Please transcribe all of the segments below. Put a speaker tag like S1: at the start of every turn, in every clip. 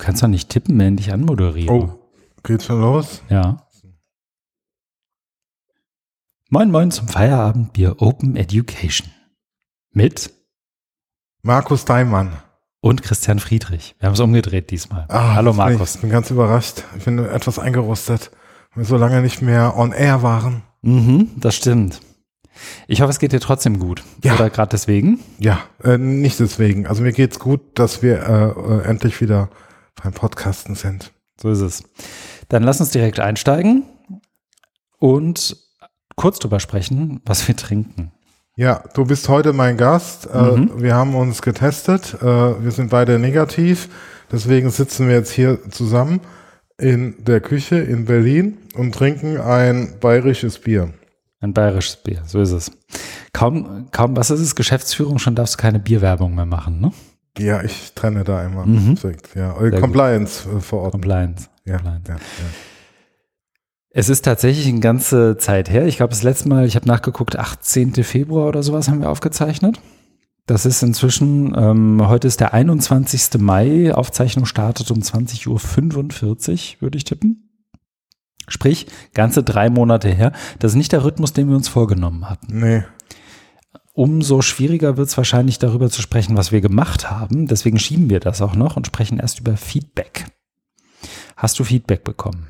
S1: kannst doch nicht tippen, wenn ich anmoderiere.
S2: Oh, geht schon los?
S1: Ja. Moin Moin zum Feierabendbier Open Education. Mit
S2: Markus Daimann.
S1: und Christian Friedrich. Wir haben es umgedreht diesmal.
S2: Ah,
S1: Hallo Markus.
S2: Ich bin ganz überrascht. Ich bin etwas eingerostet, weil wir so lange nicht mehr on air waren.
S1: Mhm, das stimmt. Ich hoffe, es geht dir trotzdem gut.
S2: Ja.
S1: Oder gerade deswegen?
S2: Ja, äh, nicht deswegen. Also mir geht's gut, dass wir äh, äh, endlich wieder beim Podcasten sind.
S1: So ist es. Dann lass uns direkt einsteigen und kurz drüber sprechen, was wir trinken.
S2: Ja, du bist heute mein Gast. Äh,
S1: Mhm.
S2: Wir haben uns getestet. Äh, wir sind beide negativ. Deswegen sitzen wir jetzt hier zusammen in der Küche in Berlin und trinken ein bayerisches Bier.
S1: Ein bayerisches Bier, so ist es. Kaum, kaum, was ist es? Geschäftsführung, schon darfst du keine Bierwerbung mehr machen, ne?
S2: Ja, ich trenne da immer.
S1: Mhm.
S2: Ja. Äh,
S1: gut.
S2: Compliance äh, vor Ort.
S1: Compliance.
S2: Ja,
S1: Compliance.
S2: ja.
S1: Es ist tatsächlich eine ganze Zeit her. Ich glaube, das letzte Mal, ich habe nachgeguckt, 18. Februar oder sowas haben wir aufgezeichnet. Das ist inzwischen, ähm, heute ist der 21. Mai, Aufzeichnung startet um 20.45 Uhr, würde ich tippen. Sprich, ganze drei Monate her. Das ist nicht der Rhythmus, den wir uns vorgenommen hatten.
S2: Nee.
S1: Umso schwieriger wird es wahrscheinlich darüber zu sprechen, was wir gemacht haben. Deswegen schieben wir das auch noch und sprechen erst über Feedback. Hast du Feedback bekommen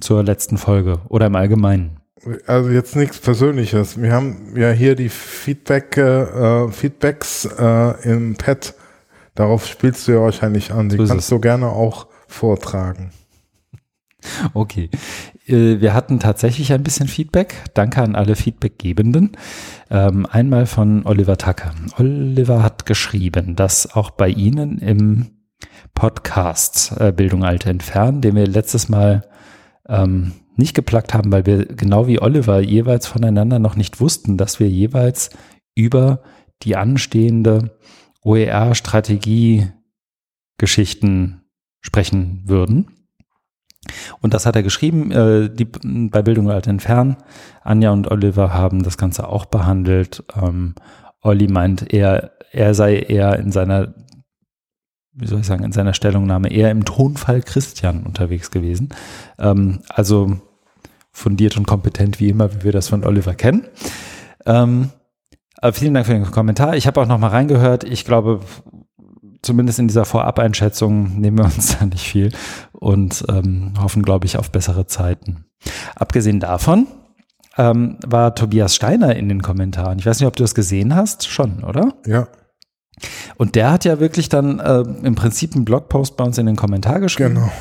S1: zur letzten Folge oder im Allgemeinen?
S2: Also jetzt nichts Persönliches. Wir haben ja hier die Feedback, äh, Feedbacks äh, im Pad. Darauf spielst du ja wahrscheinlich an. Die
S1: So
S2: kannst
S1: es.
S2: du gerne auch vortragen.
S1: Okay. Äh, Wir hatten tatsächlich ein bisschen Feedback. Danke an alle Feedbackgebenden. Ähm, einmal von Oliver Tucker. Oliver hat geschrieben, dass auch bei Ihnen im Podcast äh, Bildung Alte entfernen, den wir letztes Mal ähm, nicht geplagt haben, weil wir genau wie Oliver jeweils voneinander noch nicht wussten, dass wir jeweils über die anstehende OER-Strategie-Geschichten sprechen würden. Und das hat er geschrieben, äh, die, bei Bildung alt entfernen. Anja und Oliver haben das Ganze auch behandelt. Ähm, Olli meint, er, er sei eher in seiner, wie soll ich sagen, in seiner Stellungnahme eher im Tonfall Christian unterwegs gewesen. Ähm, also fundiert und kompetent wie immer, wie wir das von Oliver kennen. Ähm, vielen Dank für den Kommentar. Ich habe auch noch mal reingehört. Ich glaube, zumindest in dieser Vorab-Einschätzung nehmen wir uns da nicht viel und ähm, hoffen, glaube ich, auf bessere Zeiten. Abgesehen davon ähm, war Tobias Steiner in den Kommentaren. Ich weiß nicht, ob du das gesehen hast. Schon, oder?
S2: Ja,
S1: Und der hat ja wirklich dann äh, im Prinzip einen Blogpost bei uns in den Kommentar geschrieben
S2: genau.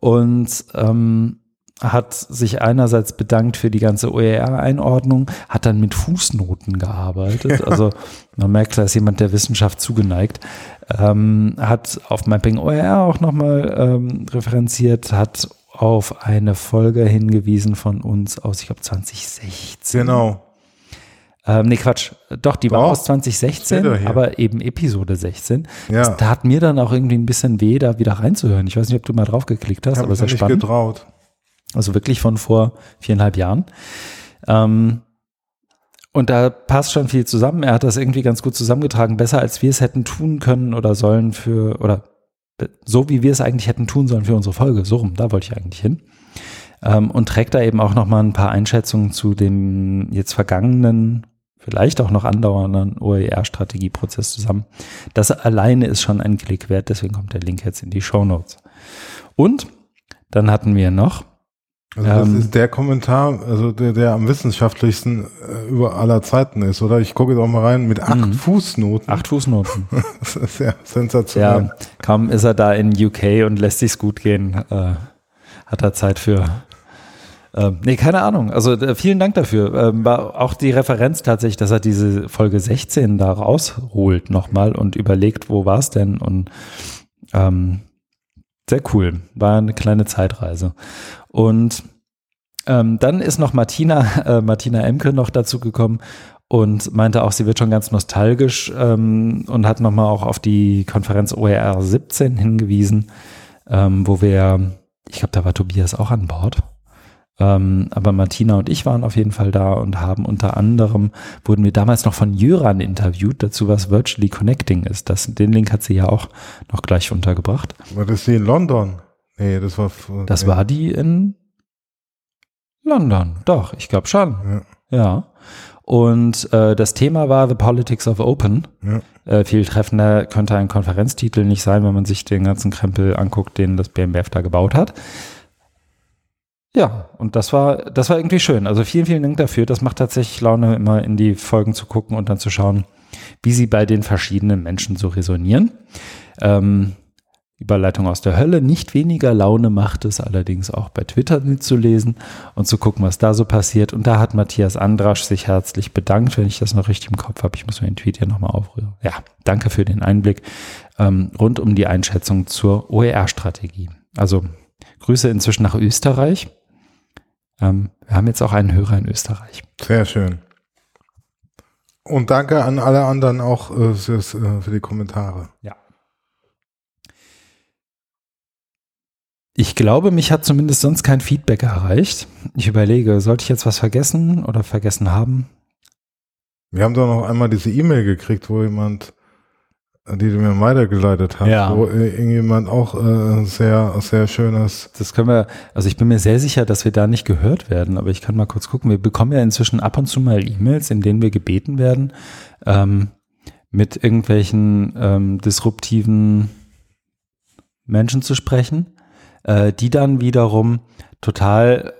S1: und ähm, hat sich einerseits bedankt für die ganze OER-Einordnung, hat dann mit Fußnoten gearbeitet. Also man merkt, da ist jemand der Wissenschaft zugeneigt. Ähm, hat auf Mapping OER auch nochmal ähm, referenziert, hat auf eine Folge hingewiesen von uns aus, ich glaube 2016.
S2: Genau.
S1: Ähm, nee, Quatsch. Doch, die war aus 2016,
S2: Steht da hier.
S1: aber eben Episode 16.
S2: Ja.
S1: Das tat mir dann auch irgendwie ein bisschen weh, da wieder reinzuhören. Ich weiß nicht, ob du mal drauf geklickt hast,
S2: Ich habe
S1: aber
S2: mich
S1: sehr
S2: nicht
S1: spannend.
S2: getraut.
S1: Also wirklich von vor viereinhalb Jahren. Ähm, und da passt schon viel zusammen. Er hat das irgendwie ganz gut zusammengetragen, besser als wir es hätten tun können oder sollen für, oder so wie wir es eigentlich hätten tun sollen für unsere Folge. So rum, da wollte ich eigentlich hin. Ähm, und trägt da eben auch nochmal ein paar Einschätzungen zu dem jetzt vergangenen, vielleicht auch noch andauernden OER-Strategieprozess zusammen. Das alleine ist schon ein Klick wert, deswegen kommt der Link jetzt in die Show Notes. Und dann hatten wir noch
S2: Also das
S1: Ähm,
S2: ist der Kommentar, also der, der am wissenschaftlichsten äh, über aller Zeiten ist, oder? Ich gucke jetzt auch mal rein mit acht
S1: Mhm.
S2: Fußnoten.
S1: acht Fußnoten.
S2: Das ist ja sensationell.
S1: Ja, kaum ist er da in UK und lässt sich's gut gehen, äh, hat er Zeit für. Ähm, nee, keine Ahnung. Also äh, vielen Dank dafür. Ähm, war auch die Referenz tatsächlich, dass er diese Folge 16 da rausholt nochmal und überlegt, wo war's denn? Und ähm, sehr cool. War eine kleine Zeitreise. Und ähm, dann ist noch Martina, äh, Martina Emke noch dazu gekommen und meinte auch, sie wird schon ganz nostalgisch ähm, und hat nochmal auch auf die Konferenz OER 17 hingewiesen, ähm, wo wir, ich glaube, da war Tobias auch an Bord, Ähm, aber Martina und ich waren auf jeden Fall da und haben unter anderem, wurden wir damals noch von Jöran interviewt, dazu was Virtually Connecting ist. Das, den Link hat sie ja auch noch gleich untergebracht.
S2: War das die in London? Nee, das war.
S1: Das
S2: nee.
S1: war die in London, doch, ich glaube schon. Ja. ja. Und äh, das Thema war The Politics of Open. Ja. Äh, viel treffender könnte ein Konferenztitel nicht sein, wenn man sich den ganzen Krempel anguckt, den das BMWF da gebaut hat. Ja, und das war, das war irgendwie schön. Also vielen, vielen Dank dafür. Das macht tatsächlich Laune, immer in die Folgen zu gucken und dann zu schauen, wie sie bei den verschiedenen Menschen so resonieren. Ähm, Überleitung aus der Hölle. Nicht weniger Laune macht es allerdings auch bei Twitter mitzulesen und zu gucken, was da so passiert. Und da hat Matthias Andrasch sich herzlich bedankt, wenn ich das noch richtig im Kopf habe. Ich muss mir den Tweet hier nochmal aufrühren. Ja, danke für den Einblick ähm, rund um die Einschätzung zur OER-Strategie. Also Grüße inzwischen nach Österreich. Ähm, wir haben jetzt auch einen Hörer in Österreich.
S2: Sehr schön. Und danke an alle anderen auch äh, äh, für die Kommentare.
S1: Ja. Ich glaube, mich hat zumindest sonst kein Feedback erreicht. Ich überlege, sollte ich jetzt was vergessen oder vergessen haben?
S2: Wir haben doch noch einmal diese E-Mail gekriegt, wo jemand, die du mir weitergeleitet hast,
S1: ja.
S2: wo irgendjemand auch äh, sehr, sehr schönes.
S1: Das können wir, also ich bin mir sehr sicher, dass wir da nicht gehört werden, aber ich kann mal kurz gucken. Wir bekommen ja inzwischen ab und zu mal E-Mails, in denen wir gebeten werden, ähm, mit irgendwelchen ähm, disruptiven Menschen zu sprechen äh, die dann wiederum total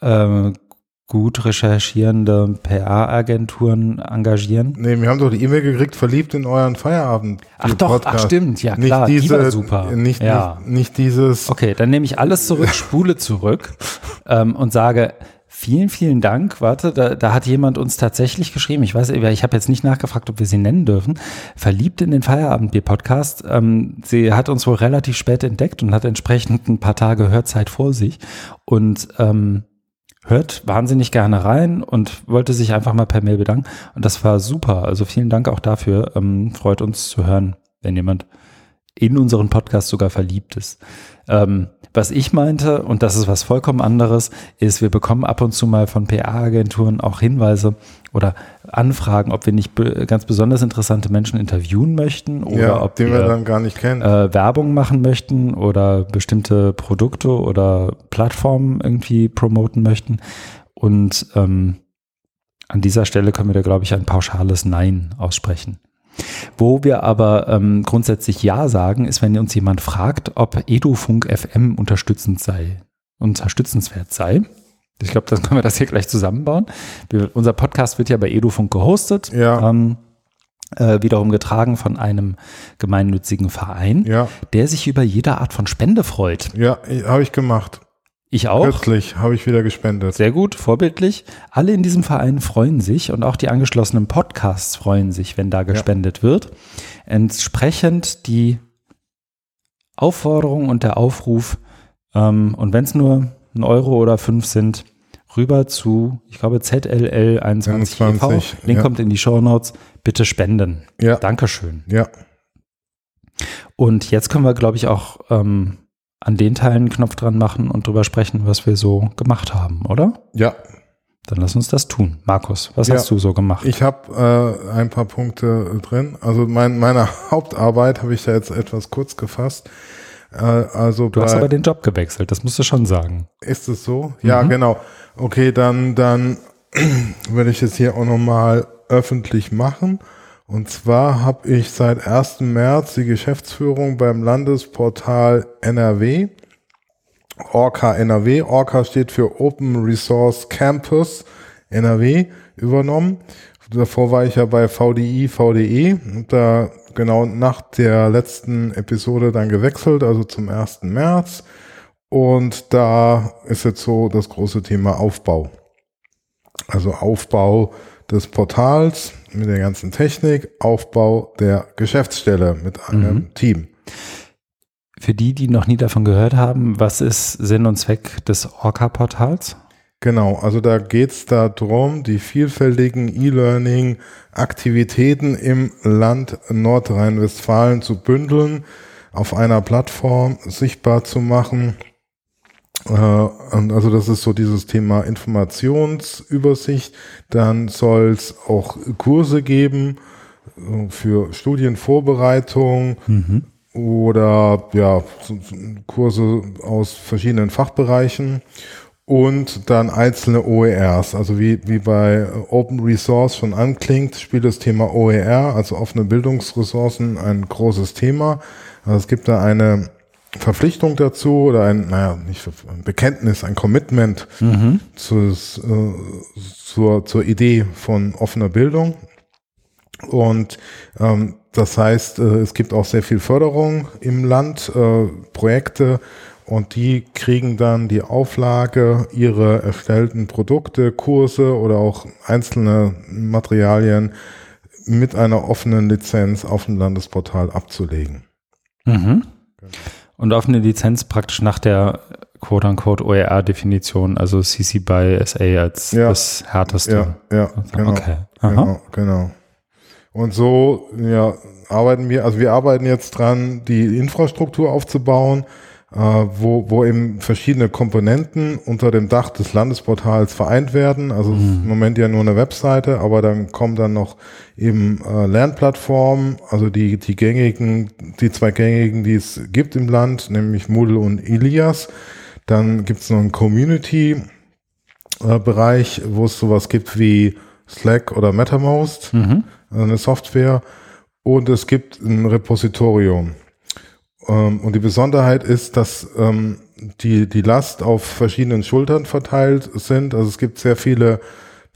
S1: äh, gut recherchierende PR-Agenturen engagieren.
S2: Nee, wir haben doch die E-Mail gekriegt, verliebt in euren Feierabend.
S1: Ach doch, ach stimmt, ja
S2: nicht
S1: klar,
S2: diese,
S1: die war super.
S2: Nicht,
S1: ja.
S2: nicht, nicht dieses.
S1: Okay, dann nehme ich alles zurück, spule zurück ähm, und sage, Vielen, vielen Dank. Warte, da, da hat jemand uns tatsächlich geschrieben. Ich weiß, ich habe jetzt nicht nachgefragt, ob wir sie nennen dürfen. Verliebt in den Feierabendbier-Podcast. Ähm, sie hat uns wohl relativ spät entdeckt und hat entsprechend ein paar Tage Hörzeit vor sich und ähm, hört wahnsinnig gerne rein und wollte sich einfach mal per Mail bedanken. Und das war super. Also vielen Dank auch dafür. Ähm, freut uns zu hören, wenn jemand in unseren Podcast sogar verliebt ist. Ähm, was ich meinte, und das ist was vollkommen anderes, ist, wir bekommen ab und zu mal von PR-Agenturen auch Hinweise oder Anfragen, ob wir nicht be ganz besonders interessante Menschen interviewen möchten oder
S2: ja,
S1: ob wir,
S2: wir dann gar nicht kennen.
S1: Äh, Werbung machen möchten oder bestimmte Produkte oder Plattformen irgendwie promoten möchten. Und ähm, an dieser Stelle können wir da, glaube ich, ein pauschales Nein aussprechen. Wo wir aber ähm, grundsätzlich Ja sagen, ist, wenn uns jemand fragt, ob Edufunk FM unterstützend sei, unterstützenswert sei. Ich glaube, dann können wir das hier gleich zusammenbauen. Wir, unser Podcast wird ja bei Edufunk gehostet.
S2: Ja.
S1: Ähm, äh, wiederum getragen von einem gemeinnützigen Verein,
S2: ja.
S1: der sich über jede Art von Spende freut.
S2: Ja, habe ich gemacht.
S1: Ich auch.
S2: Kürzlich habe ich wieder gespendet.
S1: Sehr gut, vorbildlich. Alle in diesem Verein freuen sich und auch die angeschlossenen Podcasts freuen sich, wenn da gespendet ja. wird. Entsprechend die Aufforderung und der Aufruf, ähm, und wenn es nur ein Euro oder fünf sind, rüber zu, ich glaube, ZLL21 e Link ja. kommt in die Show Notes. Bitte spenden.
S2: Ja.
S1: Dankeschön.
S2: Ja.
S1: Und jetzt können wir, glaube ich, auch ähm, an den Teilen einen Knopf dran machen und drüber sprechen, was wir so gemacht haben, oder?
S2: Ja.
S1: Dann lass uns das tun. Markus, was ja, hast du so gemacht?
S2: Ich habe äh, ein paar Punkte drin. Also mein, meine Hauptarbeit habe ich da jetzt etwas kurz gefasst. Äh, also
S1: du hast aber den Job gewechselt, das musst du schon sagen.
S2: Ist es so? Mhm. Ja, genau. Okay, dann, dann werde ich es hier auch nochmal öffentlich machen. Und zwar habe ich seit 1. März die Geschäftsführung beim Landesportal NRW. Orca NRW. Orca steht für Open Resource Campus NRW übernommen. Davor war ich ja bei VDI, VDE und da genau nach der letzten Episode dann gewechselt, also zum 1. März. Und da ist jetzt so das große Thema Aufbau. Also Aufbau des Portals mit der ganzen Technik, Aufbau der Geschäftsstelle mit einem mhm. Team.
S1: Für die, die noch nie davon gehört haben, was ist Sinn und Zweck des Orca-Portals?
S2: Genau, also da geht es darum, die vielfältigen E-Learning-Aktivitäten im Land Nordrhein-Westfalen zu bündeln, auf einer Plattform sichtbar zu machen also das ist so dieses Thema Informationsübersicht. Dann soll es auch Kurse geben äh, für Studienvorbereitung mhm. oder ja Kurse aus verschiedenen Fachbereichen und dann einzelne OERs. Also wie, wie bei Open Resource schon anklingt, spielt das Thema OER, also offene Bildungsressourcen, ein großes Thema. Also es gibt da eine Verpflichtung dazu oder ein, naja, nicht ein Bekenntnis, ein Commitment mhm. zu, äh, zur, zur Idee von offener Bildung. Und ähm, das heißt, äh, es gibt auch sehr viel Förderung im Land, äh, Projekte und die kriegen dann die Auflage, ihre erstellten Produkte, Kurse oder auch einzelne Materialien mit einer offenen Lizenz auf dem Landesportal abzulegen.
S1: Mhm. Genau. Und offene Lizenz praktisch nach der quote-unquote OER-Definition, also CC by SA als ja. das härteste.
S2: Ja, ja genau. Okay. Genau, genau. Und so ja, arbeiten wir, also wir arbeiten jetzt dran, die Infrastruktur aufzubauen, wo, wo eben verschiedene Komponenten unter dem Dach des Landesportals vereint werden. Also mhm. im Moment ja nur eine Webseite, aber dann kommen dann noch eben äh, Lernplattformen, also die, die gängigen, die zwei gängigen, die es gibt im Land, nämlich Moodle und Ilias. Dann gibt es noch einen Community-Bereich, äh, wo es sowas gibt wie Slack oder MetaMost, mhm. eine Software. Und es gibt ein Repositorium. Ähm, und die Besonderheit ist, dass ähm, die, die Last auf verschiedenen Schultern verteilt sind. Also es gibt sehr viele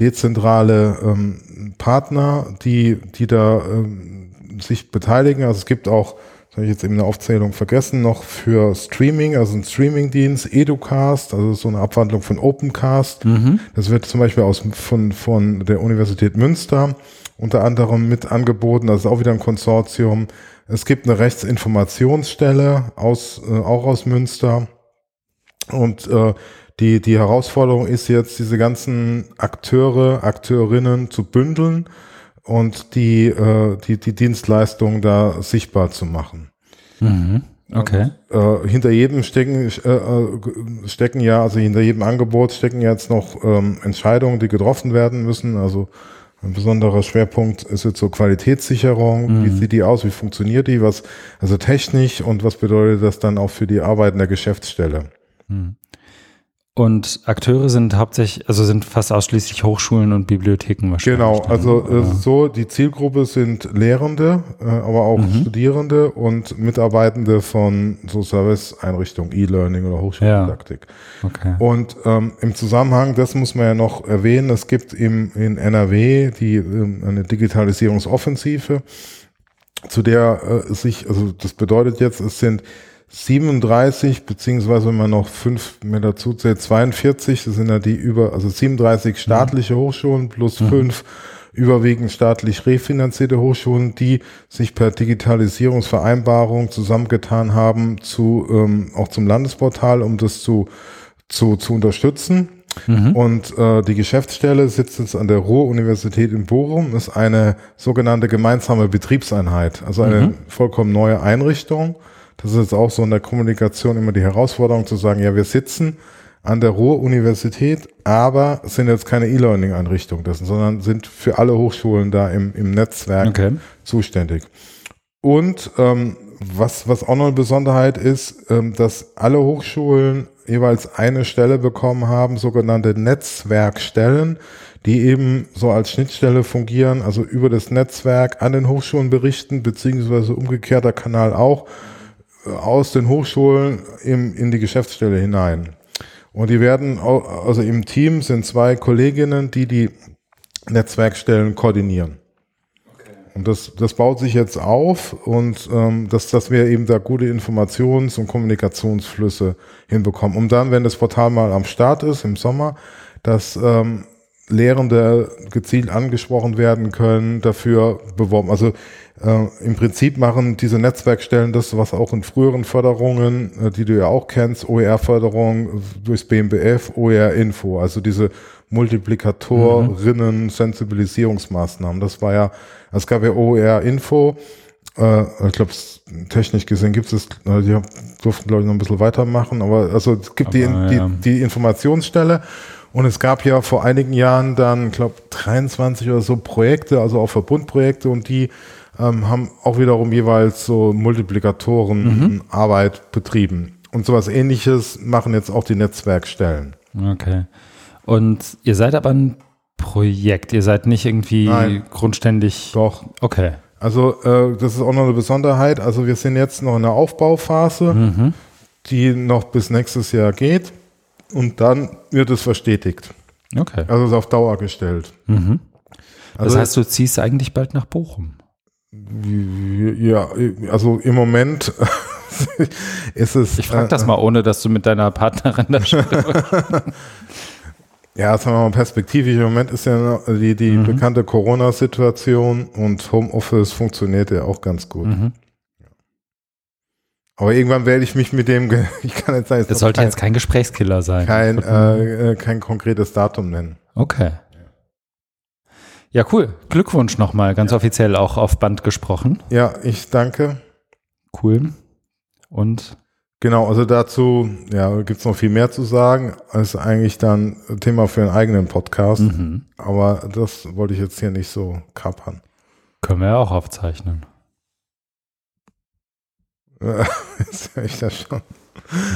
S2: dezentrale ähm, Partner, die, die da ähm, sich beteiligen. Also es gibt auch, das habe ich jetzt eben eine Aufzählung vergessen, noch für Streaming, also ein Streamingdienst, Educast, also so eine Abwandlung von Opencast. Mhm. Das wird zum Beispiel aus, von, von der Universität Münster unter anderem mit angeboten. Das ist auch wieder ein Konsortium. Es gibt eine Rechtsinformationsstelle aus, äh, auch aus Münster. Und äh, die, die Herausforderung ist jetzt, diese ganzen Akteure, Akteurinnen zu bündeln und die, äh, die, die Dienstleistung da sichtbar zu machen.
S1: Mhm. Okay.
S2: Und, äh, hinter jedem stecken, äh, äh, stecken ja, also hinter jedem Angebot stecken jetzt noch ähm, Entscheidungen, die getroffen werden müssen. Also ein besonderer Schwerpunkt ist jetzt so Qualitätssicherung. Mhm. Wie sieht die aus? Wie funktioniert die? Was, also technisch und was bedeutet das dann auch für die Arbeit in der Geschäftsstelle? Mhm.
S1: Und Akteure sind hauptsächlich, also sind fast ausschließlich Hochschulen und Bibliotheken
S2: wahrscheinlich. Genau, also äh, so die Zielgruppe sind Lehrende, äh, aber auch mhm. Studierende und Mitarbeitende von so Serviceeinrichtungen, E-Learning oder Hochschuldidaktik. Ja. Okay. Und ähm, im Zusammenhang, das muss man ja noch erwähnen, es gibt im, in NRW die ähm, eine Digitalisierungsoffensive, zu der äh, sich, also das bedeutet jetzt, es sind 37, beziehungsweise wenn man noch fünf mehr dazu zählt, 42, das sind ja die über, also 37 staatliche mhm. Hochschulen plus mhm. fünf überwiegend staatlich refinanzierte Hochschulen, die sich per Digitalisierungsvereinbarung zusammengetan haben zu ähm, auch zum Landesportal, um das zu zu, zu unterstützen. Mhm. Und äh, die Geschäftsstelle sitzt jetzt an der Ruhr-Universität in Bochum, ist eine sogenannte gemeinsame Betriebseinheit, also eine mhm. vollkommen neue Einrichtung. Das ist jetzt auch so in der Kommunikation immer die Herausforderung zu sagen, ja, wir sitzen an der Ruhr-Universität, aber sind jetzt keine E-Learning-Einrichtung dessen, sondern sind für alle Hochschulen da im, im Netzwerk okay. zuständig. Und ähm, was, was auch noch eine Besonderheit ist, ähm, dass alle Hochschulen jeweils eine Stelle bekommen haben, sogenannte Netzwerkstellen, die eben so als Schnittstelle fungieren, also über das Netzwerk an den Hochschulen berichten, beziehungsweise umgekehrter Kanal auch aus den Hochschulen im, in die Geschäftsstelle hinein. Und die werden, also im Team sind zwei Kolleginnen, die die Netzwerkstellen koordinieren. Und das, das baut sich jetzt auf und ähm, dass, dass wir eben da gute Informations- und Kommunikationsflüsse hinbekommen, um dann, wenn das Portal mal am Start ist im Sommer, dass ähm, Lehrende gezielt angesprochen werden können, dafür beworben. Also äh, Im Prinzip machen diese Netzwerkstellen das, was auch in früheren Förderungen, äh, die du ja auch kennst, OER-Förderung durchs BMBF, OER-Info, also diese Multiplikatorinnen, mhm. Sensibilisierungsmaßnahmen. Das war ja, es gab ja OER-Info, Äh, ich glaube, technisch gesehen gibt es, äh, die durften, glaube ich, noch ein bisschen weitermachen, aber also es gibt aber, die, ja. die, die Informationsstelle und es gab ja vor einigen Jahren dann, glaube 23 oder so Projekte, also auch Verbundprojekte und die ähm, haben auch wiederum jeweils so Multiplikatorenarbeit mhm. betrieben. Und sowas ähnliches machen jetzt auch die Netzwerkstellen.
S1: Okay. Und ihr seid aber ein Projekt, ihr seid nicht irgendwie Nein. grundständig.
S2: Doch.
S1: Okay.
S2: Also äh, das ist auch noch eine Besonderheit. Also wir sind jetzt noch in der Aufbauphase, mhm. die noch bis nächstes Jahr geht. Und dann wird es verstetigt.
S1: Okay.
S2: Also es ist auf Dauer gestellt.
S1: Mhm. Das also, heißt, du ziehst eigentlich bald nach Bochum.
S2: Ja, also im Moment ist es.
S1: Ich frage das äh, mal, ohne dass du mit deiner Partnerin da
S2: Ja, sagen wir mal perspektivisch. Im Moment ist ja die, die mhm. bekannte Corona-Situation und Homeoffice funktioniert ja auch ganz gut. Mhm. Aber irgendwann werde ich mich mit dem, ich kann jetzt sagen,
S1: es sollte kein, jetzt kein Gesprächskiller sein.
S2: Kein, äh, äh, kein konkretes Datum nennen.
S1: Okay. Ja, cool. Glückwunsch nochmal, ganz ja. offiziell auch auf Band gesprochen.
S2: Ja, ich danke.
S1: Cool. Und
S2: Genau, also dazu ja, gibt es noch viel mehr zu sagen. Das ist eigentlich dann Thema für einen eigenen Podcast. Mhm. Aber das wollte ich jetzt hier nicht so kapern.
S1: Können wir ja auch aufzeichnen.
S2: jetzt höre ich das schon.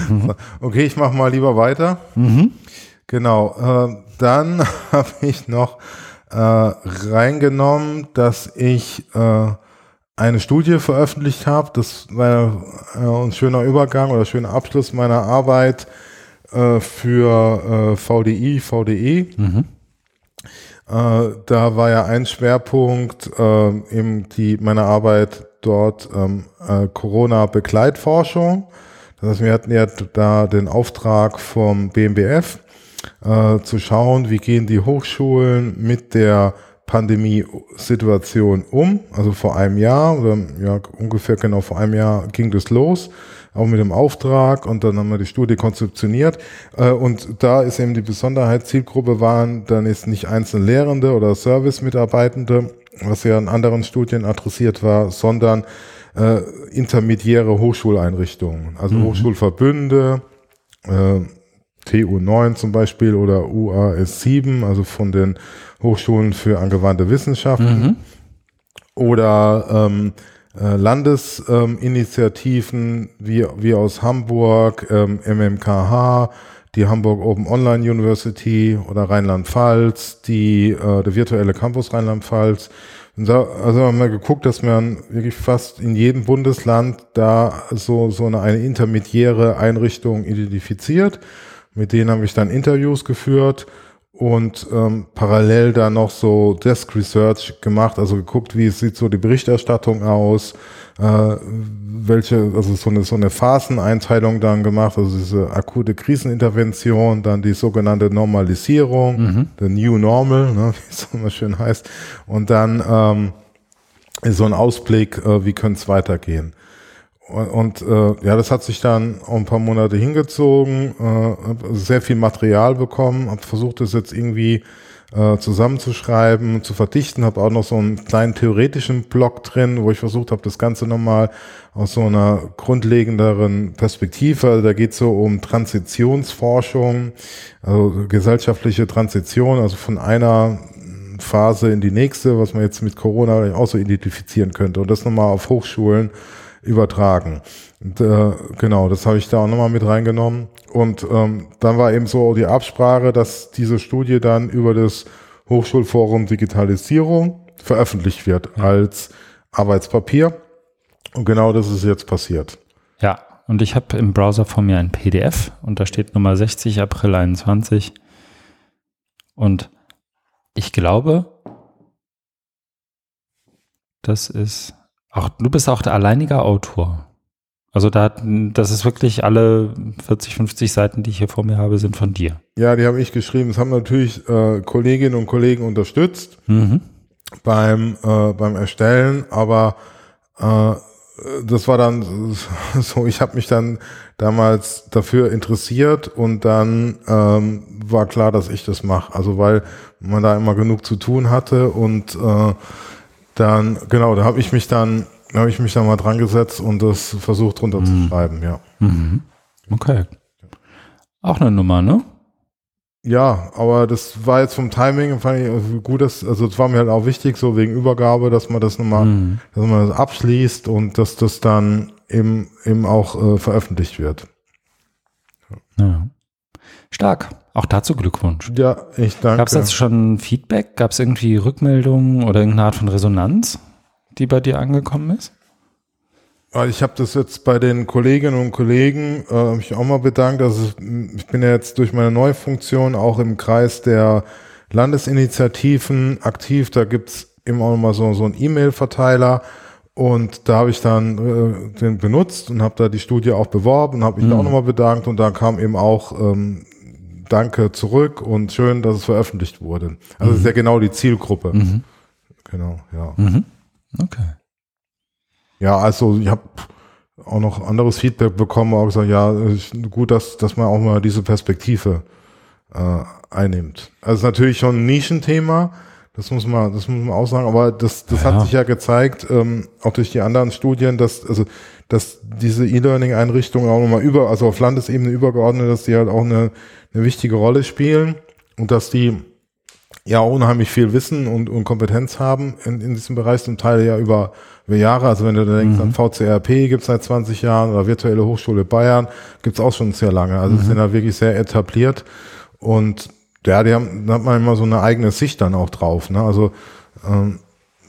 S2: Mhm. Okay, ich mache mal lieber weiter.
S1: Mhm.
S2: Genau, äh, dann habe ich noch äh, reingenommen, dass ich äh, eine Studie veröffentlicht habe. Das war äh, ein schöner Übergang oder schöner Abschluss meiner Arbeit äh, für äh, VDI, VDE. Mhm. Äh, da war ja ein Schwerpunkt eben die meine Arbeit dort ähm, äh, Corona-Begleitforschung. Das heißt, wir hatten ja da den Auftrag vom BMBF äh, zu schauen, wie gehen die Hochschulen mit der Pandemiesituation um. Also vor einem Jahr oder ja ungefähr genau vor einem Jahr ging das los, auch mit dem Auftrag und dann haben wir die Studie konzeptioniert. Äh, und da ist eben die Besonderheit, Zielgruppe waren dann ist nicht einzelne Lehrende oder Service-Mitarbeitende, was ja in anderen Studien adressiert war, sondern äh, intermediäre Hochschuleinrichtungen, also mhm. Hochschulverbünde, äh, TU9 zum Beispiel oder UAS7, also von den Hochschulen für angewandte Wissenschaften mhm. oder ähm, äh, Landesinitiativen ähm, wie, wie aus Hamburg, ähm, MMKH, die Hamburg Open Online University oder Rheinland-Pfalz, die äh, der virtuelle Campus Rheinland-Pfalz. Also haben wir geguckt, dass man wirklich fast in jedem Bundesland da so, so eine, eine intermediäre Einrichtung identifiziert. Mit denen habe ich dann Interviews geführt und ähm, parallel da noch so Desk Research gemacht, also geguckt, wie sieht so die Berichterstattung aus, äh, welche, also so eine, so eine Phaseneinteilung dann gemacht, also diese akute Krisenintervention, dann die sogenannte Normalisierung, mhm. the New Normal, ne, wie es immer schön heißt, und dann ähm, so ein Ausblick, äh, wie könnte es weitergehen. Und äh, ja, das hat sich dann auch ein paar Monate hingezogen, äh, sehr viel Material bekommen, habe versucht, das jetzt irgendwie äh, zusammenzuschreiben, zu verdichten, habe auch noch so einen kleinen theoretischen Block drin, wo ich versucht habe, das Ganze nochmal aus so einer grundlegenderen Perspektive, also da geht so um Transitionsforschung, also gesellschaftliche Transition, also von einer Phase in die nächste, was man jetzt mit Corona auch so identifizieren könnte. Und das nochmal auf Hochschulen übertragen. Und, äh, genau, das habe ich da auch nochmal mit reingenommen. Und ähm, dann war eben so die Absprache, dass diese Studie dann über das Hochschulforum Digitalisierung veröffentlicht wird ja. als Arbeitspapier. Und genau das ist jetzt passiert.
S1: Ja, und ich habe im Browser vor mir ein PDF und da steht Nummer 60 April 21. Und ich glaube, das ist Ach, du bist auch der alleinige Autor. Also da, das ist wirklich alle 40, 50 Seiten, die ich hier vor mir habe, sind von dir.
S2: Ja, die habe ich geschrieben. Es haben natürlich äh, Kolleginnen und Kollegen unterstützt mhm. beim, äh, beim Erstellen, aber äh, das war dann so, ich habe mich dann damals dafür interessiert und dann ähm, war klar, dass ich das mache. Also weil man da immer genug zu tun hatte und äh, dann, genau, da habe ich mich dann habe ich mich da mal dran gesetzt und das versucht runterzuschreiben, mhm. ja.
S1: Mhm. Okay. Auch eine Nummer, ne?
S2: Ja, aber das war jetzt vom Timing, fand ich gut, dass, also es war mir halt auch wichtig, so wegen Übergabe, dass man das nochmal, mhm. dass man das abschließt und dass das dann eben, eben auch äh, veröffentlicht wird.
S1: Ja. Stark. Auch dazu Glückwunsch.
S2: Ja, ich danke.
S1: Gab es jetzt schon Feedback? Gab es irgendwie Rückmeldungen oder irgendeine Art von Resonanz, die bei dir angekommen ist?
S2: Ich habe das jetzt bei den Kolleginnen und Kollegen äh, mich auch mal bedankt. Also ich bin ja jetzt durch meine neue Funktion auch im Kreis der Landesinitiativen aktiv. Da gibt's immer auch mal so, so einen E-Mail-Verteiler und da habe ich dann äh, den benutzt und habe da die Studie auch beworben und habe mich mhm. da auch nochmal bedankt und da kam eben auch ähm, Danke zurück und schön, dass es veröffentlicht wurde. Also mhm. ist ja genau die Zielgruppe. Mhm. Genau, ja.
S1: Mhm. Okay.
S2: Ja, also ich habe auch noch anderes Feedback bekommen, auch gesagt, ja, gut, dass, dass man auch mal diese Perspektive äh, einnimmt. Also natürlich schon ein Nischenthema, das muss man, das muss man auch sagen, aber das, das ja. hat sich ja gezeigt, ähm, auch durch die anderen Studien, dass, also, dass diese E-Learning-Einrichtungen auch nochmal über, also auf Landesebene übergeordnet, dass die halt auch eine, eine wichtige Rolle spielen und dass die ja unheimlich viel Wissen und, und Kompetenz haben in, in diesem Bereich, zum Teil ja über, über Jahre. Also wenn du da denkst, mhm. an VCRP gibt's seit 20 Jahren oder Virtuelle Hochschule Bayern gibt's auch schon sehr lange. Also mhm. sind da wirklich sehr etabliert und ja, die haben, da hat man immer so eine eigene Sicht dann auch drauf. Ne? Also ähm,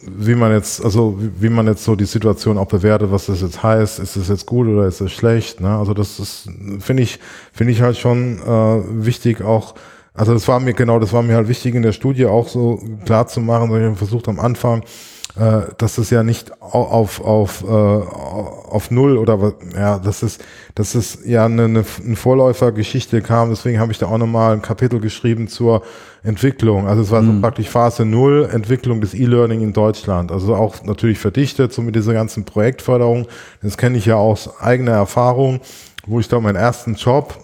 S2: wie man jetzt, also wie, wie man jetzt so die Situation auch bewertet, was das jetzt heißt, ist es jetzt gut oder ist es schlecht? Ne? Also das ist, finde ich, finde ich halt schon äh, wichtig auch also das war mir genau, das war mir halt wichtig in der Studie auch so klar zu machen, weil ich versucht am Anfang, dass das ja nicht auf auf äh, auf null oder was, ja, das ist das ist ja eine, eine, eine Vorläufergeschichte kam. Deswegen habe ich da auch nochmal ein Kapitel geschrieben zur Entwicklung. Also es war mhm. so praktisch Phase null Entwicklung des E-Learning in Deutschland. Also auch natürlich verdichtet so mit dieser ganzen Projektförderung. Das kenne ich ja aus eigener Erfahrung, wo ich da meinen ersten Job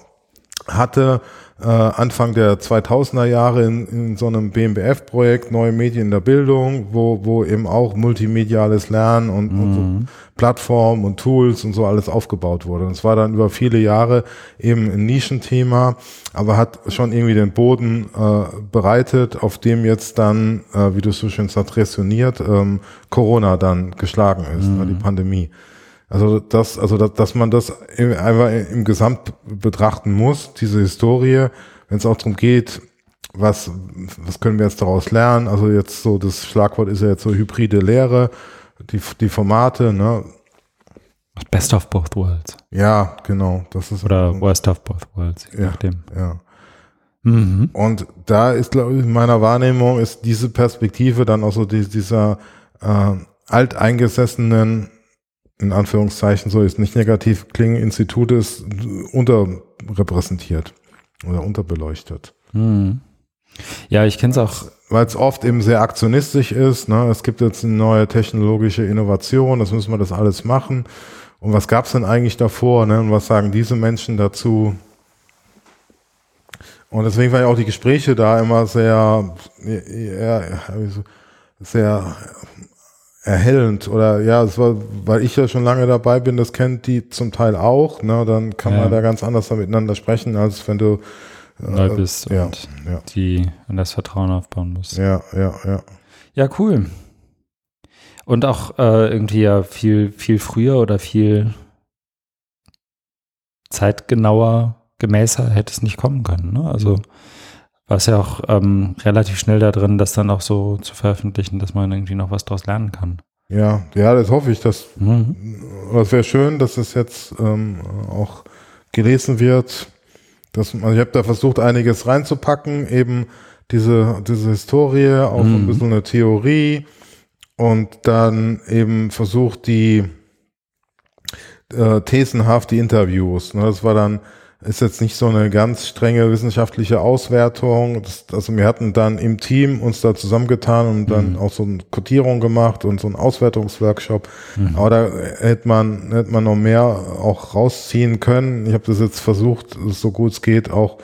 S2: hatte äh, Anfang der 2000er Jahre in, in so einem BMBF-Projekt Neue Medien in der Bildung, wo, wo eben auch multimediales Lernen und, mhm. und so mhm. Plattformen und Tools und so alles aufgebaut wurde. Und es war dann über viele Jahre eben ein Nischenthema, aber hat schon irgendwie den Boden äh, bereitet, auf dem jetzt dann, äh, wie du so schön sagst, ressioniert, ähm, Corona dann geschlagen ist, ne, mhm. die Pandemie. Also das, also dass, dass man das einfach im Gesamt betrachten muss, diese Historie, wenn es auch darum geht, was, was können wir jetzt daraus lernen? Also jetzt so, das Schlagwort ist ja jetzt so hybride Lehre, die, die Formate, ne?
S1: Best of both worlds.
S2: Ja, genau. Das ist
S1: Oder worst of both worlds,
S2: je ja, nachdem. Ja. Mhm. Und da ist, glaube ich, in meiner Wahrnehmung ist diese Perspektive dann auch so die, dieser äh, alteingesessenen in Anführungszeichen so ist nicht negativ klingen, Institut ist unterrepräsentiert oder unterbeleuchtet.
S1: Hm. Ja, ich kenne es auch.
S2: Weil es oft eben sehr aktionistisch ist. Ne? Es gibt jetzt eine neue technologische Innovation, das müssen wir das alles machen. Und was gab es denn eigentlich davor? Ne? Und was sagen diese Menschen dazu? Und deswegen waren ja auch die Gespräche da immer sehr, ja, sehr erhellend oder ja, es war, weil ich ja schon lange dabei bin, das kennt die zum Teil auch, ne, dann kann ja. man da ganz anders miteinander sprechen, als wenn du
S1: äh, neu bist
S2: ja,
S1: und
S2: ja.
S1: die an das Vertrauen aufbauen musst.
S2: Ja, ja, ja.
S1: Ja, cool. Und auch äh, irgendwie ja viel, viel früher oder viel zeitgenauer, gemäßer hätte es nicht kommen können. Ne? Also war es ja auch ähm, relativ schnell da drin, das dann auch so zu veröffentlichen, dass man irgendwie noch was daraus lernen kann.
S2: Ja, ja, das hoffe ich. Dass, mhm. Es wäre schön, dass es jetzt ähm, auch gelesen wird. Dass, also ich habe da versucht, einiges reinzupacken, eben diese, diese Historie, auch mhm. ein bisschen eine Theorie und dann eben versucht, die äh, thesenhaft die Interviews. Ne, das war dann ist jetzt nicht so eine ganz strenge wissenschaftliche Auswertung. Das, also wir hatten dann im Team uns da zusammengetan und dann mhm. auch so eine Codierung gemacht und so einen Auswertungsworkshop. Mhm. Aber da hätte man, hätte man noch mehr auch rausziehen können. Ich habe das jetzt versucht, so gut es geht, auch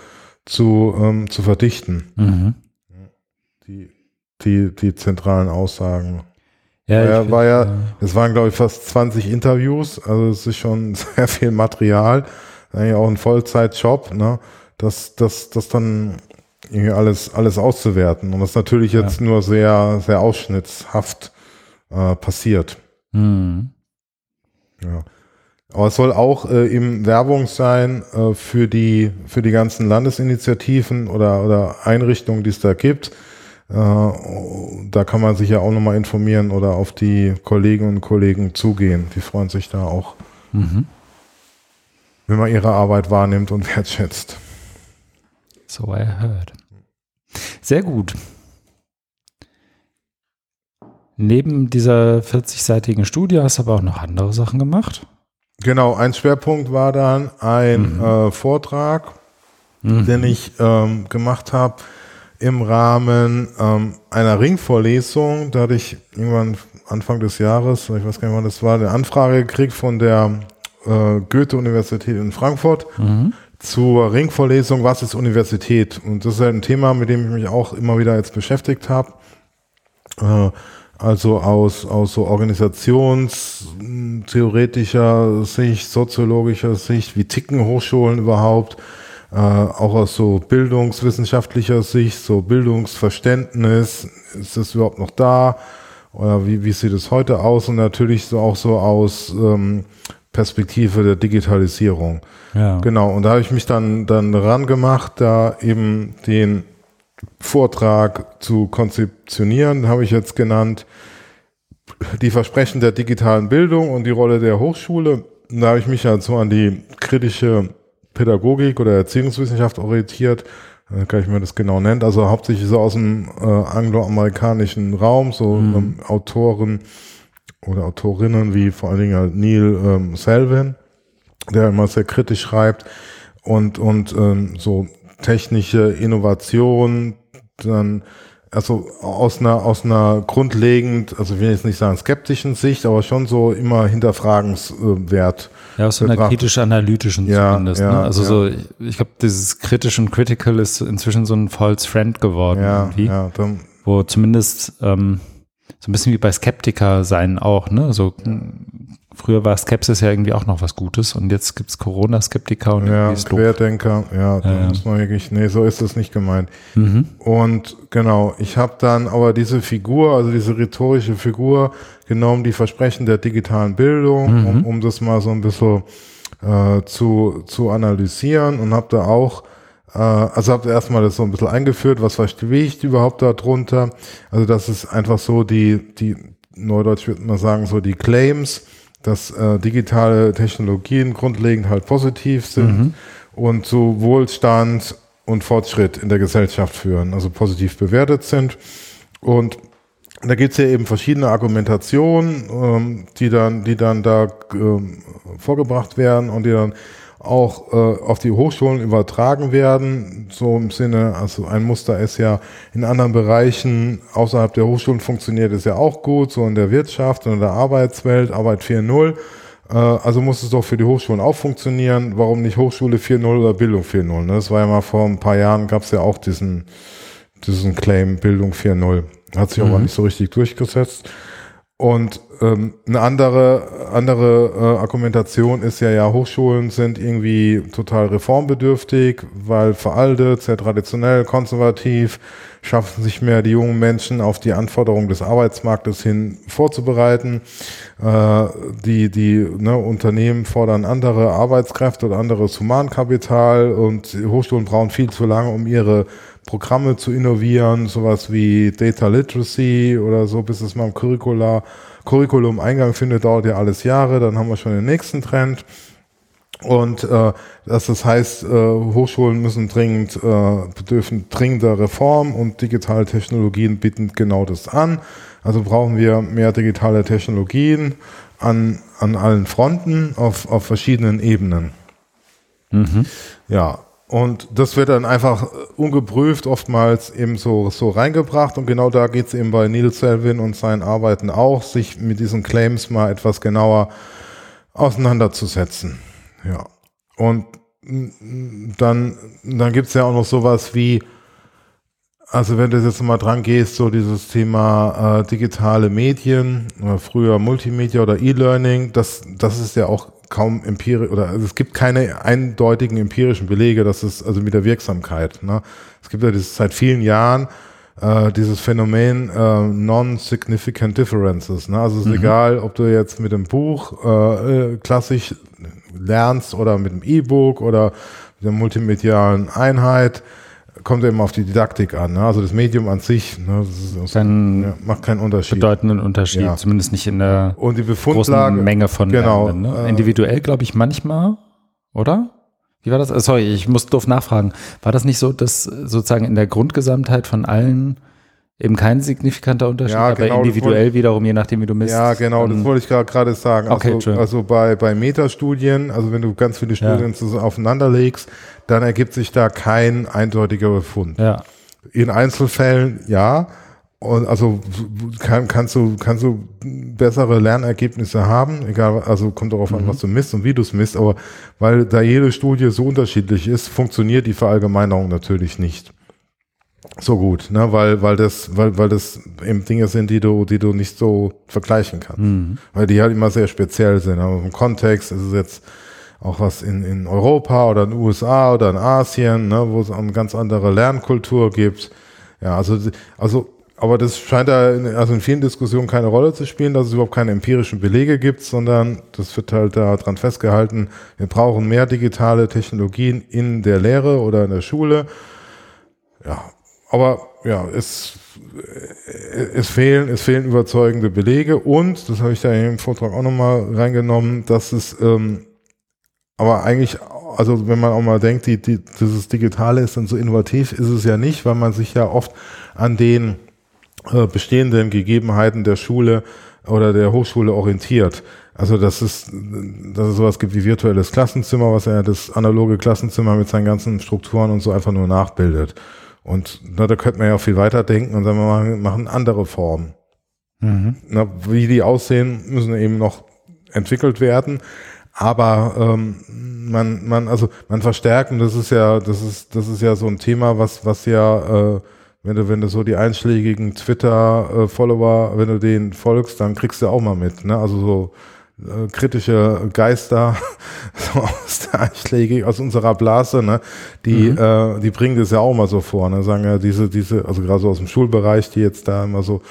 S2: zu, ähm, zu verdichten.
S1: Mhm.
S2: Die, die, die zentralen Aussagen. Ja, war, war ja, es waren glaube ich fast 20 Interviews, also es ist schon sehr viel Material, eigentlich auch ein Vollzeitjob, ne? Das, das, das dann irgendwie alles, alles auszuwerten. Und das ist natürlich jetzt ja. nur sehr, sehr ausschnittshaft äh, passiert. Mhm. Ja. Aber es soll auch äh, eben Werbung sein äh, für die für die ganzen Landesinitiativen oder oder Einrichtungen, die es da gibt. Äh, da kann man sich ja auch nochmal informieren oder auf die Kolleginnen und Kollegen zugehen. Die freuen sich da auch, mhm. Wenn man ihre Arbeit wahrnimmt und wertschätzt.
S1: So I heard. Sehr gut. Neben dieser 40-seitigen Studie hast du aber auch noch andere Sachen gemacht.
S2: Genau, ein Schwerpunkt war dann ein mhm. äh, Vortrag, mhm. den ich ähm, gemacht habe im Rahmen ähm, einer Ringvorlesung. Da hatte ich irgendwann Anfang des Jahres, ich weiß gar nicht wann das war, eine Anfrage gekriegt von der äh, Goethe-Universität in Frankfurt mhm. zur Ringvorlesung Was ist Universität? Und das ist halt ein Thema, mit dem ich mich auch immer wieder jetzt beschäftigt habe. Äh, also aus, aus so organisationstheoretischer Sicht, soziologischer Sicht, wie ticken Hochschulen überhaupt, äh, auch aus so bildungswissenschaftlicher Sicht, so Bildungsverständnis, ist das überhaupt noch da? Oder wie, wie sieht es heute aus? Und natürlich so auch so aus ähm, Perspektive der Digitalisierung. Ja. Genau, und da habe ich mich dann, dann ran gemacht, da eben den Vortrag zu konzeptionieren, habe ich jetzt genannt, die Versprechen der digitalen Bildung und die Rolle der Hochschule. Da habe ich mich halt so an die kritische Pädagogik oder Erziehungswissenschaft orientiert, äh, kann ich mir das genau nennen, also hauptsächlich so aus dem äh, angloamerikanischen Raum, so mhm. Autoren oder Autorinnen wie vor allen Dingen halt Neil ähm, Selvin, der immer sehr kritisch schreibt und, und ähm, so technische Innovation, dann also aus einer aus einer grundlegend, also ich will jetzt nicht sagen skeptischen Sicht, aber schon so immer hinterfragenswert.
S1: Ja, aus so einer kritisch-analytischen ja, zumindest. Ja, ne? Also ja. so, ich glaube, dieses kritisch und critical ist inzwischen so ein false friend geworden. Ja, irgendwie, ja, dann, wo zumindest ähm, so ein bisschen wie bei Skeptiker sein auch, ne? So Früher war Skepsis ja irgendwie auch noch was Gutes und jetzt gibt es Corona-Skeptiker und
S2: ja, Querdenker, ja, da ja. muss man wirklich, nee, so ist das nicht gemeint. Mhm. Und genau, ich habe dann aber diese Figur, also diese rhetorische Figur genommen, die Versprechen der digitalen Bildung, mhm. um, um das mal so ein bisschen äh, zu, zu analysieren und habe da auch äh, also habt ihr erstmal das so ein bisschen eingeführt, was verstehe ich überhaupt darunter? Also das ist einfach so die, die Neudeutsch würde man sagen, so die Claims, dass äh, digitale Technologien grundlegend halt positiv sind mhm. und zu Wohlstand und Fortschritt in der Gesellschaft führen, also positiv bewertet sind. Und da gibt's ja eben verschiedene Argumentationen, ähm, die dann, die dann da ähm, vorgebracht werden und die dann auch äh, auf die Hochschulen übertragen werden. So im Sinne, also ein Muster ist ja in anderen Bereichen außerhalb der Hochschulen funktioniert es ja auch gut, so in der Wirtschaft und in der Arbeitswelt, Arbeit 4.0. Äh, also muss es doch für die Hochschulen auch funktionieren. Warum nicht Hochschule 4.0 oder Bildung 4.0? Ne? Das war ja mal vor ein paar Jahren, gab es ja auch diesen, diesen Claim Bildung 4.0. Hat sich mhm. aber nicht so richtig durchgesetzt. Und ähm, eine andere, andere äh, Argumentation ist ja, ja, Hochschulen sind irgendwie total reformbedürftig, weil veraltet, sehr traditionell, konservativ, schaffen sich mehr die jungen Menschen auf die Anforderungen des Arbeitsmarktes hin vorzubereiten. Äh, die die ne, Unternehmen fordern andere Arbeitskräfte oder anderes Humankapital und Hochschulen brauchen viel zu lange, um ihre Programme zu innovieren, sowas wie Data Literacy oder so, bis es mal im Curricula, Curriculum Eingang findet, dauert ja alles Jahre, dann haben wir schon den nächsten Trend. Und äh, dass das heißt, äh, Hochschulen müssen dringend, äh, bedürfen dringender Reform und digitale Technologien bieten genau das an. Also brauchen wir mehr digitale Technologien an, an allen Fronten auf, auf verschiedenen Ebenen. Mhm. Ja, und das wird dann einfach ungeprüft oftmals eben so, so reingebracht. Und genau da geht es eben bei Neil Selvin und seinen Arbeiten auch, sich mit diesen Claims mal etwas genauer auseinanderzusetzen. Ja. Und dann, dann gibt es ja auch noch sowas wie Also wenn du jetzt mal dran gehst, so dieses Thema äh, digitale Medien, oder früher Multimedia oder E-Learning, das, das ist ja auch kaum empirisch, oder also es gibt keine eindeutigen empirischen Belege, dass es, also mit der Wirksamkeit. Ne? Es gibt ja dieses, seit vielen Jahren äh, dieses Phänomen äh, Non-Significant Differences. Ne? Also es ist mhm. egal, ob du jetzt mit dem Buch äh, äh klassisch lernst oder mit dem E-Book oder mit der multimedialen Einheit, kommt eben auf die Didaktik an. Ne? Also das Medium an sich ne?
S1: ist, Kein ja, macht keinen Unterschied. Bedeutenden Unterschied, ja. zumindest nicht in der
S2: Und die großen
S1: Menge von
S2: genau,
S1: Lernenden, ne? Äh, Individuell glaube ich manchmal, oder? Wie war das? Äh, sorry, ich muss doof nachfragen. War das nicht so, dass sozusagen in der Grundgesamtheit von allen Eben kein signifikanter Unterschied,
S2: ja, genau,
S1: aber individuell wiederum, je nachdem, wie du misst.
S2: Ja, genau, das wollte ich gerade sagen.
S1: Okay,
S2: also, also bei, bei Metastudien, also wenn du ganz viele Studien ja. aufeinander legst, dann ergibt sich da kein eindeutiger Befund.
S1: Ja.
S2: In Einzelfällen ja. Und also kann, kannst du kannst du bessere Lernergebnisse haben, egal, also kommt darauf an, mhm. was du misst und wie du es misst, aber weil da jede Studie so unterschiedlich ist, funktioniert die Verallgemeinerung natürlich nicht so gut, ne? weil, weil das, weil, weil das eben Dinge sind, die du, die du nicht so vergleichen kannst. Mhm. Weil die halt immer sehr speziell sind. Aber im Kontext ist es jetzt auch was in, in Europa oder in den USA oder in Asien, ne? wo es eine ganz andere Lernkultur gibt. Ja, also, also, aber das scheint da in, also in vielen Diskussionen keine Rolle zu spielen, dass es überhaupt keine empirischen Belege gibt, sondern das wird halt daran festgehalten, wir brauchen mehr digitale Technologien in der Lehre oder in der Schule. Ja, aber ja, es, es fehlen, es fehlen überzeugende Belege und, das habe ich da im Vortrag auch nochmal reingenommen, dass es, ähm, aber eigentlich, also wenn man auch mal denkt, die, die, dieses Digitale ist dann so innovativ, ist es ja nicht, weil man sich ja oft an den äh, bestehenden Gegebenheiten der Schule oder der Hochschule orientiert. Also dass es, dass es sowas gibt wie virtuelles Klassenzimmer, was ja das analoge Klassenzimmer mit seinen ganzen Strukturen und so einfach nur nachbildet. Und na, da könnte man ja auch viel weiter denken und sagen, wir machen, machen andere Formen. Mhm. Na, wie die aussehen, müssen eben noch entwickelt werden. Aber ähm, man, man, also man verstärken, das ist ja, das ist, das ist ja so ein Thema, was, was ja, äh, wenn du, wenn du so die einschlägigen Twitter-Follower, wenn du denen folgst, dann kriegst du auch mal mit. Ne? Also so äh, kritische Geister so aus der Einschläge, aus unserer Blase, ne, die, mhm. äh, die bringen das ja auch mal so vor, ne, sagen ja diese, diese, also gerade so aus dem Schulbereich, die jetzt da immer so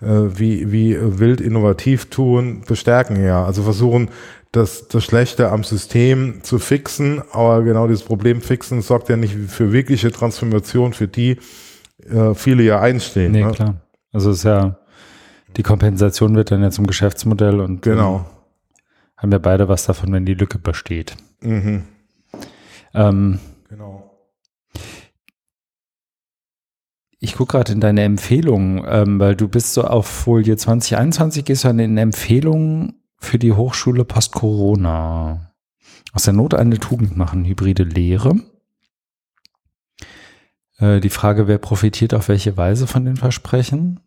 S2: äh, wie, wie wild innovativ tun, bestärken ja, also versuchen das, das Schlechte am System zu fixen, aber genau dieses Problem fixen sorgt ja nicht für wirkliche Transformation, für die äh, viele ja einstehen.
S1: Nee, ne? klar. Also es ist ja, die Kompensation wird dann ja zum Geschäftsmodell und
S2: genau
S1: haben wir beide was davon, wenn die Lücke besteht.
S2: Mhm.
S1: Ähm,
S2: genau.
S1: Ich gucke gerade in deine Empfehlungen, ähm, weil du bist so auf Folie 2021, gehst du an den Empfehlungen für die Hochschule Post-Corona. Aus der Not eine Tugend machen, hybride Lehre. Äh, die Frage, wer profitiert auf welche Weise von den Versprechen?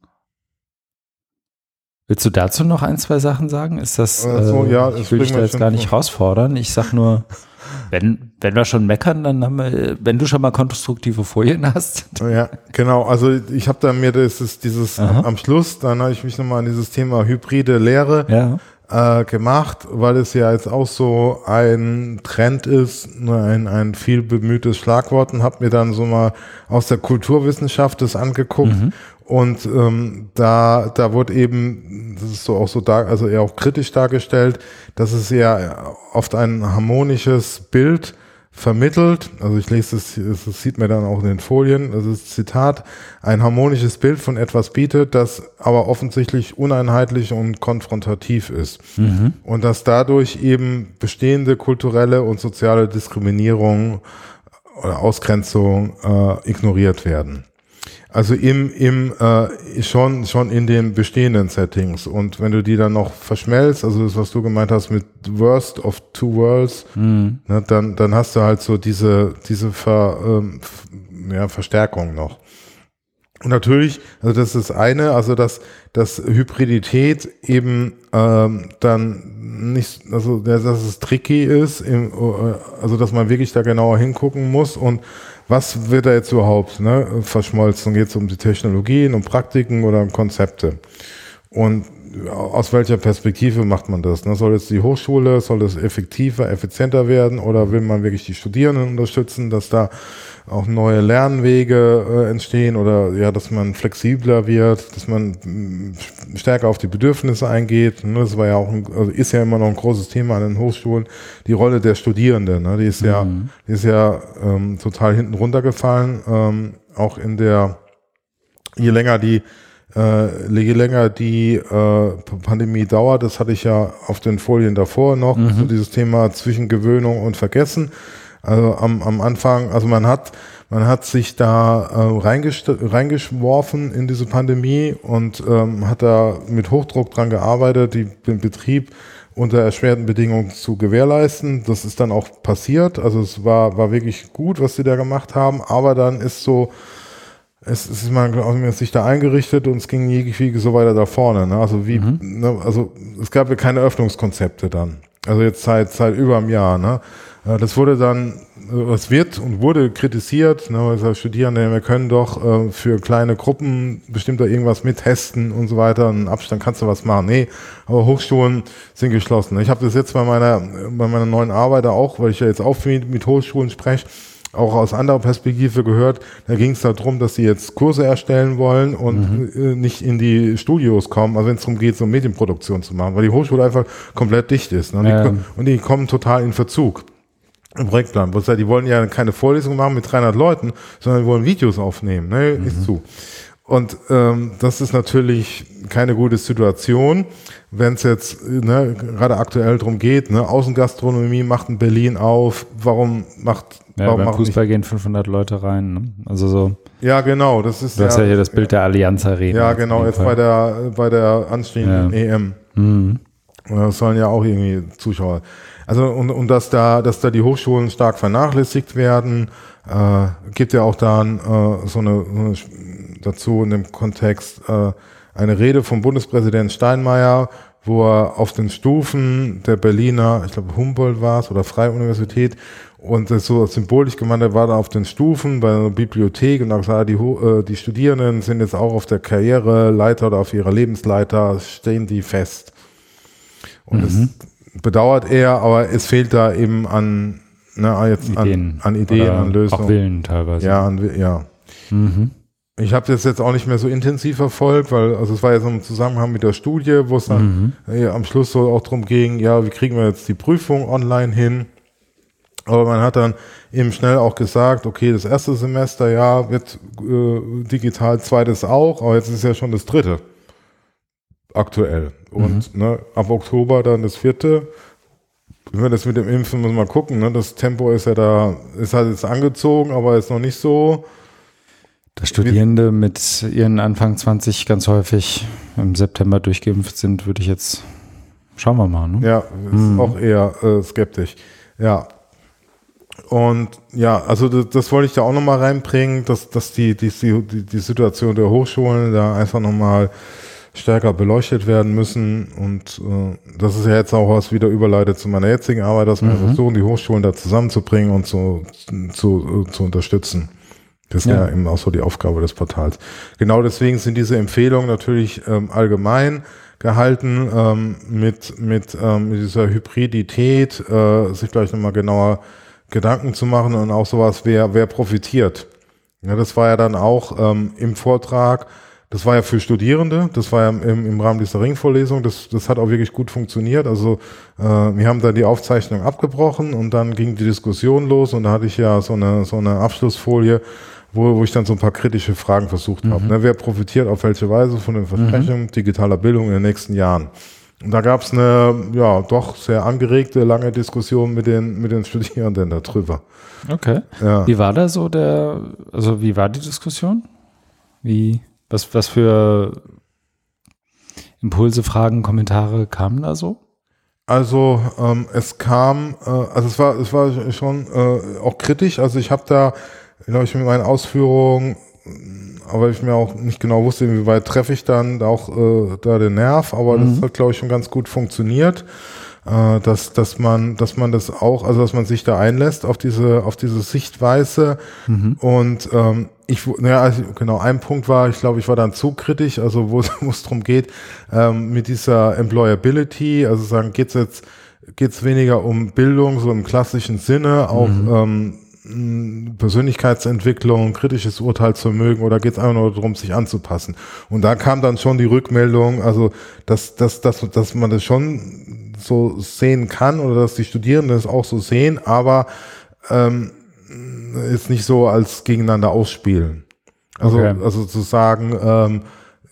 S1: Willst du dazu noch ein, zwei Sachen sagen? Ist das,
S2: so, äh, ja,
S1: ich will dich da jetzt gar nicht herausfordern. Ich sag nur, wenn, wenn wir schon meckern, dann haben wir, wenn du schon mal konstruktive Folien hast.
S2: Ja, genau. Also ich habe da mir das, ist dieses Aha. am Schluss, dann habe ich mich nochmal an dieses Thema hybride Lehre ja. Äh, gemacht, weil es ja jetzt auch so ein Trend ist, ne, ein, ein viel bemühtes Schlagwort und habe mir dann so mal aus der Kulturwissenschaft das angeguckt mhm. Und ähm, da, da wurde eben, das ist so auch so da, also eher auch kritisch dargestellt, dass es ja oft ein harmonisches Bild vermittelt. Also ich lese das, das sieht man dann auch in den Folien, das ist Zitat, ein harmonisches Bild von etwas bietet, das aber offensichtlich uneinheitlich und konfrontativ ist. Mhm. Und dass dadurch eben bestehende kulturelle und soziale Diskriminierung oder Ausgrenzung äh, ignoriert werden. Also im, im äh, schon, schon in den bestehenden Settings. Und wenn du die dann noch verschmelzt, also das, was du gemeint hast mit Worst of Two Worlds, mhm. ne, dann, dann hast du halt so diese, diese Ver, ähm, ja, Verstärkung noch. Und natürlich, also das ist das eine, also dass, dass Hybridität eben ähm, dann nicht, also dass es tricky ist, im, äh, also dass man wirklich da genauer hingucken muss und was wird da jetzt überhaupt ne, verschmolzen? Geht es um die Technologien, um Praktiken oder um Konzepte? Und aus welcher Perspektive macht man das? Ne? Soll jetzt die Hochschule, soll es effektiver, effizienter werden oder will man wirklich die Studierenden unterstützen, dass da auch neue Lernwege äh, entstehen oder ja, dass man flexibler wird, dass man mm, stärker auf die Bedürfnisse eingeht. Ne? Das war ja auch ein, also ist ja immer noch ein großes Thema an den Hochschulen, die Rolle der Studierenden. Ne? Die ist ja, mhm. die ist ja ähm, total hinten runtergefallen. Ähm, auch in der, je länger die äh, je länger die äh, Pandemie dauert, das hatte ich ja auf den Folien davor noch, mhm. so dieses Thema zwischen Gewöhnung und Vergessen. Also am, am Anfang, also man hat, man hat sich da äh, reingeschworfen in diese Pandemie und ähm, hat da mit Hochdruck dran gearbeitet, die, den Betrieb unter erschwerten Bedingungen zu gewährleisten. Das ist dann auch passiert. Also es war, war wirklich gut, was sie da gemacht haben, aber dann ist so, es, ist man, glaube ich, sich da eingerichtet und es ging irgendwie so weiter da vorne. Ne? Also wie, mhm. ne? also es gab ja keine Öffnungskonzepte dann. Also jetzt seit, seit über einem Jahr. Ne? Äh, das wurde dann, äh, es wird und wurde kritisiert, ne, also Studierende, wir können doch äh, für kleine Gruppen bestimmt da irgendwas mittesten und so weiter, einen Abstand kannst du was machen. Nee, aber Hochschulen sind geschlossen. Ich habe das jetzt bei meiner, bei meiner neuen Arbeit auch, weil ich ja jetzt auch mit, mit Hochschulen spreche, auch aus anderer Perspektive gehört, da ging es darum, dass sie jetzt Kurse erstellen wollen und mhm. nicht in die Studios kommen, also wenn es darum geht, so Medienproduktion zu machen, weil die Hochschule einfach komplett dicht ist. Ne? Und, ja. die, und die kommen total in Verzug im Projektplan. Die wollen ja keine Vorlesung machen mit 300 Leuten, sondern die wollen Videos aufnehmen. Ne? Mhm. Ist zu. Und ähm, das ist natürlich keine gute Situation, wenn es jetzt ne, gerade aktuell drum geht. Ne? Außengastronomie macht in Berlin auf. Warum macht
S1: ja,
S2: warum
S1: beim Fußball nicht? gehen 500 Leute rein. Ne? Also so.
S2: Ja, genau. Das ist
S1: du hast ja, hier das Bild der Allianz Arena.
S2: Ja, genau. Jetzt bei der bei der anstehenden ja. EM. Mhm. Das sollen ja auch irgendwie Zuschauer. Also und, und dass da, dass da die Hochschulen stark vernachlässigt werden, äh, gibt ja auch dann äh, so, eine, so eine dazu in dem Kontext äh, eine Rede vom Bundespräsident Steinmeier, wo er auf den Stufen der Berliner, ich glaube Humboldt war es oder Freie Universität, und das so symbolisch gemeint, er war da auf den Stufen bei einer Bibliothek und da gesagt, die, äh, die Studierenden sind jetzt auch auf der Karriereleiter oder auf ihrer Lebensleiter, stehen die fest. Und mhm bedauert er, aber es fehlt da eben an, ne, jetzt Ideen. An, an Ideen, an Lösungen. Auch
S1: Willen teilweise.
S2: Ja, an, ja. Mhm. Ich habe das jetzt auch nicht mehr so intensiv verfolgt, weil also es war jetzt im Zusammenhang mit der Studie, wo es dann mhm. äh, am Schluss so auch darum ging, ja, wie kriegen wir jetzt die Prüfung online hin? Aber man hat dann eben schnell auch gesagt, okay, das erste Semester, ja, wird äh, digital, zweites auch, aber jetzt ist ja schon das dritte aktuell. Und mhm. ne, ab Oktober dann das vierte. Wenn wir das mit dem Impfen muss mal gucken, ne? Das Tempo ist ja da, ist halt jetzt angezogen, aber ist noch nicht so.
S1: Dass Studierende mit ihren Anfang 20 ganz häufig im September durchgeimpft sind, würde ich jetzt, schauen wir mal. Ne?
S2: Ja, ist mhm. auch eher äh, skeptisch. Ja. Und ja, also das, das wollte ich da auch nochmal reinbringen, dass, dass die, die, die, die Situation der Hochschulen da einfach nochmal mal stärker beleuchtet werden müssen. Und äh, das ist ja jetzt auch was wieder überleitet zu meiner jetzigen Arbeit, dass wir mhm. versuchen, die Hochschulen da zusammenzubringen und zu, zu, äh, zu unterstützen. Das ist ja. eben auch so die Aufgabe des Portals. Genau deswegen sind diese Empfehlungen natürlich ähm, allgemein gehalten, ähm, mit, mit, ähm, mit dieser Hybridität, äh, sich gleich nochmal genauer Gedanken zu machen und auch sowas, wer, wer profitiert. Ja, das war ja dann auch ähm, im Vortrag das war ja für Studierende, das war ja im, im Rahmen dieser Ringvorlesung, das, das hat auch wirklich gut funktioniert. Also äh, wir haben da die Aufzeichnung abgebrochen und dann ging die Diskussion los und da hatte ich ja so eine, so eine Abschlussfolie, wo, wo ich dann so ein paar kritische Fragen versucht mhm. habe. Ne, wer profitiert auf welche Weise von den Versprechungen mhm. digitaler Bildung in den nächsten Jahren? Und da gab es eine ja doch sehr angeregte, lange Diskussion mit den, mit den Studierenden darüber.
S1: Okay. Ja. Wie war da so der, also wie war die Diskussion? Wie? Was, was für Impulse, Fragen, Kommentare kamen da so?
S2: Also ähm, es kam, äh, also es war, es war schon äh, auch kritisch. Also ich habe da, glaube ich, mit meinen Ausführungen, aber ich mir auch nicht genau wusste, inwieweit treffe ich dann auch äh, da den Nerv, aber mhm. das hat, glaube ich, schon ganz gut funktioniert. äh, dass, dass man, dass man das auch, also dass man sich da einlässt auf diese, auf diese Sichtweise. Mhm. Und ähm, ich, naja, also genau, ein Punkt war, ich glaube, ich war dann zu kritisch, also wo es darum geht, ähm, mit dieser Employability, also sagen, geht's jetzt, geht's weniger um Bildung, so im klassischen Sinne, auch mhm. ähm, Persönlichkeitsentwicklung, kritisches Urteilsvermögen oder geht es einfach nur darum, sich anzupassen? Und da kam dann schon die Rückmeldung, also dass, dass, dass, dass man das schon so sehen kann oder dass die Studierenden es auch so sehen, aber ähm, ist nicht so als gegeneinander ausspielen. Also, okay. also zu sagen, ähm,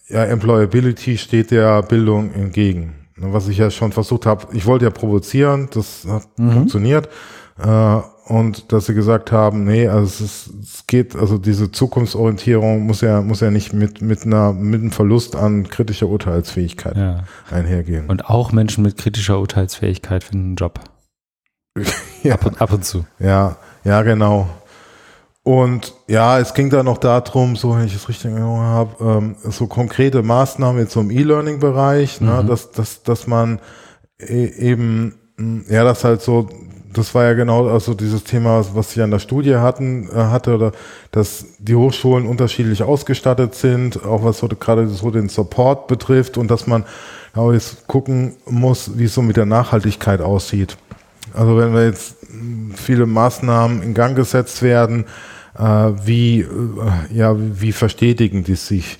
S2: ja, Employability steht der Bildung entgegen. Was ich ja schon versucht habe, ich wollte ja provozieren, das hat mhm. funktioniert. Äh, und dass sie gesagt haben, nee, also es, ist, es geht, also diese Zukunftsorientierung muss ja, muss ja nicht mit, mit einer, mit einem Verlust an kritischer Urteilsfähigkeit ja. einhergehen.
S1: Und auch Menschen mit kritischer Urteilsfähigkeit finden einen Job.
S2: ja. ab, und, ab und zu. Ja, ja, genau. Und ja, es ging da noch darum, so wenn ich es richtig erinnern habe, ähm, so konkrete Maßnahmen jetzt so im E-Learning-Bereich, ne, mhm. ne, dass, dass, dass man e eben, ja, das halt so das war ja genau also dieses Thema, was Sie an der Studie hatten, äh, hatte, oder dass die Hochschulen unterschiedlich ausgestattet sind, auch was so gerade so den Support betrifft und dass man auch jetzt gucken muss, wie es so mit der Nachhaltigkeit aussieht. Also wenn wir jetzt viele Maßnahmen in Gang gesetzt werden, äh, wie, äh, ja, wie verstetigen die sich?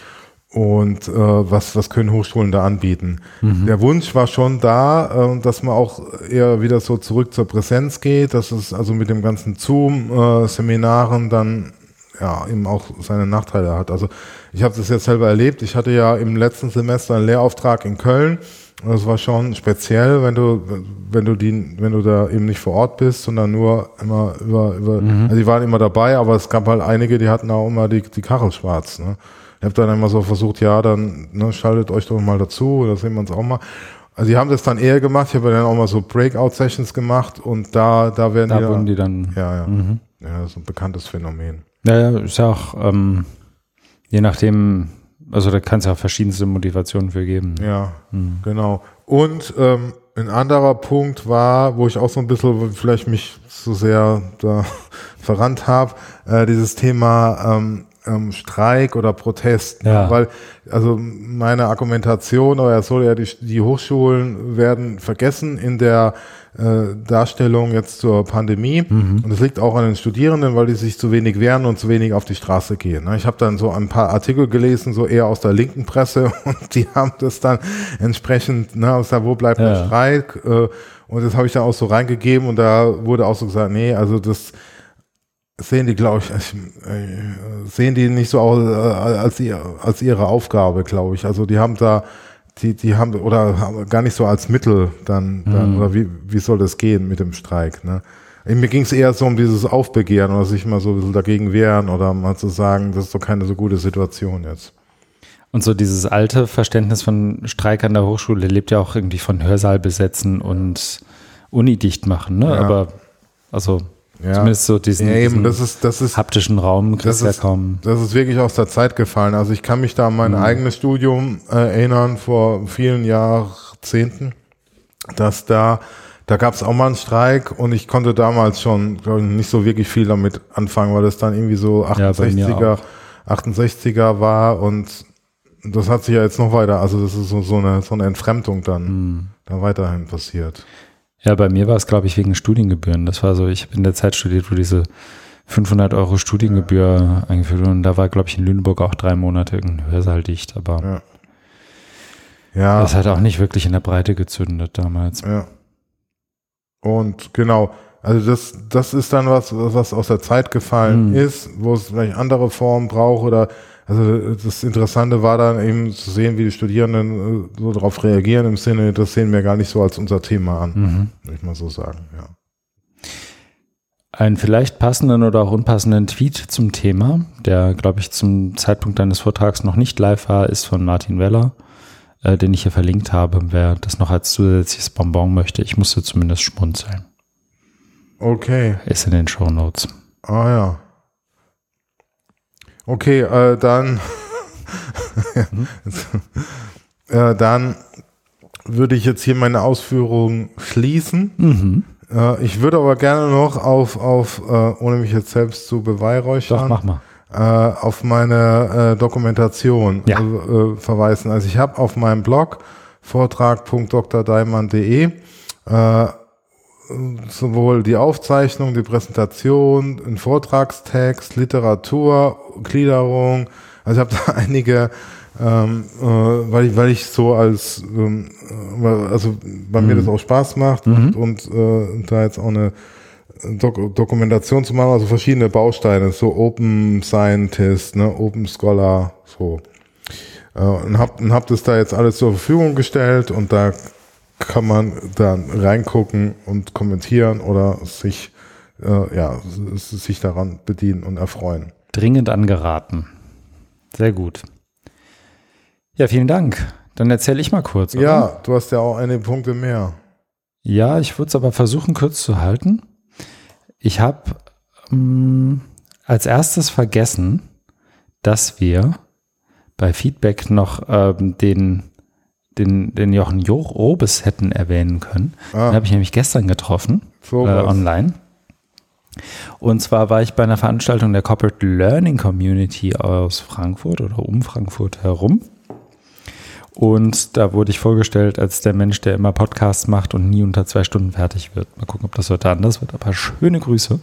S2: Und äh, was, was können Hochschulen da anbieten. Mhm. Der Wunsch war schon da, äh, dass man auch eher wieder so zurück zur Präsenz geht, dass es also mit dem ganzen Zoom-Seminaren äh, dann ja eben auch seine Nachteile hat. Also ich habe das jetzt selber erlebt. Ich hatte ja im letzten Semester einen Lehrauftrag in Köln. Das war schon speziell, wenn du, wenn du die, wenn du da eben nicht vor Ort bist, sondern nur immer über, über, mhm. also die waren immer dabei, aber es gab halt einige, die hatten auch immer die, die Kachel schwarz. Ne? Habe dann immer so versucht, ja, dann ne, schaltet euch doch mal dazu, da sehen wir uns auch mal. Also die haben das dann eher gemacht, ich habe dann auch mal so Breakout-Sessions gemacht und da, da werden
S1: da
S2: die,
S1: wurden die dann.
S2: Ja, ja. Mhm. Ja, das ist ein bekanntes Phänomen.
S1: Ja, ja, ist ja auch, ähm, je nachdem, also da kann es ja verschiedenste Motivationen für geben.
S2: Ja, mhm. genau. Und ähm, ein anderer Punkt war, wo ich auch so ein bisschen vielleicht mich so sehr da verrannt habe, äh, dieses Thema ähm, ähm, Streik oder Protest. Ne? Ja. Weil, also meine Argumentation, oder so, ja, die, die Hochschulen werden vergessen in der äh, Darstellung jetzt zur Pandemie. Mhm. Und es liegt auch an den Studierenden, weil die sich zu wenig wehren und zu wenig auf die Straße gehen. Ne? Ich habe dann so ein paar Artikel gelesen, so eher aus der linken Presse, und die haben das dann entsprechend, ne, aus der Wo bleibt ja. der Streik? Äh, und das habe ich dann auch so reingegeben und da wurde auch so gesagt, nee, also das sehen die, glaube ich, äh, sehen die nicht so aus, äh, als, ihr, als ihre Aufgabe, glaube ich. Also die haben da, die, die haben, oder haben gar nicht so als Mittel dann, dann mhm. oder wie, wie soll das gehen mit dem Streik, ne? Mir ging es eher so um dieses Aufbegehren oder sich mal so ein bisschen dagegen wehren oder mal zu sagen, das ist doch keine so gute Situation jetzt.
S1: Und so dieses alte Verständnis von Streik an der Hochschule lebt ja auch irgendwie von Hörsaal besetzen und Uni dicht machen, ne? Ja. Aber also ja. Zumindest so diesen,
S2: ja, eben, das ist, das ist,
S1: haptischen Raum
S2: kriegst ja kaum. Das ist wirklich aus der Zeit gefallen. Also ich kann mich da an mein mhm. eigenes Studium äh, erinnern vor vielen Jahrzehnten, dass da da gab es auch mal einen Streik und ich konnte damals schon ich, nicht so wirklich viel damit anfangen, weil das dann irgendwie so 68er, ja, 68er war und das hat sich ja jetzt noch weiter, also das ist so, so, eine, so eine Entfremdung dann mhm. da weiterhin passiert.
S1: Ja, bei mir war es, glaube ich, wegen Studiengebühren. Das war so, ich habe in der Zeit studiert, wo diese 500 Euro Studiengebühr ja. eingeführt wurde. Und da war, glaube ich, in Lüneburg auch drei Monate irgendein Hörsaal dicht. Aber ja. ja. das hat auch nicht wirklich in der Breite gezündet damals.
S2: Ja. Und genau, also das, das ist dann was, was aus der Zeit gefallen hm. ist, wo es vielleicht andere Formen braucht oder also das Interessante war dann eben zu sehen, wie die Studierenden äh, so darauf reagieren im Sinne, das sehen wir gar nicht so als unser Thema an, mhm. würde ich mal so sagen, ja.
S1: Einen vielleicht passenden oder auch unpassenden Tweet zum Thema, der, glaube ich, zum Zeitpunkt deines Vortrags noch nicht live war, ist von Martin Weller, äh, den ich hier verlinkt habe. Wer das noch als zusätzliches Bonbon möchte, ich musste zumindest schmunzeln.
S2: Okay.
S1: Ist in den Show Notes.
S2: Ah ja. Okay, äh, dann, äh, dann würde ich jetzt hier meine Ausführungen schließen. Mhm. Äh, ich würde aber gerne noch auf, auf äh, ohne mich jetzt selbst zu beweihräuchern,
S1: Doch, mach mal.
S2: Äh, auf meine äh, Dokumentation
S1: ja.
S2: äh, verweisen. Also ich habe auf meinem Blog vortrag.drdaimann.de äh, sowohl die Aufzeichnung, die Präsentation, ein Vortragstext, Literatur, Gliederung. Also ich habe da einige, ähm, äh, weil, ich, weil ich so als, ähm, äh, also bei mhm. mir das auch Spaß macht mhm. und, und äh, da jetzt auch eine Dok Dokumentation zu machen, also verschiedene Bausteine, so Open Scientist, ne, Open Scholar, so. Äh, und hab, und hab das da jetzt alles zur Verfügung gestellt und da kann man dann reingucken und kommentieren oder sich, äh, ja, sich daran bedienen und erfreuen.
S1: Dringend angeraten. Sehr gut. Ja, vielen Dank. Dann erzähle ich mal kurz.
S2: Oder? Ja, du hast ja auch einige Punkte mehr.
S1: Ja, ich würde es aber versuchen, kurz zu halten. Ich habe ähm, als erstes vergessen, dass wir bei Feedback noch ähm, den den, den Jochen Joch Robes hätten erwähnen können. Ah. Den habe ich nämlich gestern getroffen, äh, online. Und zwar war ich bei einer Veranstaltung der Corporate Learning Community aus Frankfurt oder um Frankfurt herum. Und da wurde ich vorgestellt als der Mensch, der immer Podcasts macht und nie unter zwei Stunden fertig wird. Mal gucken, ob das heute anders wird. Aber schöne Grüße.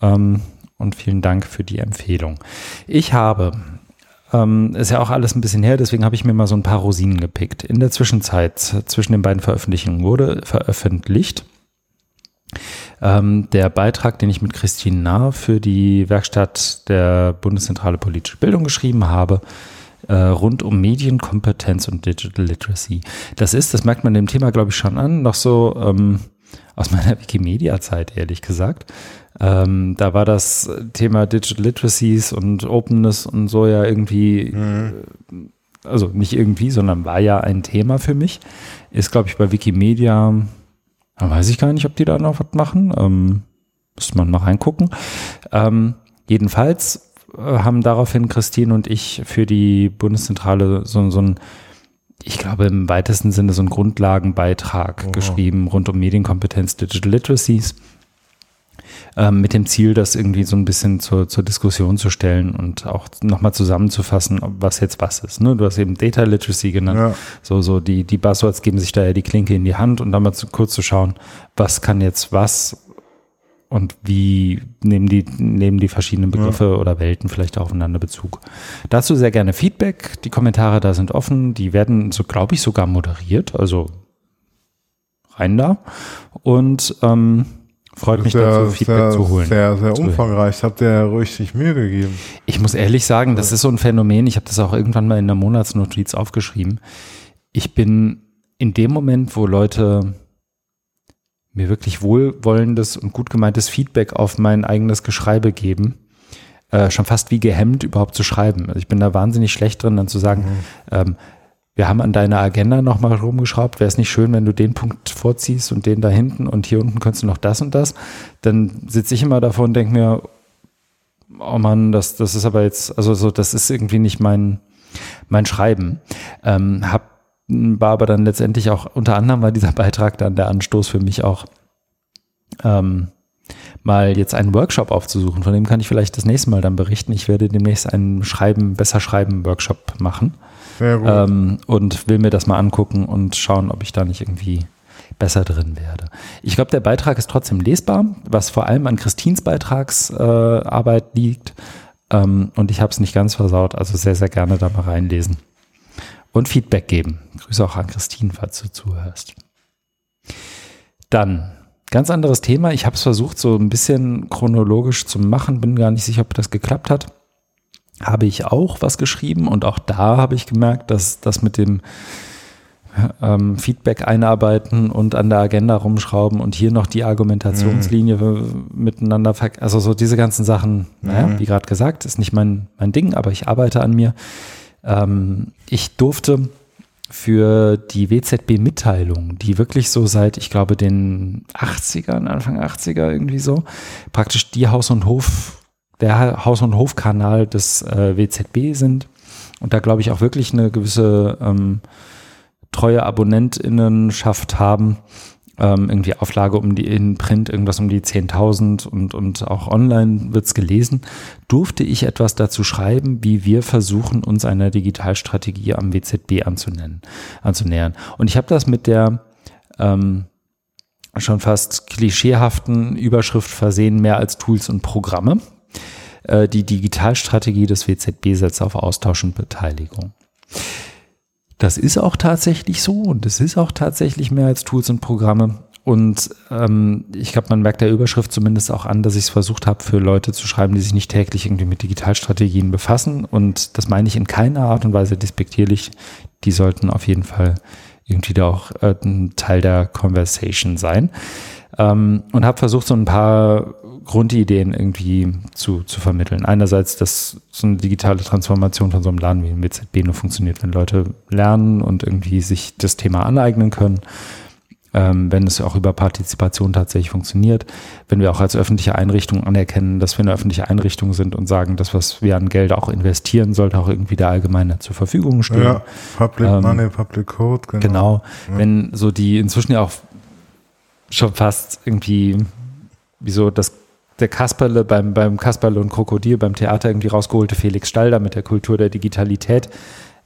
S1: Ähm, und vielen Dank für die Empfehlung. Ich habe ähm, ist ja auch alles ein bisschen her, deswegen habe ich mir mal so ein paar Rosinen gepickt. In der Zwischenzeit, zwischen den beiden Veröffentlichungen, wurde veröffentlicht ähm, der Beitrag, den ich mit Christine Nahr für die Werkstatt der Bundeszentrale Politische Bildung geschrieben habe, äh, rund um Medienkompetenz und Digital Literacy. Das ist, das merkt man dem Thema, glaube ich, schon an, noch so ähm, aus meiner Wikimedia-Zeit, ehrlich gesagt. Ähm, da war das Thema Digital Literacies und Openness und so ja irgendwie, mhm. also nicht irgendwie, sondern war ja ein Thema für mich. Ist, glaube ich, bei Wikimedia, weiß ich gar nicht, ob die da noch was machen. Ähm, müsste man mal reingucken. Ähm, jedenfalls äh, haben daraufhin Christine und ich für die Bundeszentrale so, so ein ich glaube, im weitesten Sinne so einen Grundlagenbeitrag oh. geschrieben rund um Medienkompetenz, Digital Literacies ähm, mit dem Ziel, das irgendwie so ein bisschen zur, zur Diskussion zu stellen und auch nochmal zusammenzufassen, was jetzt was ist. Ne? Du hast eben Data Literacy genannt. Ja. So, so die, die Buzzwords geben sich da ja die Klinke in die Hand und dann mal zu, kurz zu schauen, was kann jetzt was und wie nehmen die, nehmen die verschiedenen Begriffe ja. oder Welten vielleicht aufeinander Bezug. Dazu sehr gerne Feedback. Die Kommentare da sind offen. Die werden, so glaube ich, sogar moderiert. Also rein da. Und ähm, Freut mich
S2: sehr,
S1: dazu, Feedback
S2: sehr,
S1: zu holen.
S2: Sehr, sehr umfangreich. Habt ihr ruhig sich Mühe gegeben.
S1: Ich muss ehrlich sagen, das ist so ein Phänomen. Ich habe das auch irgendwann mal in der Monatsnotiz aufgeschrieben. Ich bin in dem Moment, wo Leute mir wirklich wohlwollendes und gut gemeintes Feedback auf mein eigenes Geschreibe geben, äh, schon fast wie gehemmt überhaupt zu schreiben. Also ich bin da wahnsinnig schlecht drin, dann zu sagen, mhm. ähm, wir haben an deiner Agenda nochmal rumgeschraubt. Wäre es nicht schön, wenn du den Punkt vorziehst und den da hinten und hier unten könntest du noch das und das? Dann sitze ich immer davor und denke mir, oh Mann, das, das ist aber jetzt, also so, das ist irgendwie nicht mein, mein Schreiben. Ähm, hab, war aber dann letztendlich auch, unter anderem war dieser Beitrag dann der Anstoß für mich auch, ähm, mal jetzt einen Workshop aufzusuchen. Von dem kann ich vielleicht das nächste Mal dann berichten. Ich werde demnächst einen Schreiben, besser Schreiben Workshop machen. Ähm, und will mir das mal angucken und schauen, ob ich da nicht irgendwie besser drin werde. Ich glaube, der Beitrag ist trotzdem lesbar, was vor allem an Christins Beitragsarbeit äh, liegt. Ähm, und ich habe es nicht ganz versaut, also sehr, sehr gerne da mal reinlesen. Und Feedback geben. Grüße auch an Christine, falls du zuhörst. Dann, ganz anderes Thema. Ich habe es versucht, so ein bisschen chronologisch zu machen, bin gar nicht sicher, ob das geklappt hat habe ich auch was geschrieben und auch da habe ich gemerkt, dass das mit dem ähm, Feedback einarbeiten und an der Agenda rumschrauben und hier noch die Argumentationslinie mhm. miteinander, also so diese ganzen Sachen, naja, mhm. wie gerade gesagt, ist nicht mein, mein Ding, aber ich arbeite an mir. Ähm, ich durfte für die WZB-Mitteilung, die wirklich so seit, ich glaube, den 80ern, Anfang 80er irgendwie so, praktisch die Haus- und Hof der Haus- und Hofkanal des äh, WZB sind und da glaube ich auch wirklich eine gewisse ähm, treue AbonnentInnenschaft haben. Ähm, irgendwie Auflage um die in Print irgendwas um die 10.000 und, und auch online wird's gelesen, durfte ich etwas dazu schreiben, wie wir versuchen, uns einer Digitalstrategie am WZB anzunennen, anzunähern. Und ich habe das mit der ähm, schon fast klischeehaften Überschrift versehen, mehr als Tools und Programme. Äh, die Digitalstrategie des WZB setzt auf Austausch und Beteiligung. Das ist auch tatsächlich so und es ist auch tatsächlich mehr als Tools und Programme. Und ähm, ich glaube, man merkt der Überschrift zumindest auch an, dass ich es versucht habe, für Leute zu schreiben, die sich nicht täglich irgendwie mit Digitalstrategien befassen. Und das meine ich in keiner Art und Weise despektierlich. Die sollten auf jeden Fall irgendwie da auch äh, ein Teil der Conversation sein. Ähm, und habe versucht, so ein paar Grundideen irgendwie zu, zu vermitteln. Einerseits, dass so eine digitale Transformation von so einem Laden wie dem WZB nur funktioniert, wenn Leute lernen und irgendwie sich das Thema aneignen können. Ähm, wenn es auch über Partizipation tatsächlich funktioniert, wenn wir auch als öffentliche Einrichtung anerkennen, dass wir eine öffentliche Einrichtung sind und sagen, das, was wir an Geld auch investieren, sollte auch irgendwie der Allgemeinheit zur Verfügung stehen. Ja,
S2: Public ähm, Money, Public Code,
S1: genau. Genau, ja. wenn so die inzwischen ja auch schon fast irgendwie wie so das der Kasperle beim, beim Kasperle und Krokodil beim Theater irgendwie rausgeholte Felix Stalder mit der Kultur der Digitalität.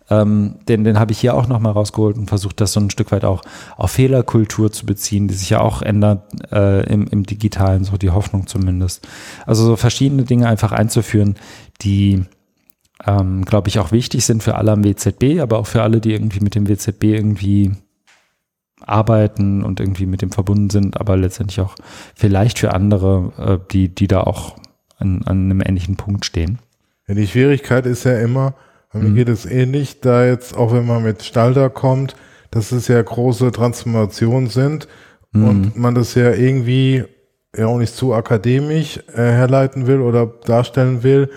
S1: Ähm, den den habe ich hier auch nochmal rausgeholt und versucht, das so ein Stück weit auch auf Fehlerkultur zu beziehen, die sich ja auch ändert äh, im, im Digitalen, so die Hoffnung zumindest. Also so verschiedene Dinge einfach einzuführen, die, ähm, glaube ich, auch wichtig sind für alle am WZB, aber auch für alle, die irgendwie mit dem WZB irgendwie arbeiten und irgendwie mit dem verbunden sind, aber letztendlich auch vielleicht für andere, äh, die, die da auch an, an einem ähnlichen Punkt stehen.
S2: Ja, die Schwierigkeit ist ja immer, mir mhm. geht es ähnlich, da jetzt, auch wenn man mit Stalter kommt, dass es ja große Transformationen sind mhm. und man das ja irgendwie ja auch nicht zu akademisch äh, herleiten will oder darstellen will,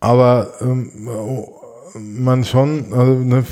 S2: aber ähm, man schon also, ne,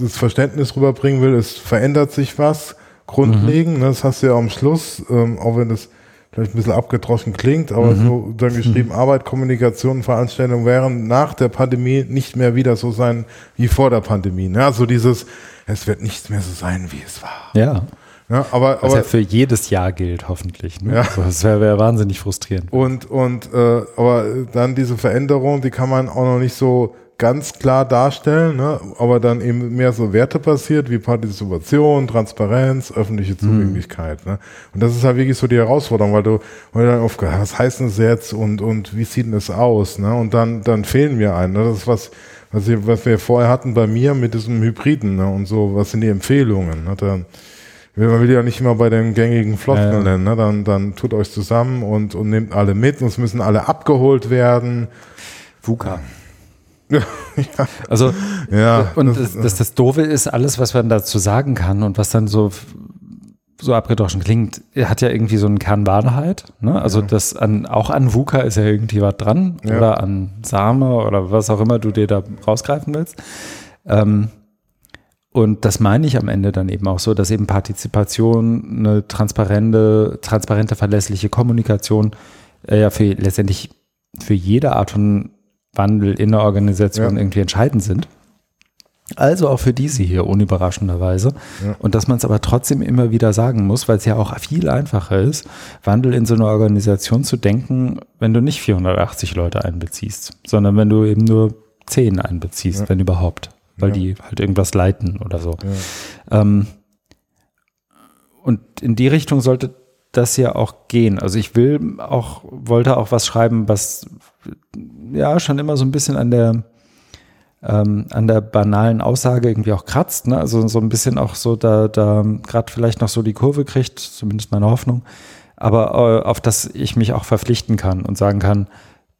S2: das Verständnis rüberbringen will, es verändert sich was grundlegend. Mhm. Ne, das hast du ja am Schluss, ähm, auch wenn das vielleicht ein bisschen abgedroschen klingt, aber mhm. so dann geschrieben, mhm. Arbeit, Kommunikation, Veranstaltungen wären nach der Pandemie nicht mehr wieder so sein wie vor der Pandemie. Ne? Also dieses, es wird nicht mehr so sein, wie es war.
S1: Ja.
S2: Ja, aber,
S1: Was aber, ja für jedes Jahr gilt, hoffentlich. Ne? Ja. Also das wäre wär wahnsinnig frustrierend.
S2: Und, und äh, aber dann diese Veränderung, die kann man auch noch nicht so ganz klar darstellen, ne? aber dann eben mehr so Werte passiert wie Partizipation, Transparenz, öffentliche Zugänglichkeit. Mhm. Ne? Und das ist halt wirklich so die Herausforderung, weil du, weil du dann oft, was heißt denn das jetzt und, und wie sieht denn das aus? Ne? Und dann, dann fehlen mir ein. Ne? Das ist was, was, ich, was wir vorher hatten bei mir mit diesem Hybriden ne? und so, was sind die Empfehlungen? Ne? Dann, man will ja nicht immer bei den gängigen Floskeln nennen, ne? dann, dann tut euch zusammen und, und nehmt alle mit und es müssen alle abgeholt werden.
S1: VUCA. Ja. Also, ja, und das, das, das Doofe ist, alles, was man dazu sagen kann und was dann so, so abgedroschen klingt, hat ja irgendwie so einen Kern Wahrheit. Ne? Also, ja. das an, auch an VUCA ist ja irgendwie was dran ja. oder an Same oder was auch immer du dir da rausgreifen willst. Ähm, und das meine ich am Ende dann eben auch so, dass eben Partizipation, eine transparente, transparente, verlässliche Kommunikation äh, ja für letztendlich für jede Art von Wandel in der Organisation ja. irgendwie entscheidend sind. Also auch für diese hier, unüberraschenderweise. Ja. Und dass man es aber trotzdem immer wieder sagen muss, weil es ja auch viel einfacher ist, Wandel in so eine Organisation zu denken, wenn du nicht 480 Leute einbeziehst, sondern wenn du eben nur 10 einbeziehst, ja. wenn überhaupt, weil ja. die halt irgendwas leiten oder so. Ähm, und in die Richtung sollte das ja auch gehen. Also ich will auch, wollte auch was schreiben, was ja schon immer so ein bisschen an der ähm, an der banalen Aussage irgendwie auch kratzt, ne? Also so ein bisschen auch so da, da gerade vielleicht noch so die Kurve kriegt, zumindest meine Hoffnung, aber äh, auf das ich mich auch verpflichten kann und sagen kann,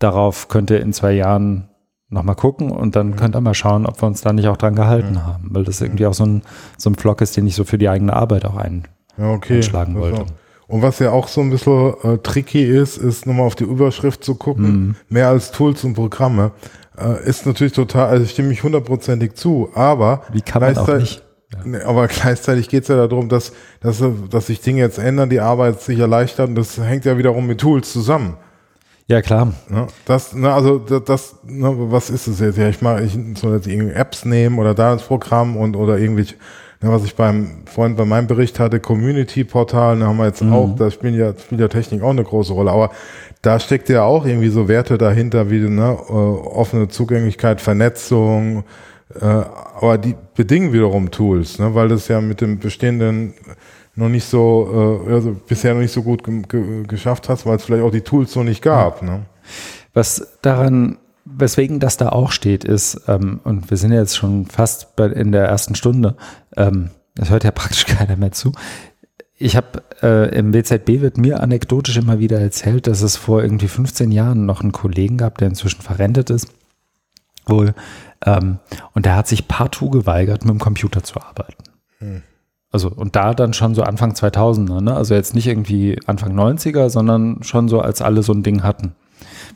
S1: darauf könnt ihr in zwei Jahren nochmal gucken und dann mhm. könnt ihr mal schauen, ob wir uns da nicht auch dran gehalten mhm. haben, weil das irgendwie auch so ein, so ein Flock ist, den ich so für die eigene Arbeit auch ein,
S2: ja, okay.
S1: einschlagen wollte.
S2: Und was ja auch so ein bisschen äh, tricky ist, ist nochmal auf die Überschrift zu gucken, mhm. mehr als Tools und Programme. Äh, ist natürlich total, also stimme ich hundertprozentig zu, aber
S1: Wie kann man auch nicht?
S2: Ja. Aber gleichzeitig geht es ja darum, dass, dass, dass sich Dinge jetzt ändern, die Arbeit sich erleichtert und das hängt ja wiederum mit Tools zusammen.
S1: Ja, klar.
S2: Ja, das, ne, also das, das ne, was ist es jetzt? Ja, ich mache, ich soll jetzt irgendwie Apps nehmen oder da ins Programm und oder irgendwelche Ja, was ich beim vorhin bei meinem Bericht hatte, Community-Portal, da haben wir jetzt mhm. auch, da spielt ja, spielt ja Technik auch eine große Rolle, aber da steckt ja auch irgendwie so Werte dahinter, wie ne, äh, offene Zugänglichkeit, Vernetzung, äh, aber die bedingen wiederum Tools, ne, weil das ja mit dem bestehenden noch nicht so, äh, also bisher noch nicht so gut geschafft hast, weil es vielleicht auch die Tools so nicht gab. Ne?
S1: Was daran, weswegen das da auch steht, ist, ähm, und wir sind jetzt schon fast bei, in der ersten Stunde, ähm, das hört ja praktisch keiner mehr zu. Ich habe äh, im WZB wird mir anekdotisch immer wieder erzählt, dass es vor irgendwie 15 Jahren noch einen Kollegen gab, der inzwischen verrentet ist, wohl, ähm, und der hat sich partout geweigert, mit dem Computer zu arbeiten. Hm. Also und da dann schon so Anfang 2000er, ne? also jetzt nicht irgendwie Anfang 90er, sondern schon so, als alle so ein Ding hatten.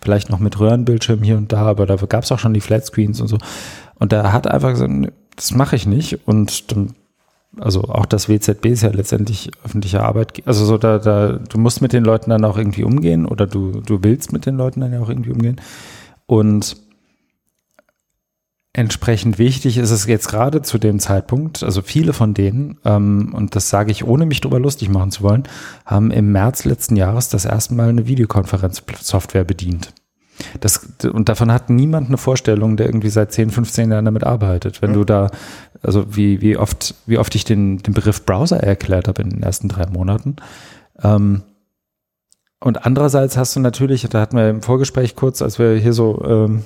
S1: Vielleicht noch mit Röhrenbildschirm hier und da, aber da gab es auch schon die Flatscreens und so. Und da hat einfach gesagt, das mache ich nicht. Und dann, also auch das WZB ist ja letztendlich öffentliche Arbeit. Also so da, da, du musst mit den Leuten dann auch irgendwie umgehen oder du, du willst mit den Leuten dann ja auch irgendwie umgehen. Und entsprechend wichtig ist es jetzt gerade zu dem Zeitpunkt, also viele von denen, ähm, und das sage ich ohne mich drüber lustig machen zu wollen, haben im März letzten Jahres das erste Mal eine Videokonferenzsoftware bedient. Das, und davon hat niemand eine Vorstellung, der irgendwie seit 10, 15 Jahren damit arbeitet. Wenn ja. du da, also wie, wie oft, wie oft ich den, den Begriff Browser erklärt habe in den ersten drei Monaten. Ähm, und andererseits hast du natürlich, da hatten wir im Vorgespräch kurz, als wir hier so ähm,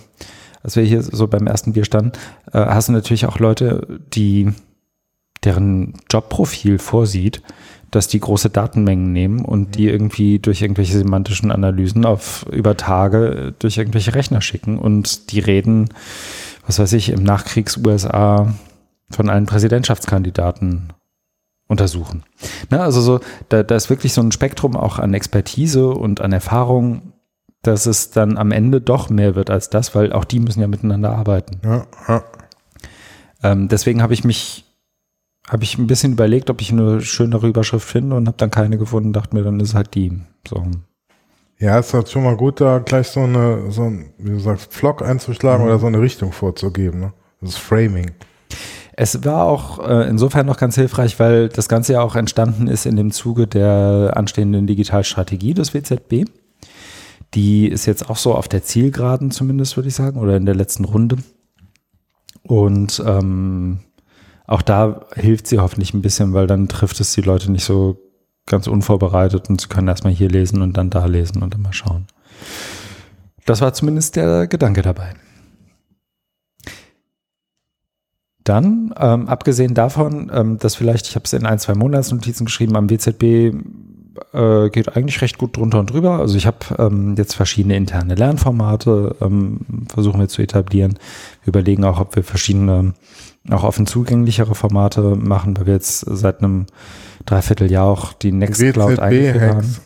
S1: als wir hier so beim ersten Bier standen, äh, hast du natürlich auch Leute, die deren Jobprofil vorsieht, dass die große Datenmengen nehmen und die irgendwie durch irgendwelche semantischen Analysen auf über Tage durch irgendwelche Rechner schicken und die reden, was weiß ich, im Nachkriegs-USA von allen Präsidentschaftskandidaten untersuchen. Na, also so, da, da ist wirklich so ein Spektrum auch an Expertise und an Erfahrung dass es dann am Ende doch mehr wird als das, weil auch die müssen ja miteinander arbeiten. Ja, ja. Ähm, deswegen habe ich mich, habe ich ein bisschen überlegt, ob ich eine schönere Überschrift finde und habe dann keine gefunden, dachte mir, dann ist halt die. So.
S2: Ja, es ist halt schon mal gut, da gleich so eine, so ein, wie du sagst, Vlog einzuschlagen mhm. oder so eine Richtung vorzugeben. Ne? Das ist Framing.
S1: Es war auch äh, insofern noch ganz hilfreich, weil das Ganze ja auch entstanden ist in dem Zuge der anstehenden Digitalstrategie des WZB. Die ist jetzt auch so auf der Zielgeraden zumindest, würde ich sagen, oder in der letzten Runde. Und ähm, auch da hilft sie hoffentlich ein bisschen, weil dann trifft es die Leute nicht so ganz unvorbereitet und sie können erstmal hier lesen und dann da lesen und dann mal schauen. Das war zumindest der Gedanke dabei. Dann, ähm, abgesehen davon, ähm, dass vielleicht, ich habe es in ein, zwei Monatsnotizen geschrieben, am WZB äh, geht eigentlich recht gut drunter und drüber. Also ich habe ähm, jetzt verschiedene interne Lernformate, ähm, versuchen wir zu etablieren. Wir überlegen auch, ob wir verschiedene, auch offen zugänglichere Formate machen, weil wir jetzt seit einem Dreivierteljahr auch die Nextcloud eingeführt haben.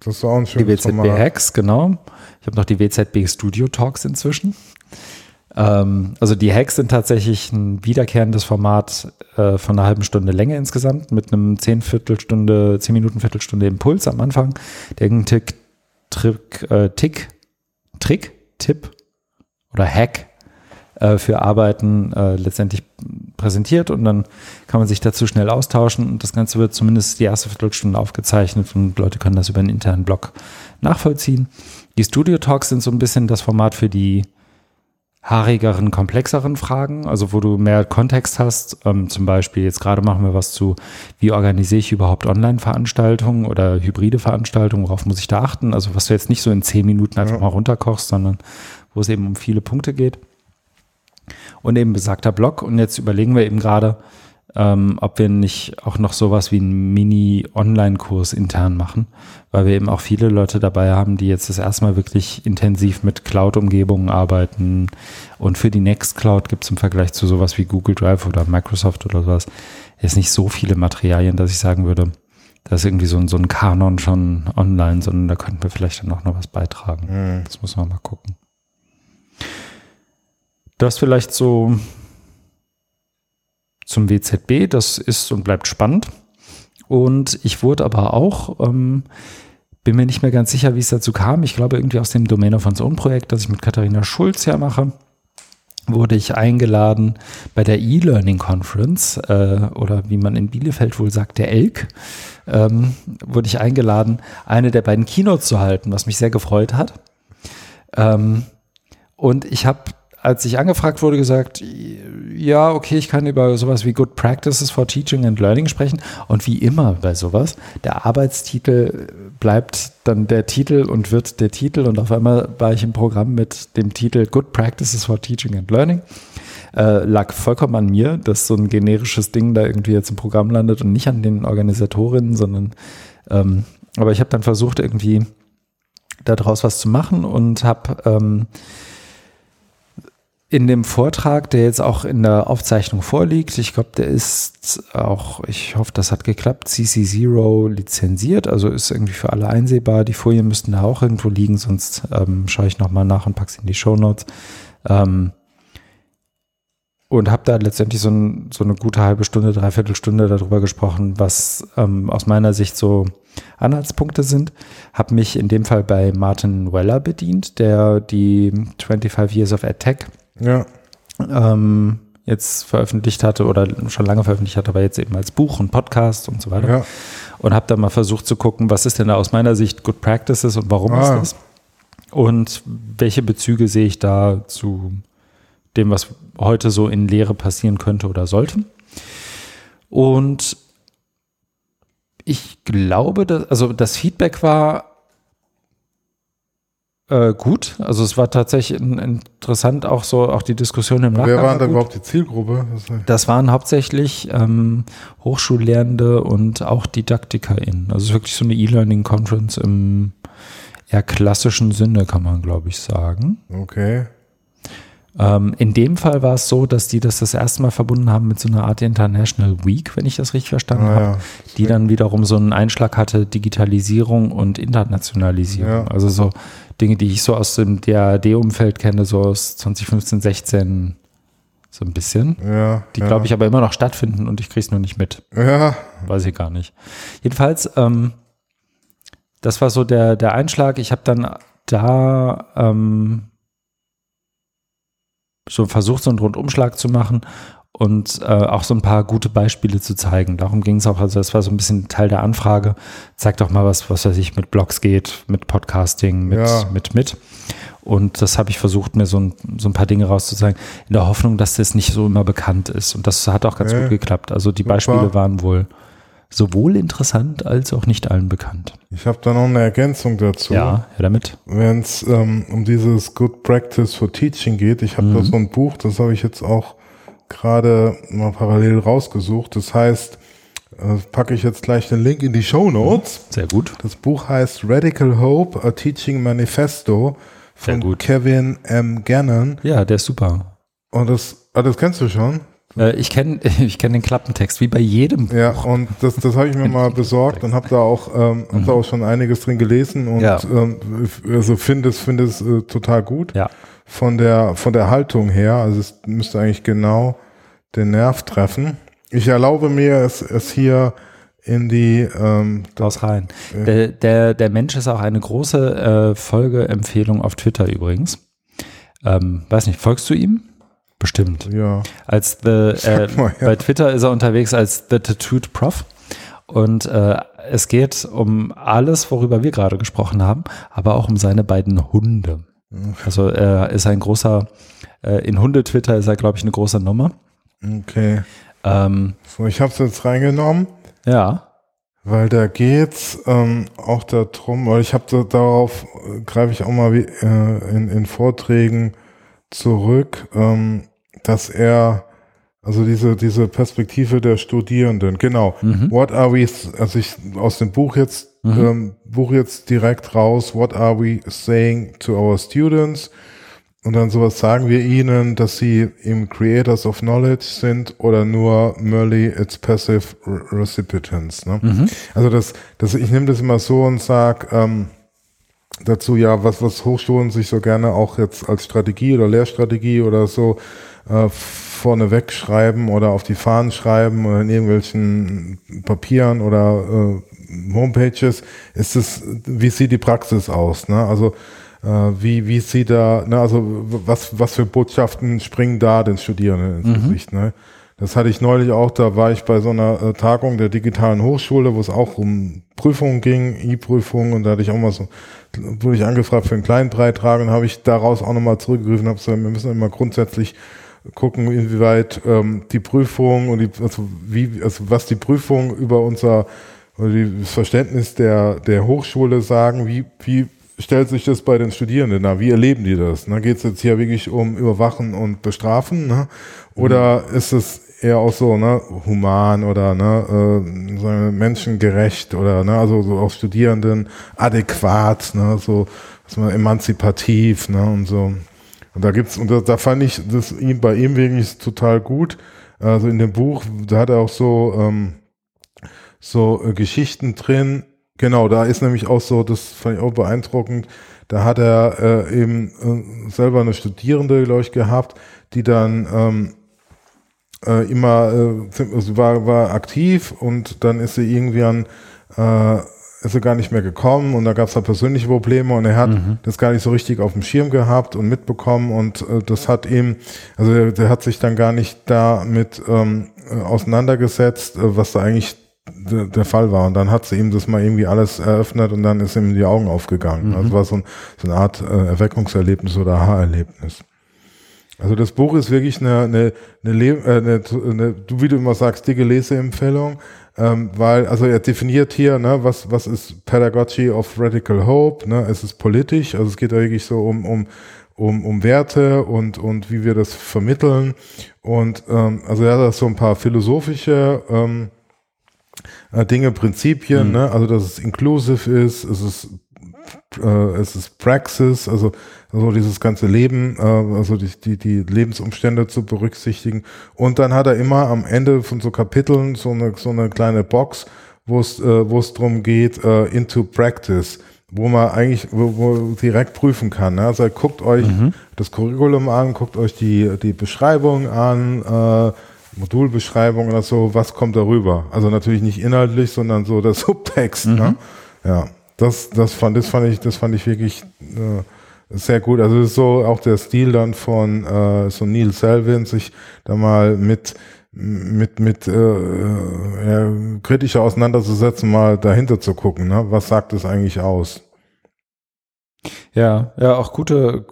S1: Das ist auch ein schönes Die WZB Hacks, genau. Ich habe noch die WZB Studio Talks inzwischen. Ähm, also die Hacks sind tatsächlich ein wiederkehrendes Format äh, von einer halben Stunde Länge insgesamt mit einem zehn Viertelstunde, zehn Minuten Viertelstunde Impuls am Anfang, der irgendeinen Tick, Trick, äh, Tick, Trick, Tipp oder Hack äh, für Arbeiten äh, letztendlich präsentiert und dann kann man sich dazu schnell austauschen und das Ganze wird zumindest die erste Viertelstunde aufgezeichnet und Leute können das über einen internen Blog nachvollziehen. Die Studio Talks sind so ein bisschen das Format für die haarigeren, komplexeren Fragen, also wo du mehr Kontext hast. Ähm, zum Beispiel jetzt gerade machen wir was zu, wie organisiere ich überhaupt Online-Veranstaltungen oder hybride Veranstaltungen, worauf muss ich da achten? Also was du jetzt nicht so in zehn Minuten einfach ja. mal runterkochst, sondern wo es eben um viele Punkte geht. Und eben besagter Blog. Und jetzt überlegen wir eben gerade, ähm, ob wir nicht auch noch sowas wie einen Mini-Online-Kurs intern machen, weil wir eben auch viele Leute dabei haben, die jetzt das erste Mal wirklich intensiv mit Cloud-Umgebungen arbeiten. Und für die Nextcloud gibt es im Vergleich zu sowas wie Google Drive oder Microsoft oder sowas jetzt nicht so viele Materialien, dass ich sagen würde, da ist irgendwie so ein, so ein Kanon schon online, sondern da könnten wir vielleicht dann auch noch was beitragen. Mhm. Das muss man mal gucken. Das vielleicht so zum WZB. Das ist und bleibt spannend. Und ich wurde aber auch, ähm, bin mir nicht mehr ganz sicher, wie es dazu kam. Ich glaube irgendwie aus dem Domain of One's Own Projekt, das ich mit Katharina Schulz ja mache, wurde ich eingeladen bei der E-Learning Conference äh, oder wie man in Bielefeld wohl sagt, der ELK, ähm, wurde ich eingeladen, eine der beiden Keynotes zu halten, was mich sehr gefreut hat. Ähm, und ich habe als ich angefragt wurde, gesagt, ja, okay, ich kann über sowas wie Good Practices for Teaching and Learning sprechen. Und wie immer bei sowas, der Arbeitstitel bleibt dann der Titel und wird der Titel. Und auf einmal war ich im Programm mit dem Titel Good Practices for Teaching and Learning. Äh, lag vollkommen an mir, dass so ein generisches Ding da irgendwie jetzt im Programm landet und nicht an den Organisatorinnen, sondern ähm, aber ich habe dann versucht, irgendwie daraus was zu machen und habe ähm, in dem Vortrag, der jetzt auch in der Aufzeichnung vorliegt, ich glaube, der ist auch, ich hoffe, das hat geklappt, CC0 lizenziert, also ist irgendwie für alle einsehbar. Die Folien müssten da auch irgendwo liegen, sonst ähm, schaue ich nochmal nach und packe sie in die Show Notes. Ähm, und habe da letztendlich so, ein, so, eine gute halbe Stunde, dreiviertel Stunde darüber gesprochen, was ähm, aus meiner Sicht so Anhaltspunkte sind. Habe mich in dem Fall bei Martin Weller bedient, der die 25 Years of EdTech
S2: ja.
S1: ähm, jetzt veröffentlicht hatte oder schon lange veröffentlicht hatte, aber jetzt eben als Buch und Podcast und so weiter.
S2: Ja.
S1: Und habe dann mal versucht zu gucken, was ist denn da aus meiner Sicht Good Practices und warum
S2: Ah.
S1: ist das? Und welche Bezüge sehe ich da zu dem, was heute so in Lehre passieren könnte oder sollte? Und ich glaube, dass, also das Feedback war äh, gut. Also es war tatsächlich in, interessant, auch so, auch die Diskussion im Nachgang.
S2: Wer
S1: war
S2: waren da überhaupt die Zielgruppe?
S1: Das waren hauptsächlich ähm, Hochschullehrende und auch DidaktikerInnen. Also es ist wirklich so eine E-Learning-Conference im eher klassischen Sinne, kann man, glaube ich, sagen.
S2: Okay.
S1: Ähm, in dem Fall war es so, dass die das das erste Mal verbunden haben mit so einer Art International Week, wenn ich das richtig verstanden
S2: Ah,
S1: habe,
S2: ja.
S1: die dann wiederum so einen Einschlag hatte, Digitalisierung und Internationalisierung.
S2: Ja.
S1: Also so Dinge, die ich so aus dem DAD-Umfeld kenne, so aus 2015, 16 so ein bisschen.
S2: Ja.
S1: Die,
S2: ja.
S1: glaube ich, aber immer noch stattfinden und ich kriege es nur nicht mit.
S2: Ja.
S1: Weiß ich gar nicht. Jedenfalls, ähm, das war so der, der Einschlag. Ich habe dann da ähm, so versucht, so einen Rundumschlag zu machen und äh, auch so ein paar gute Beispiele zu zeigen. Darum ging es auch. Also das war so ein bisschen Teil der Anfrage. Zeig doch mal, was, was weiß ich, mit Blogs geht, mit Podcasting, mit,
S2: Ja.
S1: mit, mit. Und das habe ich versucht, mir so ein, so ein paar Dinge rauszuzeigen, in der Hoffnung, dass das nicht so immer bekannt ist. Und das hat auch ganz
S2: Ja.
S1: gut geklappt. Also die. Beispiele waren wohl sowohl interessant als auch nicht allen bekannt.
S2: Ich habe da noch eine Ergänzung dazu.
S1: Ja, ja, damit.
S2: Wenn es ähm, um dieses Good Practice for Teaching geht, ich habe da
S1: Mhm.
S2: so ein Buch, das habe ich jetzt auch gerade mal parallel rausgesucht. Das heißt, äh, packe ich jetzt gleich den Link in die Show Notes.
S1: Sehr gut.
S2: Das Buch heißt Radical Hope, a Teaching Manifesto von. Kevin M. Gannon.
S1: Ja, der ist super.
S2: Und das, ah, das kennst du schon?
S1: Äh, ich kenne ich kenn den Klappentext, wie bei jedem.
S2: Ja, und das, das habe ich mir mal besorgt und habe da auch, ähm, hab da auch schon einiges drin gelesen und
S1: Mhm. Ja.
S2: ähm, also finde es, finde es äh, total gut.
S1: Ja.
S2: von der, von der Haltung her, also es müsste eigentlich genau den Nerv treffen. Ich erlaube mir es, es hier in die, ähm,
S1: Raus rein. Der, der, der Mensch ist auch eine große äh, Folgeempfehlung auf Twitter übrigens. Ähm, weiß nicht, folgst du ihm? Bestimmt.
S2: ja,
S1: Als the, äh,
S2: mal, ja.
S1: Bei Twitter ist er unterwegs als The Tattooed Prof. Und äh, es geht um alles, worüber wir gerade gesprochen haben, aber auch um seine beiden Hunde. Also er ist ein großer, äh, in Hunde-Twitter ist er, glaube ich, eine große Nummer.
S2: okay.
S1: Ähm,
S2: So, ich habe es jetzt reingenommen,
S1: ja,
S2: weil da geht's ähm, auch darum, weil ich habe da, darauf äh, greife ich auch mal wie, äh, in, in Vorträgen zurück, ähm, dass er also diese diese Perspektive der Studierenden, genau.
S1: Mhm.
S2: What are we? Also ich aus dem Buch jetzt ähm, Buch jetzt direkt raus. What are we saying to our students? Und dann sowas sagen wir ihnen, dass sie im Creators of Knowledge sind oder nur merely its passive re- recipients. Ne? Also das, das, ich nehme das immer so und sag ähm, dazu, ja, was, was Hochschulen sich so gerne auch jetzt als Strategie oder Lehrstrategie oder so äh, vorneweg schreiben oder auf die Fahnen schreiben oder in irgendwelchen Papieren oder äh, Homepages, ist es, wie sieht die Praxis aus? Ne? Also äh, wie, wie sie da, ne, also was, was für Botschaften springen da den Studierenden ins mhm. Gesicht, ne? Das hatte ich neulich auch, da war ich bei so einer äh, Tagung der digitalen Hochschule, wo es auch um Prüfungen ging, E-Prüfungen und da hatte ich auch mal so, wurde ich angefragt für einen kleinen Beitrag und habe ich daraus auch nochmal zurückgegriffen, habe gesagt, wir müssen immer grundsätzlich gucken, inwieweit ähm, die Prüfung und die, also wie, also was die Prüfung über unser oder das Verständnis der, der Hochschule sagen, wie, wie stellt sich das bei den Studierenden dar? Wie erleben die das? Ne? Geht es jetzt hier wirklich um Überwachen und Bestrafen? Ne? Oder mhm. ist es eher auch so ne, human oder ne, äh, menschengerecht oder ne, also so auch Studierenden adäquat, ne, so was man emanzipativ ne, und so. Und da gibt's und da, da fand ich das ihm bei ihm wirklich total gut. Also in dem Buch, da hat er auch so ähm, so äh, Geschichten drin. Genau, da ist nämlich auch so, das fand ich auch beeindruckend. Da hat er äh, eben äh, selber eine Studierende, glaube ich, gehabt, die dann ähm, äh, immer, äh, also war, war aktiv und dann ist sie irgendwie an, äh, ist sie gar nicht mehr gekommen und da gab es halt persönliche Probleme und er hat mhm. das gar nicht so richtig auf dem Schirm gehabt und mitbekommen und äh, das hat ihm, also der, der hat sich dann gar nicht damit ähm, auseinandergesetzt, äh, was da eigentlich der, der Fall war. Und dann hat sie ihm das mal irgendwie alles eröffnet und dann ist ihm die Augen aufgegangen. Mhm. Also war so, ein, so eine Art äh, Erweckungserlebnis oder Aha-Erlebnis. Also das Buch ist wirklich eine, eine, eine, äh, eine, eine wie du immer sagst, dicke Leseempfehlung, ähm, weil, also er definiert hier, ne, was, was ist Pedagogy of Radical Hope, ne, es ist politisch, also es geht da wirklich so um, um, um, um Werte und, und wie wir das vermitteln und, ähm, also er hat so ein paar philosophische, ähm, äh, Dinge, Prinzipien, mhm. ne, also dass es inclusive ist, es ist äh, es ist Praxis, also, also dieses ganze Leben, äh, also die, die, die Lebensumstände zu berücksichtigen. Und dann hat er immer am Ende von so Kapiteln so eine, so eine kleine Box, wo es, äh, wo es drum geht, äh, into practice, wo man eigentlich, wo, wo direkt prüfen kann. Ne? Also guckt euch mhm. das Curriculum an, guckt euch die, die Beschreibung an, äh, Modulbeschreibung oder so, was kommt darüber? Also natürlich nicht inhaltlich, sondern so der Subtext. Ne? Mhm. Ne? Ja das, das fand, das fand ich, das fand ich wirklich äh, sehr gut. Also ist so auch der Stil dann von äh, so Neil Selvin, sich da mal mit mit mit äh, äh, ja, kritischer auseinanderzusetzen, mal dahinter zu gucken, ne? was sagt es eigentlich aus?
S1: Ja, ja, auch gute,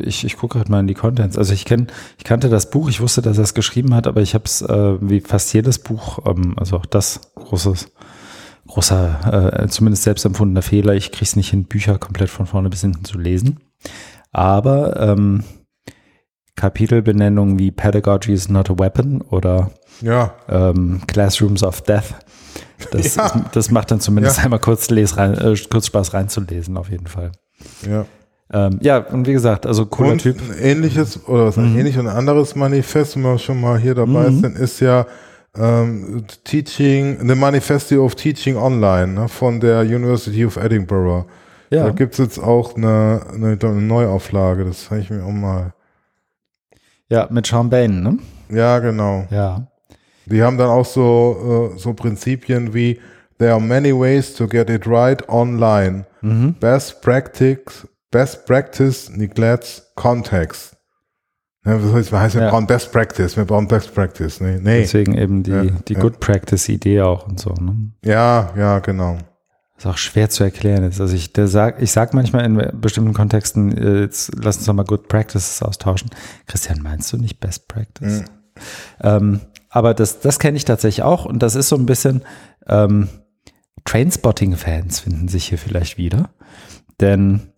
S1: ich, ich gucke halt mal in die Contents. Also ich kenne, ich kannte das Buch, ich wusste, dass er es geschrieben hat, aber ich habe es äh, wie fast jedes Buch, ähm, also auch das großes großer, äh, zumindest selbstempfundener Fehler. Ich kriege es nicht hin, Bücher komplett von vorne bis hinten zu lesen. Aber ähm, Kapitelbenennungen wie Pedagogy is not a weapon oder
S2: ja.
S1: ähm, Classrooms of Death. Das, ja. ist, das macht dann zumindest ja. einmal kurz, rein, äh, kurz Spaß reinzulesen, auf jeden Fall.
S2: Ja.
S1: Ähm, ja, und wie gesagt, also cooler und Typ.
S2: Ein ähnliches oder was mhm. ein ähnliches und anderes Manifest, wenn wir schon mal hier dabei mhm. sind, ist ja ähm, Teaching, The Manifesto of Teaching Online ne, von der University of Edinburgh. Ja. Da gibt es jetzt auch eine, eine, eine Neuauflage, das habe ich mir auch mal.
S1: Ja, mit Sean Bain, ne?
S2: Ja, genau.
S1: Ja.
S2: Die haben dann auch so, uh, so Prinzipien wie There are many ways to get it right online. Mhm. Best practice, best practice neglects context. Ja, das heißt, wir, wir brauchen Best Practice, wir brauchen Best Practice. Nee, nee.
S1: Deswegen eben die, ja, die ja. Good Practice-Idee auch und so. Ne?
S2: Ja, ja, genau.
S1: ist auch schwer zu erklären Also ich, der sag, ich sag manchmal in bestimmten Kontexten, äh, jetzt lass uns doch mal Good Practices austauschen. Christian, meinst du nicht Best Practice? Mhm. Ähm, aber das, das kenne ich tatsächlich auch und das ist so ein bisschen ähm, Trainspotting-Fans finden sich hier vielleicht wieder. Denn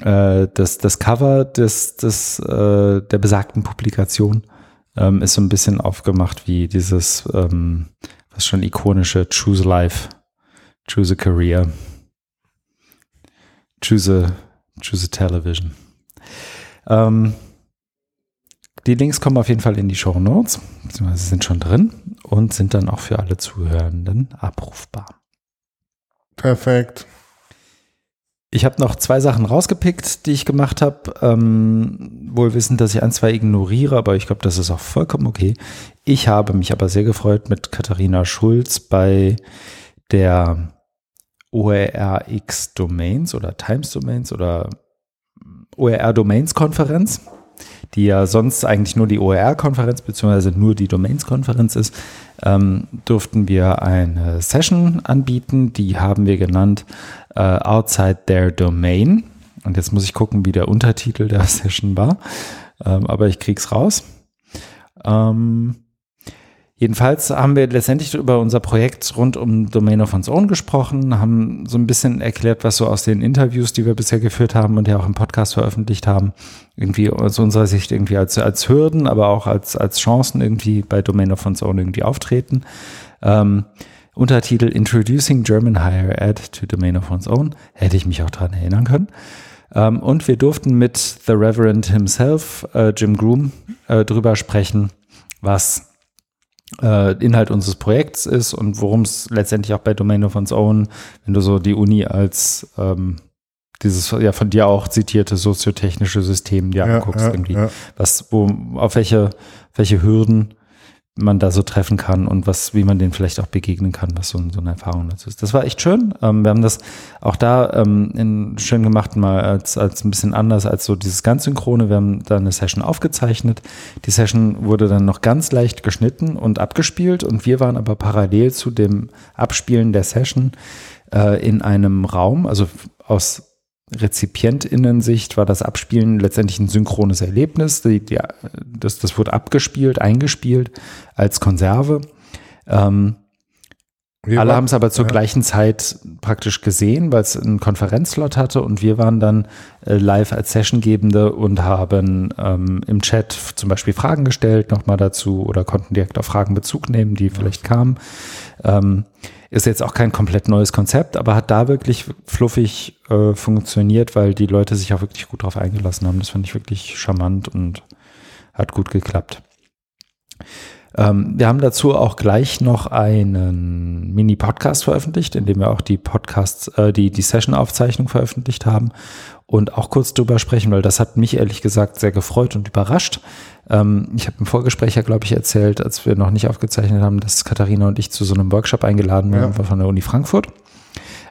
S1: äh, das, das Cover des, des, äh, der besagten Publikation ähm, ist so ein bisschen aufgemacht wie dieses, ähm, was schon ikonische Choose Life, Choose a Career, Choose a, choose a Television. Ähm, die Links kommen auf jeden Fall in die Show Notes, beziehungsweise sind schon drin und sind dann auch für alle Zuhörenden abrufbar.
S2: Perfekt.
S1: Ich habe noch zwei Sachen rausgepickt, die ich gemacht habe. Ähm, wohl wissend, dass ich ein, zwei ignoriere, aber ich glaube, das ist auch vollkommen okay. Ich habe mich aber sehr gefreut mit Katharina Schulz bei der ORX Domains oder Times Domains oder OER Domains Konferenz, die ja sonst eigentlich nur die OER Konferenz beziehungsweise nur die Domains Konferenz ist, ähm, durften wir eine Session anbieten, die haben wir genannt äh, Outside Their Domain. Und jetzt muss ich gucken, wie der Untertitel der Session war, ähm, aber ich krieg's raus. Ähm, Jedenfalls haben wir letztendlich über unser Projekt rund um Domain of One's Own gesprochen, haben so ein bisschen erklärt, was so aus den Interviews, die wir bisher geführt haben und ja auch im Podcast veröffentlicht haben, irgendwie aus unserer Sicht irgendwie als, als Hürden, aber auch als, als Chancen irgendwie bei Domain of One's Own irgendwie auftreten. Ähm, Untertitel Introducing German Higher Ed to Domain of One's Own. Hätte ich mich auch dran erinnern können. Ähm, und wir durften mit The Reverend himself, äh, Jim Groom, äh, drüber sprechen, was Inhalt unseres Projekts ist und worum es letztendlich auch bei Domain of One's Own, wenn du so die Uni als ähm, dieses ja von dir auch zitierte soziotechnische System dir ja, anguckst, ja, irgendwie, ja. was, wo, auf welche, welche Hürden man da so treffen kann und was, wie man denen vielleicht auch begegnen kann, was so, so eine Erfahrung dazu ist. Das war echt schön. Ähm, wir haben das auch da ähm, in, schön gemacht, mal als, als ein bisschen anders als so dieses ganz Synchrone. Wir haben da eine Session aufgezeichnet. Die Session wurde dann noch ganz leicht geschnitten und abgespielt und wir waren aber parallel zu dem Abspielen der Session äh, in einem Raum, also aus Rezipientinnensicht war das Abspielen letztendlich ein synchrones Erlebnis. Die, die, das, das wurde abgespielt, eingespielt als Konserve. Ähm, alle haben es aber zur ja. gleichen Zeit praktisch gesehen, weil es einen Konferenzslot hatte und wir waren dann äh, live als Sessiongebende und haben ähm, im Chat zum Beispiel Fragen gestellt nochmal dazu oder konnten direkt auf Fragen Bezug nehmen, die vielleicht kamen. Ähm, ist jetzt auch kein komplett neues Konzept, aber hat da wirklich fluffig äh, funktioniert, weil die Leute sich auch wirklich gut drauf eingelassen haben. Das fand ich wirklich charmant und hat gut geklappt. Ähm, wir haben dazu auch gleich noch einen Mini-Podcast veröffentlicht, in dem wir auch die Podcasts, äh, die, die Session-Aufzeichnung veröffentlicht haben und auch kurz drüber sprechen, weil das hat mich ehrlich gesagt sehr gefreut und überrascht. Ähm, ich habe im Vorgespräch ja, glaube ich, erzählt, als wir noch nicht aufgezeichnet haben, dass Katharina und ich zu so einem Workshop eingeladen ja. waren von der Uni Frankfurt.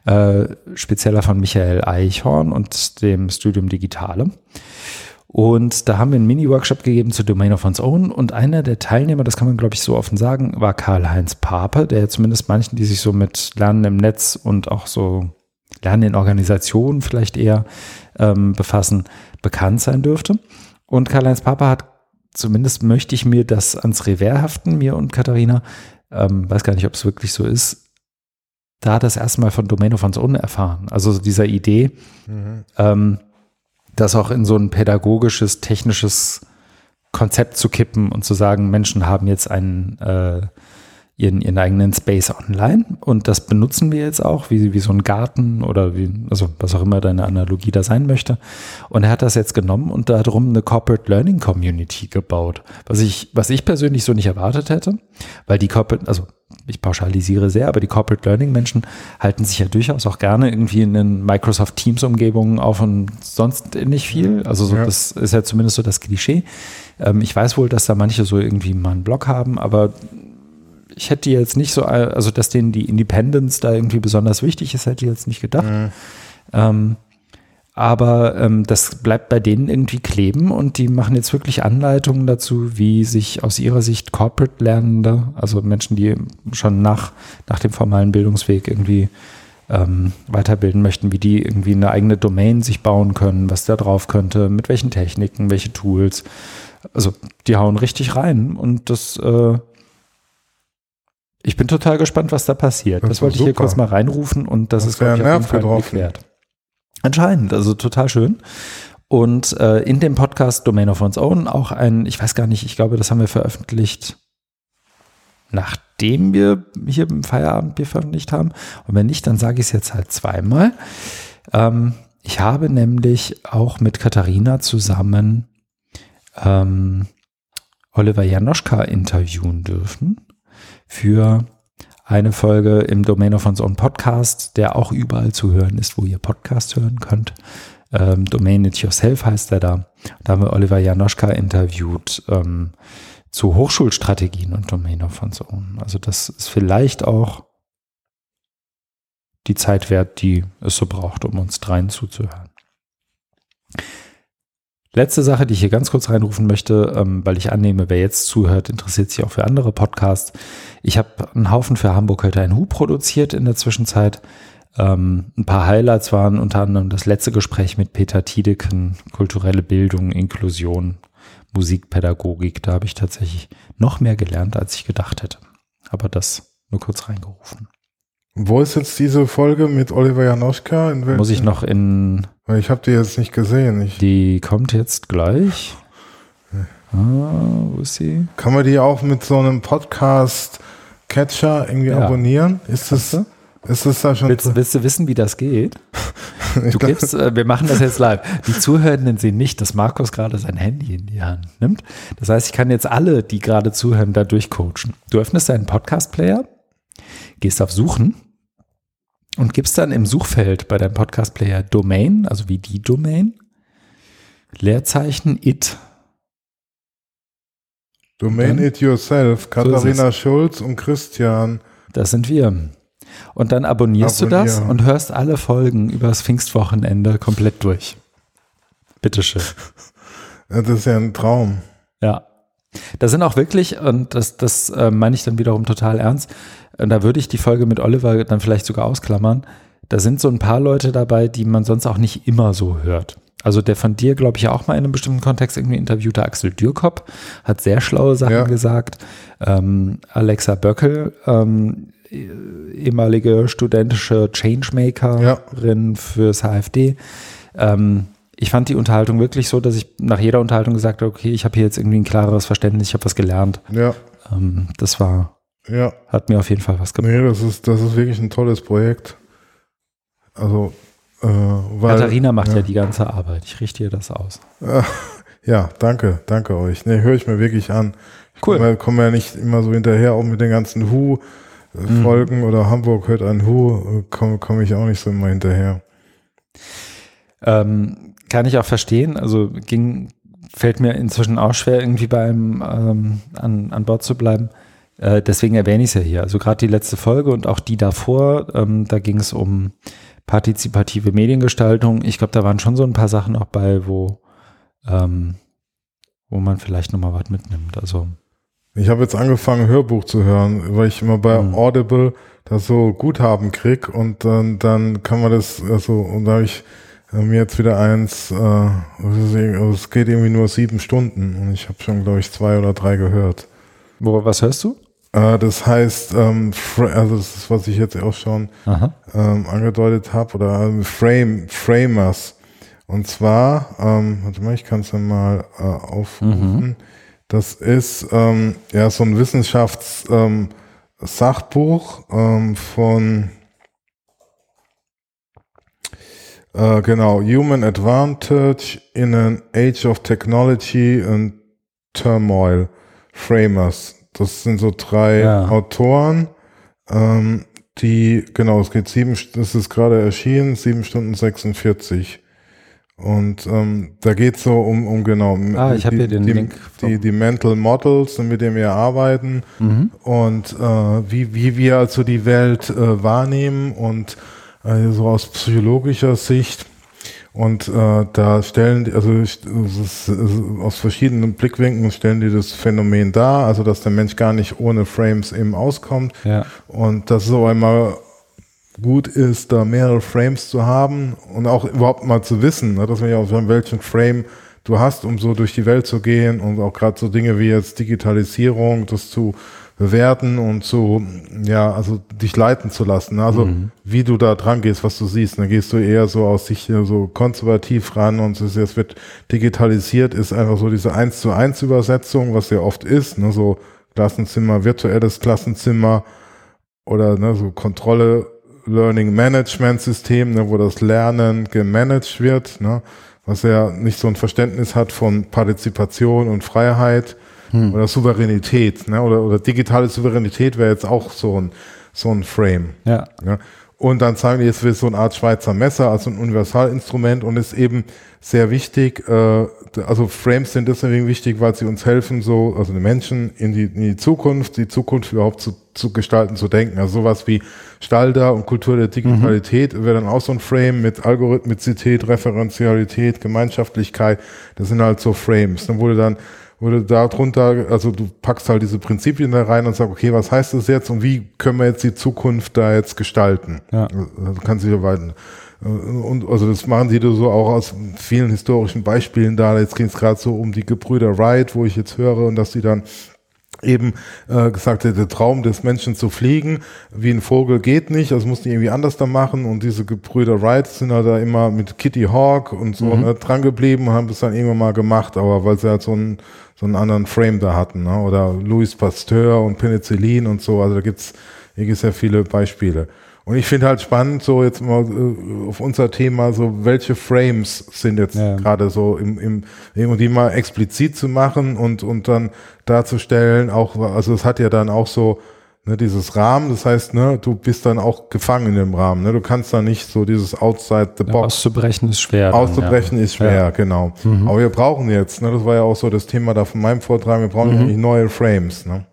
S1: Äh, spezieller von Michael Eichhorn und dem Studium Digitale. Und da haben wir einen Mini-Workshop gegeben zu Domain of One's Own. Und einer der Teilnehmer, das kann man, glaube ich, so offen sagen, war Karl-Heinz Pape, der zumindest manchen, die sich so mit Lernen im Netz und auch so Lernen in Organisationen vielleicht eher ähm, befassen, bekannt sein dürfte. Und Karl-Heinz Pape hat zumindest möchte ich mir das ans Revers haften, mir und Katharina. Ähm, weiß gar nicht, ob es wirklich so ist. Da das erstmal von Domain of One's Own erfahren. Also dieser Idee, mhm. ähm, das auch in so ein pädagogisches, technisches Konzept zu kippen und zu sagen, Menschen haben jetzt einen äh, ihren, ihren eigenen Space online und das benutzen wir jetzt auch, wie, wie so ein Garten oder wie, also was auch immer deine Analogie da sein möchte. Und er hat das jetzt genommen und darum eine Corporate Learning Community gebaut, was ich, was ich persönlich so nicht erwartet hätte, weil die Corporate, also ich pauschalisiere sehr, aber die Corporate Learning Menschen halten sich ja durchaus auch gerne irgendwie in den Microsoft Teams Umgebungen auf und sonst nicht viel. Also so, ja. das ist ja zumindest so das Klischee. Ähm, ich weiß wohl, dass da manche so irgendwie mal einen Blog haben, aber ich hätte jetzt nicht so, also dass denen die Independence da irgendwie besonders wichtig ist, hätte ich jetzt nicht gedacht. Mhm. Ähm, aber ähm, das bleibt bei denen irgendwie kleben und die machen jetzt wirklich Anleitungen dazu, wie sich aus ihrer Sicht Corporate-Lernende, also Menschen, die schon nach, nach dem formalen Bildungsweg irgendwie ähm, weiterbilden möchten, wie die irgendwie eine eigene Domain sich bauen können, was da drauf könnte, mit welchen Techniken, welche Tools. Also die hauen richtig rein und das äh, ich bin total gespannt, was da passiert. Das, das wollte ich hier kurz mal reinrufen und das, das ist, glaube ich, auf jeden Fall geklärt. Anscheinend, also total schön. Und äh, in dem Podcast Domain of One's Own auch ein, ich weiß gar nicht, ich glaube, das haben wir veröffentlicht, nachdem wir hier im Feierabendbier veröffentlicht haben. Und wenn nicht, dann sage ich es jetzt halt zweimal. Ähm, ich habe nämlich auch mit Katharina zusammen ähm, Oliver Janoschka interviewen dürfen für eine Folge im Domain of One's Own Podcast, der auch überall zu hören ist, wo ihr Podcast hören könnt. Ähm, Domain It Yourself heißt er da. Da haben wir Oliver Janoschka interviewt ähm, zu Hochschulstrategien und Domain of One's Own. Also das ist vielleicht auch die Zeit wert, die es so braucht, um uns dreien zuzuhören. Letzte Sache, die ich hier ganz kurz reinrufen möchte, ähm, weil ich annehme, wer jetzt zuhört, interessiert sich auch für andere Podcasts. Ich habe einen Haufen für Hamburg heute ein Hu produziert in der Zwischenzeit. Ähm, ein paar Highlights waren unter anderem das letzte Gespräch mit Peter Tiedeken, kulturelle Bildung, Inklusion, Musikpädagogik. Da habe ich tatsächlich noch mehr gelernt, als ich gedacht hätte. Aber das nur kurz reingerufen.
S2: Wo ist jetzt diese Folge mit Oliver Janoschka?
S1: Muss ich noch in.
S2: Weil ich habe die jetzt nicht gesehen. Ich
S1: die kommt jetzt gleich. Ah, wo ist sie?
S2: Kann man die auch mit so einem Podcast-Catcher irgendwie ja. abonnieren? Ist das, ist das da schon?
S1: Willst, willst du wissen, wie das geht? Du gibst, äh, wir machen das jetzt live. Die Zuhörenden sehen nicht, dass Markus gerade sein Handy in die Hand nimmt. Das heißt, ich kann jetzt alle, die gerade zuhören, da durchcoachen. Du öffnest deinen Podcast-Player, gehst auf Suchen und gibst dann im Suchfeld bei deinem Podcast-Player Domain, also wie die Domain, Leerzeichen it.
S2: Domain dann, it yourself, Katharina so Schulz und Christian.
S1: Das sind wir. Und dann abonnierst Abonnier. du das und hörst alle Folgen übers Pfingstwochenende komplett durch. Bitteschön.
S2: Das ist ja ein Traum.
S1: Ja. Da sind auch wirklich, und das, das äh, meine ich dann wiederum total ernst, und da würde ich die Folge mit Oliver dann vielleicht sogar ausklammern. Da sind so ein paar Leute dabei, die man sonst auch nicht immer so hört. Also der von dir, glaube ich, auch mal in einem bestimmten Kontext irgendwie interviewte Axel Dürkop hat sehr schlaue Sachen ja. gesagt. Ähm, Alexa Böckel, ähm, ehemalige studentische Changemakerin ja. fürs HFD. Ähm, ich fand die Unterhaltung wirklich so, dass ich nach jeder Unterhaltung gesagt habe, okay, ich habe hier jetzt irgendwie ein klareres Verständnis, ich habe was gelernt.
S2: Ja.
S1: Ähm, das war ja. Hat mir auf jeden Fall was
S2: gebracht. Nee, das ist, das ist wirklich ein tolles Projekt. Also,
S1: äh, weil, Katharina macht ja. ja. die ganze Arbeit. Ich richte ihr das aus.
S2: Ja, danke, danke euch. Nee, höre ich mir wirklich an. Ich cool. komme komm ja nicht immer so hinterher, auch mit den ganzen Hu-Folgen mhm. oder Hamburg hört ein Hu, komme komm ich auch nicht so immer hinterher.
S1: Ähm, kann ich auch verstehen. Also ging, fällt mir inzwischen auch schwer, irgendwie bei einem ähm, an, an Bord zu bleiben. Äh, deswegen erwähne ich es ja hier. Also gerade die letzte Folge und auch die davor, ähm, da ging es um partizipative Mediengestaltung. Ich glaube, da waren schon so ein paar Sachen auch bei, wo, ähm, wo man vielleicht nochmal was mitnimmt. Also
S2: ich habe jetzt angefangen, Hörbuch zu hören, weil ich immer bei mhm. Audible das so Guthaben krieg und dann, dann kann man das, also, und da habe ich mir jetzt wieder eins, äh, also es geht irgendwie nur sieben Stunden und ich habe schon, glaube ich, zwei oder drei gehört.
S1: Wo, was hörst du?
S2: Äh, das heißt, ähm, also das ist, was ich jetzt auch schon ähm, angedeutet habe, oder ähm, Frame, Framers. Und zwar, ähm, warte mal, ich kann es ja mal äh, aufrufen. Mhm. Das ist ähm, ja so ein Wissenschaftssachbuch ähm, von äh, genau Human Advantage in an Age of Technology and Turmoil Framers das sind so drei ja. Autoren, ähm, die, genau, es geht sieben, das ist gerade erschienen, sieben Stunden 46. Und ähm, da geht es so um, um genau
S1: ah, ich die, hier den
S2: die,
S1: Link
S2: die, die Mental Models, mit denen wir arbeiten mhm. und äh, wie, wie wir also die Welt äh, wahrnehmen und äh, so aus psychologischer Sicht und äh, da stellen die, also ist, aus verschiedenen Blickwinkeln stellen die das Phänomen dar, also dass der Mensch gar nicht ohne Frames eben auskommt. Ja. Und dass es so einmal gut ist, da mehrere Frames zu haben und auch überhaupt mal zu wissen, ne, dass man ja auch welchen Frame du hast, um so durch die Welt zu gehen und auch gerade so Dinge wie jetzt Digitalisierung, das zu bewerten und so, ja, also dich leiten zu lassen. Ne? Also mhm. wie du da dran gehst, was du siehst. Dann gehst du eher so aus sich so konservativ ran und es wird digitalisiert, ist einfach so diese eins zu eins Übersetzung, was ja oft ist, ne? so Klassenzimmer, virtuelles Klassenzimmer oder ne, so Kontrolle, Learning Management System, ne, wo das Lernen gemanagt wird, ne, was ja nicht so ein Verständnis hat von Partizipation und Freiheit hm. oder Souveränität, ne? oder, oder digitale Souveränität wäre jetzt auch so ein, so ein Frame.
S1: Ja.
S2: Ne? Und dann sagen die, es wird so eine Art Schweizer Messer, also ein Universalinstrument und ist eben sehr wichtig, äh, also Frames sind deswegen wichtig, weil sie uns helfen, so, also die Menschen in die, in die Zukunft, die Zukunft überhaupt zu, zu gestalten, zu denken. Also sowas wie Stalder und Kultur der Digitalität mhm. wäre dann auch so ein Frame mit Algorithmizität, Referenzialität, Gemeinschaftlichkeit. Das sind halt so Frames. Dann wurde dann wurde darunter, also du packst halt diese Prinzipien da rein und sagst, okay, was heißt das jetzt und wie können wir jetzt die Zukunft da jetzt gestalten? Ja. Also, du kannst dich ja weiter und also das machen die so auch aus vielen historischen Beispielen da. Jetzt ging es gerade so um die Gebrüder Wright, wo ich jetzt höre und dass die dann eben äh, gesagt hat, der Traum des Menschen zu fliegen, wie ein Vogel geht nicht, das mussten die irgendwie anders da machen und diese Gebrüder Wright sind halt da immer mit Kitty Hawk und so mhm. ne, dran geblieben und haben das dann irgendwann mal gemacht, aber weil sie halt so einen, so einen anderen Frame da hatten, ne? oder Louis Pasteur und Penicillin und so, also da gibt's, hier gibt's ja viele Beispiele. Und ich finde halt spannend, so jetzt mal äh, auf unser Thema, so welche Frames sind jetzt ja. gerade so im, im, und die mal explizit zu machen und, und dann darzustellen, auch, also es hat ja dann auch so, ne, dieses Rahmen, das heißt, ne, du bist dann auch gefangen in dem Rahmen, ne, du kannst da nicht so dieses outside the box. Ja,
S1: auszubrechen ist schwer.
S2: Auszubrechen dann, ja. ist schwer, genau. Mhm. Aber wir brauchen jetzt, ne, das war ja auch so das Thema da von meinem Vortrag, wir brauchen mhm. eigentlich neue Frames, ne.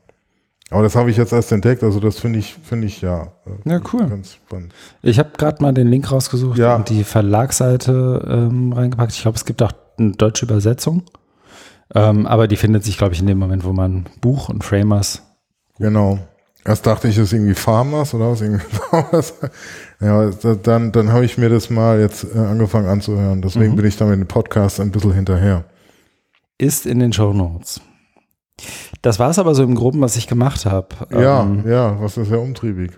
S2: Aber das habe ich jetzt erst entdeckt, also das finde ich, finde ich ja.
S1: Äh, ja, cool. Ganz spannend. Ich habe gerade mal den Link rausgesucht ja. und die Verlagsseite ähm, reingepackt. Ich glaube, es gibt auch eine deutsche Übersetzung. Ähm, aber die findet sich, glaube ich, in dem Moment, wo man Buch und Framers.
S2: Genau. Erst dachte ich, es ist irgendwie Farmers oder was. ja, dann, dann habe ich mir das mal jetzt äh, angefangen anzuhören. Deswegen mhm. bin ich da mit dem Podcast ein bisschen hinterher.
S1: Ist in den Show Notes. Das war es aber so im Groben, was ich gemacht habe.
S2: Ja, ähm, ja, was ist ja umtriebig.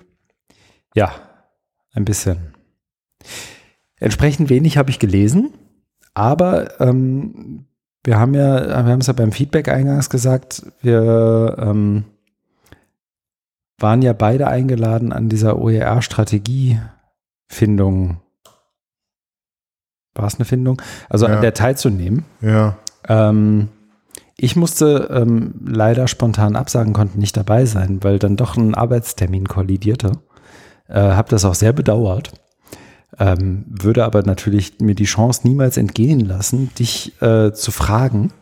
S1: Ja, ein bisschen. Entsprechend wenig habe ich gelesen, aber ähm, wir haben ja, wir haben es ja beim Feedback eingangs gesagt, wir ähm, waren ja beide eingeladen an dieser OER-Strategiefindung. War es eine Findung? Also ja. an der teilzunehmen.
S2: Ja.
S1: Ähm, ich musste ähm, leider spontan absagen, konnte nicht dabei sein, weil dann doch ein Arbeitstermin kollidierte. Äh, habe das auch sehr bedauert. Ähm, würde aber natürlich mir die Chance niemals entgehen lassen, dich äh, zu fragen,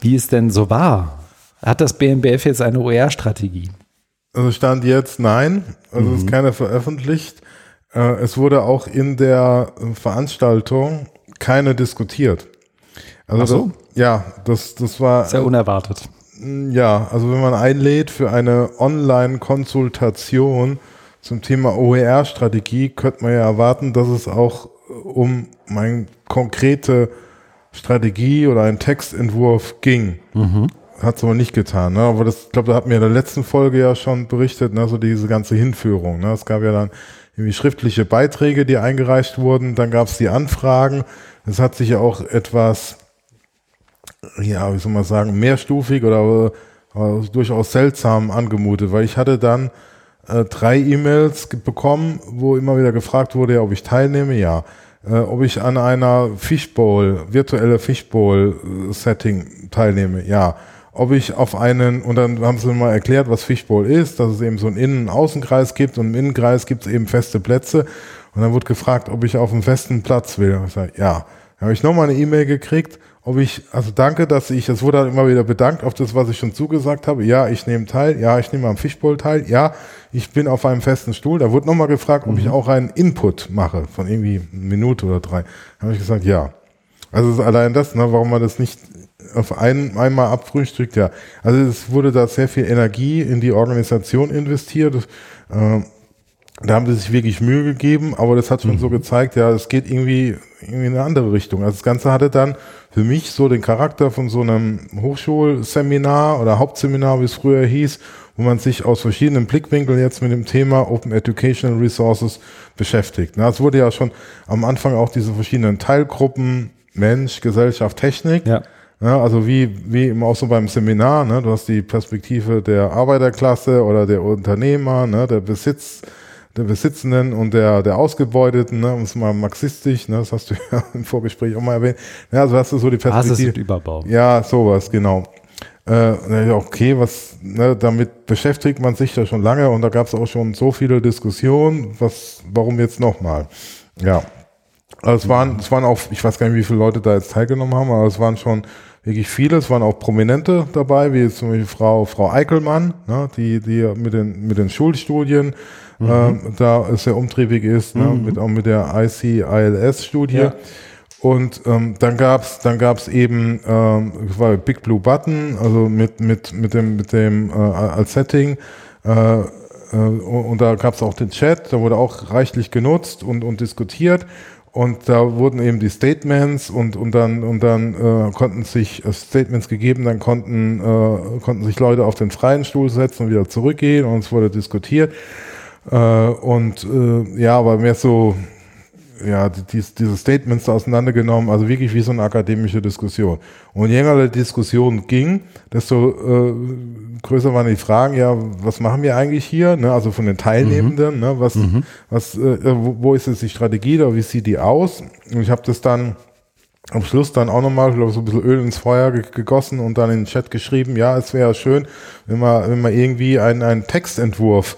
S1: wie es denn so war. Hat das BMBF jetzt eine OER-Strategie?
S2: Also stand jetzt nein, also mhm. ist keine veröffentlicht. Äh, es wurde auch in der Veranstaltung keine diskutiert. Also so. das, ja, das, das war.
S1: Sehr unerwartet.
S2: Ja, also wenn man einlädt für eine Online-Konsultation zum Thema OER-Strategie, könnte man ja erwarten, dass es auch um eine konkrete Strategie oder einen Textentwurf ging. Mhm. Hat es aber nicht getan. Ne? Aber das, ich glaube, da hatten wir in der letzten Folge ja schon berichtet, ne? so diese ganze Hinführung. Ne? Es gab ja dann irgendwie schriftliche Beiträge, die eingereicht wurden. Dann gab es die Anfragen. Es hat sich ja auch etwas ja, wie soll man sagen, mehrstufig oder äh, durchaus seltsam angemutet, weil ich hatte dann äh, drei E-Mails bekommen, wo immer wieder gefragt wurde, ja, ob ich teilnehme, ja. Äh, ob ich an einer Fishbowl, virtuelle Fishbowl-Setting teilnehme, ja. Ob ich auf einen, und dann haben sie mal erklärt, was Fishbowl ist, dass es eben so einen Innen- und Außenkreis gibt und im Innenkreis gibt es eben feste Plätze. Und dann wurde gefragt, ob ich auf einen festen Platz will. Und ich sage, ja. Dann habe ich nochmal eine E-Mail gekriegt ob ich, also danke, dass ich, es wurde dann immer wieder bedankt auf das, was ich schon zugesagt habe. Ja, ich nehme teil. Ja, ich nehme am Fischbowl teil. Ja, ich bin auf einem festen Stuhl. Da wurde nochmal gefragt, ob mhm. ich auch einen Input mache von irgendwie eine Minute oder drei. Da habe ich gesagt, ja. Also allein das, ne, warum man das nicht auf ein, einmal abfrühstückt, ja. Also es wurde da sehr viel Energie in die Organisation investiert. Äh, da haben sie sich wirklich Mühe gegeben, aber das hat schon mhm. so gezeigt, ja, es geht irgendwie, irgendwie in eine andere Richtung. Also das Ganze hatte dann für mich so den Charakter von so einem Hochschulseminar oder Hauptseminar, wie es früher hieß, wo man sich aus verschiedenen Blickwinkeln jetzt mit dem Thema Open Educational Resources beschäftigt. Na, es wurde ja schon am Anfang auch diese verschiedenen Teilgruppen, Mensch, Gesellschaft, Technik. Ja. Ja, also wie, wie immer auch so beim Seminar, ne? du hast die Perspektive der Arbeiterklasse oder der Unternehmer, ne? der Besitz, der Besitzenden und der, der Ausgebeuteten, ne, um es mal marxistisch, ne, das hast du ja im Vorgespräch auch mal erwähnt. Ja, also hast du so die
S1: Perspektive. Basis Überbau.
S2: Ja, sowas, genau. Äh, okay, was, ne, damit beschäftigt man sich ja schon lange und da gab es auch schon so viele Diskussionen, was, warum jetzt nochmal? Ja. Also es waren, es waren auch, ich weiß gar nicht, wie viele Leute da jetzt teilgenommen haben, aber es waren schon wirklich viele. Es waren auch Prominente dabei, wie zum Beispiel Frau, Frau Eickelmann, ne, die, die mit den, mit den Schulstudien mhm. ähm, da sehr umtriebig ist, ne, mhm. mit, auch mit der ICILS-Studie. Ja. Und ähm, dann gab's dann gab's eben ähm, war Big Blue Button, also mit mit mit dem mit dem äh, als Setting äh, äh, und da gab's auch den Chat, da wurde auch reichlich genutzt und und diskutiert und da wurden eben die Statements und und dann und dann äh, konnten sich äh, Statements gegeben, dann konnten äh, konnten sich Leute auf den freien Stuhl setzen und wieder zurückgehen und es wurde diskutiert äh, und äh, ja, aber mehr so ja, dies, diese Statements auseinandergenommen, also wirklich wie so eine akademische Diskussion. Und je länger die Diskussion ging, desto äh, größer waren die Fragen, ja, was machen wir eigentlich hier, ne, also von den Teilnehmenden, mhm. ne, was, mhm. was, äh, wo, wo ist jetzt die Strategie oder wie sieht die aus? Und ich habe das dann am Schluss dann auch nochmal, glaube so ein bisschen Öl ins Feuer gegossen und dann in den Chat geschrieben, ja, es wäre schön, wenn man, wenn man irgendwie einen, einen Textentwurf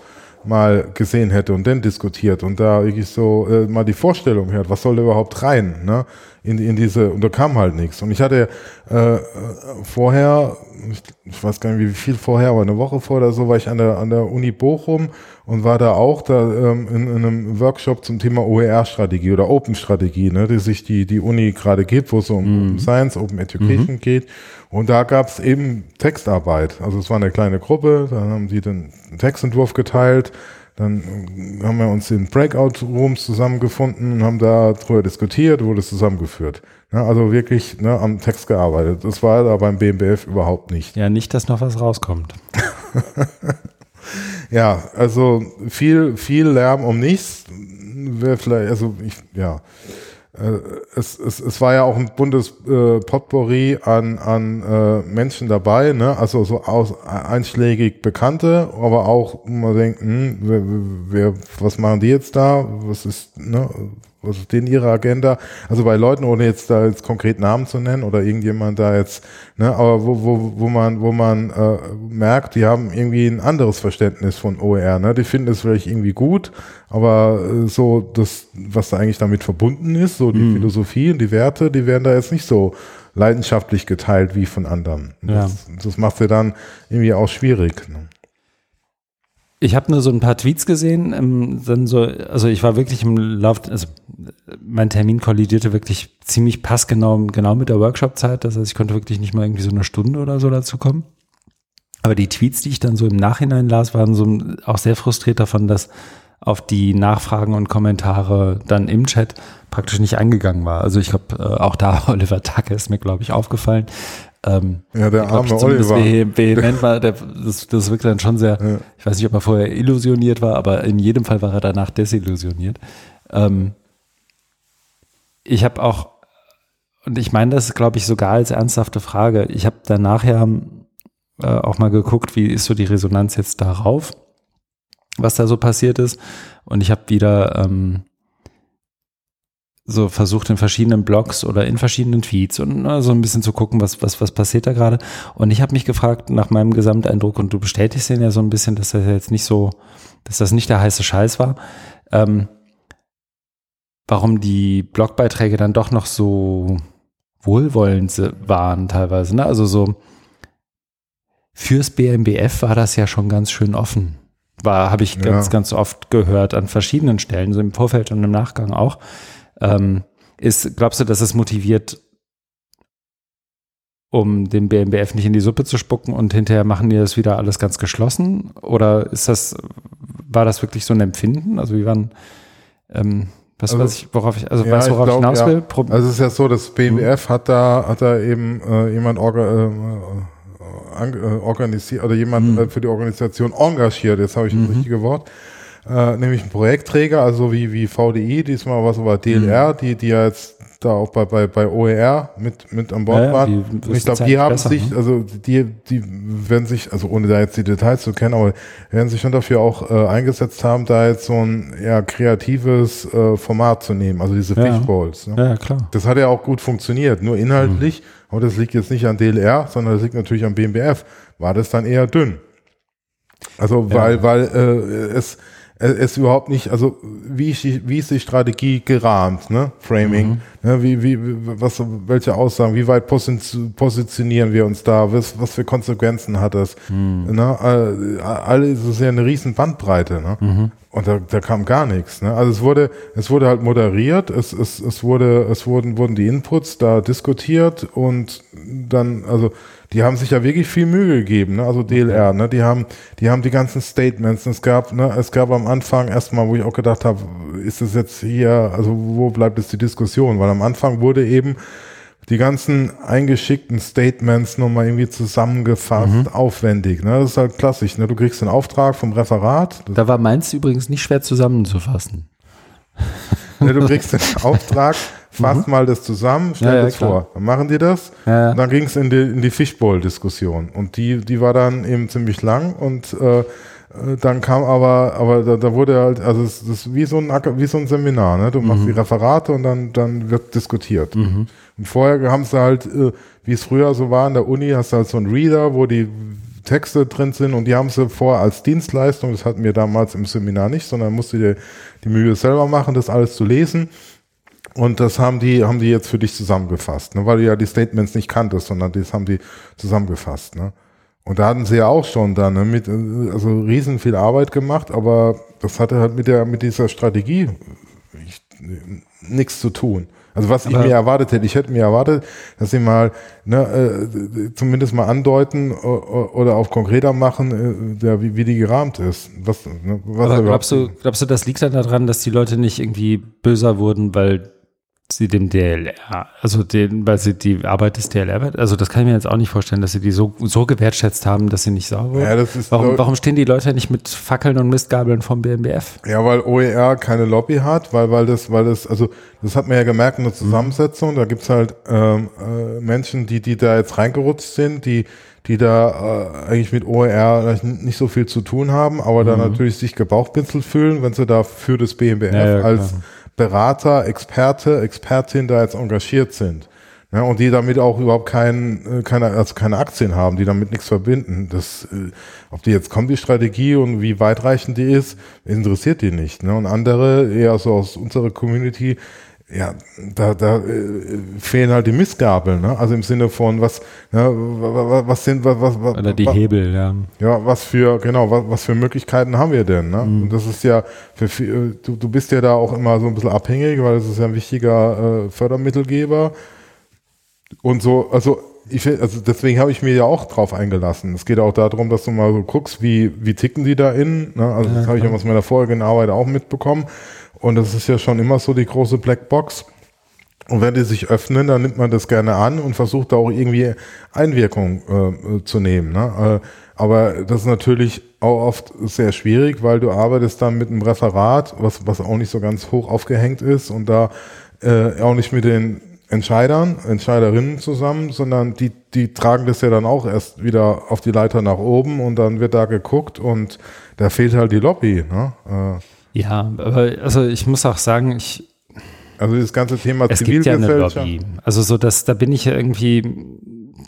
S2: mal gesehen hätte und dann diskutiert und da wirklich so äh, mal die Vorstellung hört, was soll da überhaupt rein, ne? In, in diese, und da kam halt nichts. Und ich hatte äh, vorher, ich, ich weiß gar nicht wie viel vorher, aber eine Woche vor oder so, war ich an der, an der Uni Bochum und war da auch da ähm, in, in einem Workshop zum Thema OER-Strategie oder Open-Strategie, ne, die sich die, die Uni gerade gibt, wo es um mhm. Science, Open Education mhm. geht. Und da gab es eben Textarbeit. Also es war eine kleine Gruppe, dann haben sie den Textentwurf geteilt, dann haben wir uns in Breakout-Rooms zusammengefunden und haben da drüber diskutiert, wurde es zusammengeführt. Ja, also wirklich ne, am Text gearbeitet. Das war da beim BMBF überhaupt nicht.
S1: Ja, nicht, dass noch was rauskommt.
S2: ja, also viel, viel Lärm um nichts. Wäre vielleicht, also ich, ja. Äh, es, es, es war ja auch ein buntes äh, Potpourri an, an äh, Menschen dabei, ne? also so aus, einschlägig Bekannte, aber auch, man denkt, hm, wer, wer, was machen die jetzt da? Was ist, ne? Was ist denn ihre Agenda? Also bei Leuten, ohne jetzt da jetzt konkret Namen zu nennen oder irgendjemand da jetzt, ne, aber wo, wo, wo man, wo man äh, merkt, die haben irgendwie ein anderes Verständnis von OER, ne? Die finden es vielleicht irgendwie gut, aber äh, so das, was da eigentlich damit verbunden ist, so die mhm. Philosophie und die Werte, die werden da jetzt nicht so leidenschaftlich geteilt wie von anderen. Das, ja. das macht sie dann irgendwie auch schwierig. Ne?
S1: Ich habe nur so ein paar Tweets gesehen, ähm, dann so, also ich war wirklich im Lauf, also mein Termin kollidierte wirklich ziemlich passgenau genau mit der Workshop-Zeit. Das heißt, ich konnte wirklich nicht mal irgendwie so eine Stunde oder so dazu kommen. Aber die Tweets, die ich dann so im Nachhinein las, waren so auch sehr frustriert davon, dass auf die Nachfragen und Kommentare dann im Chat praktisch nicht eingegangen war. Also ich glaube, äh, auch da Oliver Tacke ist mir, glaube ich, aufgefallen,
S2: ähm, ja, der arme glaub, Oliver.
S1: Vehement war, der, das, das wirkt dann schon sehr, ja. ich weiß nicht, ob er vorher illusioniert war, aber in jedem Fall war er danach desillusioniert. Ähm, ich habe auch, und ich meine das, glaube ich, sogar als ernsthafte Frage. Ich habe danach ja äh, auch mal geguckt, wie ist so die Resonanz jetzt darauf, was da so passiert ist. Und ich habe wieder ähm, so versucht in verschiedenen Blogs oder in verschiedenen Tweets und so ein bisschen zu gucken, was, was, was passiert da gerade. Und ich habe mich gefragt nach meinem Gesamteindruck und du bestätigst den ja so ein bisschen, dass das jetzt nicht so, dass das nicht der heiße Scheiß war. Ähm, warum die Blogbeiträge dann doch noch so wohlwollend waren teilweise. Ne? Also so fürs BMBF war das ja schon ganz schön offen. War, habe ich ganz, ja. ganz oft gehört an verschiedenen Stellen, so im Vorfeld und im Nachgang auch. Ähm, ist, glaubst du, dass es motiviert, um den BMBF nicht in die Suppe zu spucken und hinterher machen die das wieder alles ganz geschlossen? Oder ist das, war das wirklich so ein Empfinden? Also wie waren, ähm, was also, weiß ich, worauf ich, also ja, weißt worauf ich, glaub, ich hinaus will?
S2: Also es ist ja so, das BMBF hm. hat da, hat da eben äh, jemand orga, äh, äh, organisiert oder jemand hm. für die Organisation engagiert, jetzt habe ich das mhm. richtige Wort, äh, nämlich ein Projektträger, also wie, wie VDI, diesmal was aber DLR, mhm. die, die ja jetzt da auch bei, bei, bei OER mit, mit an Bord ja, waren. Und ich glaube, die haben besser, sich, ne? also die, die werden sich, also ohne da jetzt die Details zu kennen, aber werden sich schon dafür auch äh, eingesetzt haben, da jetzt so ein eher kreatives äh, Format zu nehmen, also diese ja. Fishbowls. Ne? Ja, klar. Das hat ja auch gut funktioniert, nur inhaltlich, mhm. aber das liegt jetzt nicht an DLR, sondern das liegt natürlich am BMBF, war das dann eher dünn. Also weil, ja. weil äh, es ist überhaupt nicht, also wie, ist die, wie ist die Strategie gerahmt, ne? Framing, mhm. ne? wie, wie, was, welche Aussagen, wie weit positionieren wir uns da, was, was für Konsequenzen hat das? Mhm. Ne? Alles ist ja eine riesen Bandbreite, ne? Mhm. Und da, da kam gar nichts. Ne? Also es wurde, es wurde halt moderiert, es, es, es wurde, es wurden, wurden die Inputs da diskutiert und dann, also die haben sich ja wirklich viel Mühe gegeben, ne? also DLR, ne? die haben, die haben die ganzen Statements, es gab, ne, es gab am Anfang erstmal, wo ich auch gedacht habe, ist es jetzt hier, also wo bleibt jetzt die Diskussion? Weil am Anfang wurde eben die ganzen eingeschickten Statements nochmal irgendwie zusammengefasst, mhm. aufwendig. Ne? Das ist halt klassisch. Ne? Du kriegst einen Auftrag vom Referat.
S1: Da war meins übrigens nicht schwer zusammenzufassen.
S2: Ne, du kriegst den Auftrag, fass mhm. mal das zusammen, stell ja, das ja, vor. Dann machen die das. Ja, dann ging es in die, in die Fishbowl-Diskussion. Und die, die war dann eben ziemlich lang und äh, dann kam aber, aber da, da wurde halt, also es ist wie so ein, wie so ein Seminar, ne? Du machst mhm. die Referate und dann, dann wird diskutiert. Mhm. Und vorher haben sie halt, äh, wie es früher so war in der Uni, hast du halt so einen Reader, wo die Texte drin sind und die haben sie vor als Dienstleistung, das hatten wir damals im Seminar nicht, sondern musste dir die Mühe selber machen, das alles zu lesen. Und das haben die, haben die jetzt für dich zusammengefasst, ne? weil du ja die Statements nicht kanntest, sondern das haben die zusammengefasst. Ne? Und da hatten sie ja auch schon dann ne, mit, also riesen viel Arbeit gemacht, aber das hatte halt mit der, mit dieser Strategie nichts zu tun. Also was aber ich mir erwartet hätte, ich hätte mir erwartet, dass sie mal ne, äh, zumindest mal andeuten oder auch konkreter machen, äh, wie, wie die gerahmt ist. Was,
S1: ne, was aber glaubst du, glaubst du, das liegt dann daran, dass die Leute nicht irgendwie böser wurden, weil sie dem DLR, also den, weil sie die Arbeit des DLR, also das kann ich mir jetzt auch nicht vorstellen, dass sie die so, so gewertschätzt haben, dass sie nicht sauber ja, das ist warum, warum stehen die Leute nicht mit Fackeln und Mistgabeln vom BMBF?
S2: Ja, weil OER keine Lobby hat, weil, weil das, weil das, also das hat man ja gemerkt in der Zusammensetzung, da gibt's halt ähm, äh, Menschen, die, die da jetzt reingerutscht sind, die die da äh, eigentlich mit OER nicht so viel zu tun haben, aber mhm. da natürlich sich gebauchpinselt fühlen, wenn sie da für das BMBF ja, ja, als Berater, Experte, Expertin da jetzt engagiert sind. Ja, und die damit auch überhaupt kein, äh, keine, also keine Aktien haben, die damit nichts verbinden. Das, äh, ob die jetzt kommt, die Strategie und wie weitreichend die ist, interessiert die nicht. Ne? Und andere, eher so aus unserer Community, ja, da, da äh, fehlen halt die Missgabeln, ne? Also im Sinne von was, ja, was, was sind, was, was,
S1: Oder die was, Hebel, ja.
S2: Ja, was für, genau, was, was für Möglichkeiten haben wir denn, ne? Mhm. Und das ist ja, für, du, du bist ja da auch immer so ein bisschen abhängig, weil das ist ja ein wichtiger äh, Fördermittelgeber. Und so, also ich, also deswegen habe ich mir ja auch drauf eingelassen. Es geht auch darum, dass du mal so guckst, wie, wie ticken die da in. Ne? Also das habe ich ja aus meiner vorigen Arbeit auch mitbekommen. Und das ist ja schon immer so die große Blackbox. Und wenn die sich öffnen, dann nimmt man das gerne an und versucht da auch irgendwie Einwirkung äh, zu nehmen. Ne? Äh, aber das ist natürlich auch oft sehr schwierig, weil du arbeitest dann mit einem Referat, was, was auch nicht so ganz hoch aufgehängt ist und da äh, auch nicht mit den Entscheidern, Entscheiderinnen zusammen, sondern die, die tragen das ja dann auch erst wieder auf die Leiter nach oben und dann wird da geguckt und da fehlt halt die Lobby. Ne? Äh,
S1: ja, aber also ich muss auch sagen, ich.
S2: Also das ganze Thema
S1: es gibt ja eine Lobby. Also so, dass da bin ich ja irgendwie,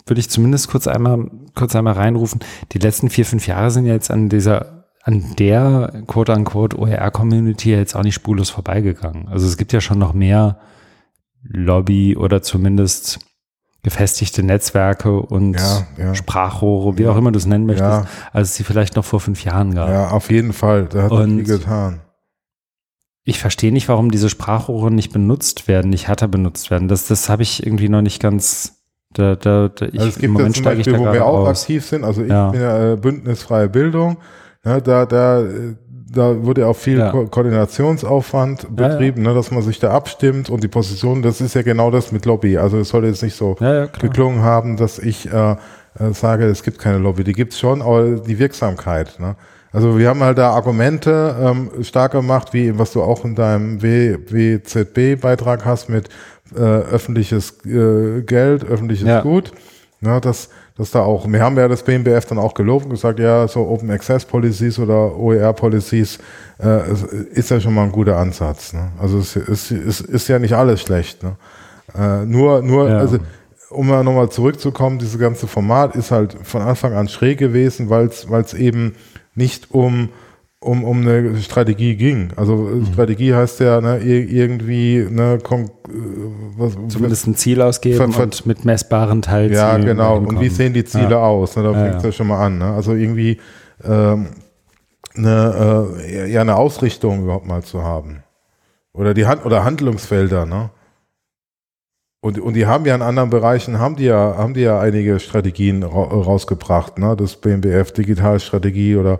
S1: würde ich zumindest kurz einmal, kurz einmal reinrufen. Die letzten vier, fünf Jahre sind ja jetzt an dieser, an der quote unquote OER-Community jetzt auch nicht spurlos vorbeigegangen. Also es gibt ja schon noch mehr Lobby oder zumindest gefestigte Netzwerke und ja, ja. Sprachrohre, wie ja. auch immer du es nennen möchtest, als es sie vielleicht noch vor fünf Jahren gab.
S2: Ja, auf jeden Fall. Da hat und viel getan
S1: ich verstehe nicht, warum diese Sprachrohre nicht benutzt werden, nicht härter benutzt werden. Das, das habe ich irgendwie noch nicht ganz. Da, da, da,
S2: ich, also es gibt im Moment ja zum Beispiel, wo wir auch aus. aktiv sind. Also ich ja. bin ja äh, Bündnisfreie Bildung. Ja, da, da, da wurde auch viel ja. Ko Koordinationsaufwand betrieben, Ne, dass man sich da abstimmt und die Position, das ist ja genau das mit Lobby. Also es soll jetzt nicht so geklungen haben, dass ich äh, äh, sage, es gibt keine Lobby. Die gibt's schon, aber die Wirksamkeit. Ne? Also wir haben halt da Argumente ähm, stark gemacht, wie was du auch in deinem WZB-Beitrag hast mit äh, öffentliches äh, Geld, öffentliches ja. Gut. Ja, dass, dass da auch, wir haben ja das BMBF dann auch gelobt und gesagt, ja, so Open Access Policies oder OER Policies äh, ist ja schon mal ein guter Ansatz. Ne? Also es ist, ist, ist ja nicht alles schlecht. Ne? Äh, nur, nur, ja. also um mal nochmal zurückzukommen, dieses ganze Format ist halt von Anfang an schräg gewesen, weil es eben nicht um um, um eine Strategie ging. Also mhm. Strategie heißt ja ne, irgendwie ne,
S1: was, zumindest ein Ziel ausgeben und mit messbaren Teilzielen.
S2: Ja, genau. Und wie sehen die Ziele ja. aus? Ne, da fängt es ja. ja. schon mal an. Ne? Also irgendwie ähm, eine, äh, ja, eine Ausrichtung überhaupt mal zu haben. Oder die Hand oder Handlungsfelder, ne? Und, und die haben ja in anderen Bereichen, haben die ja, haben die ja einige Strategien ra rausgebracht, ne? Das BMBF Digitalstrategie oder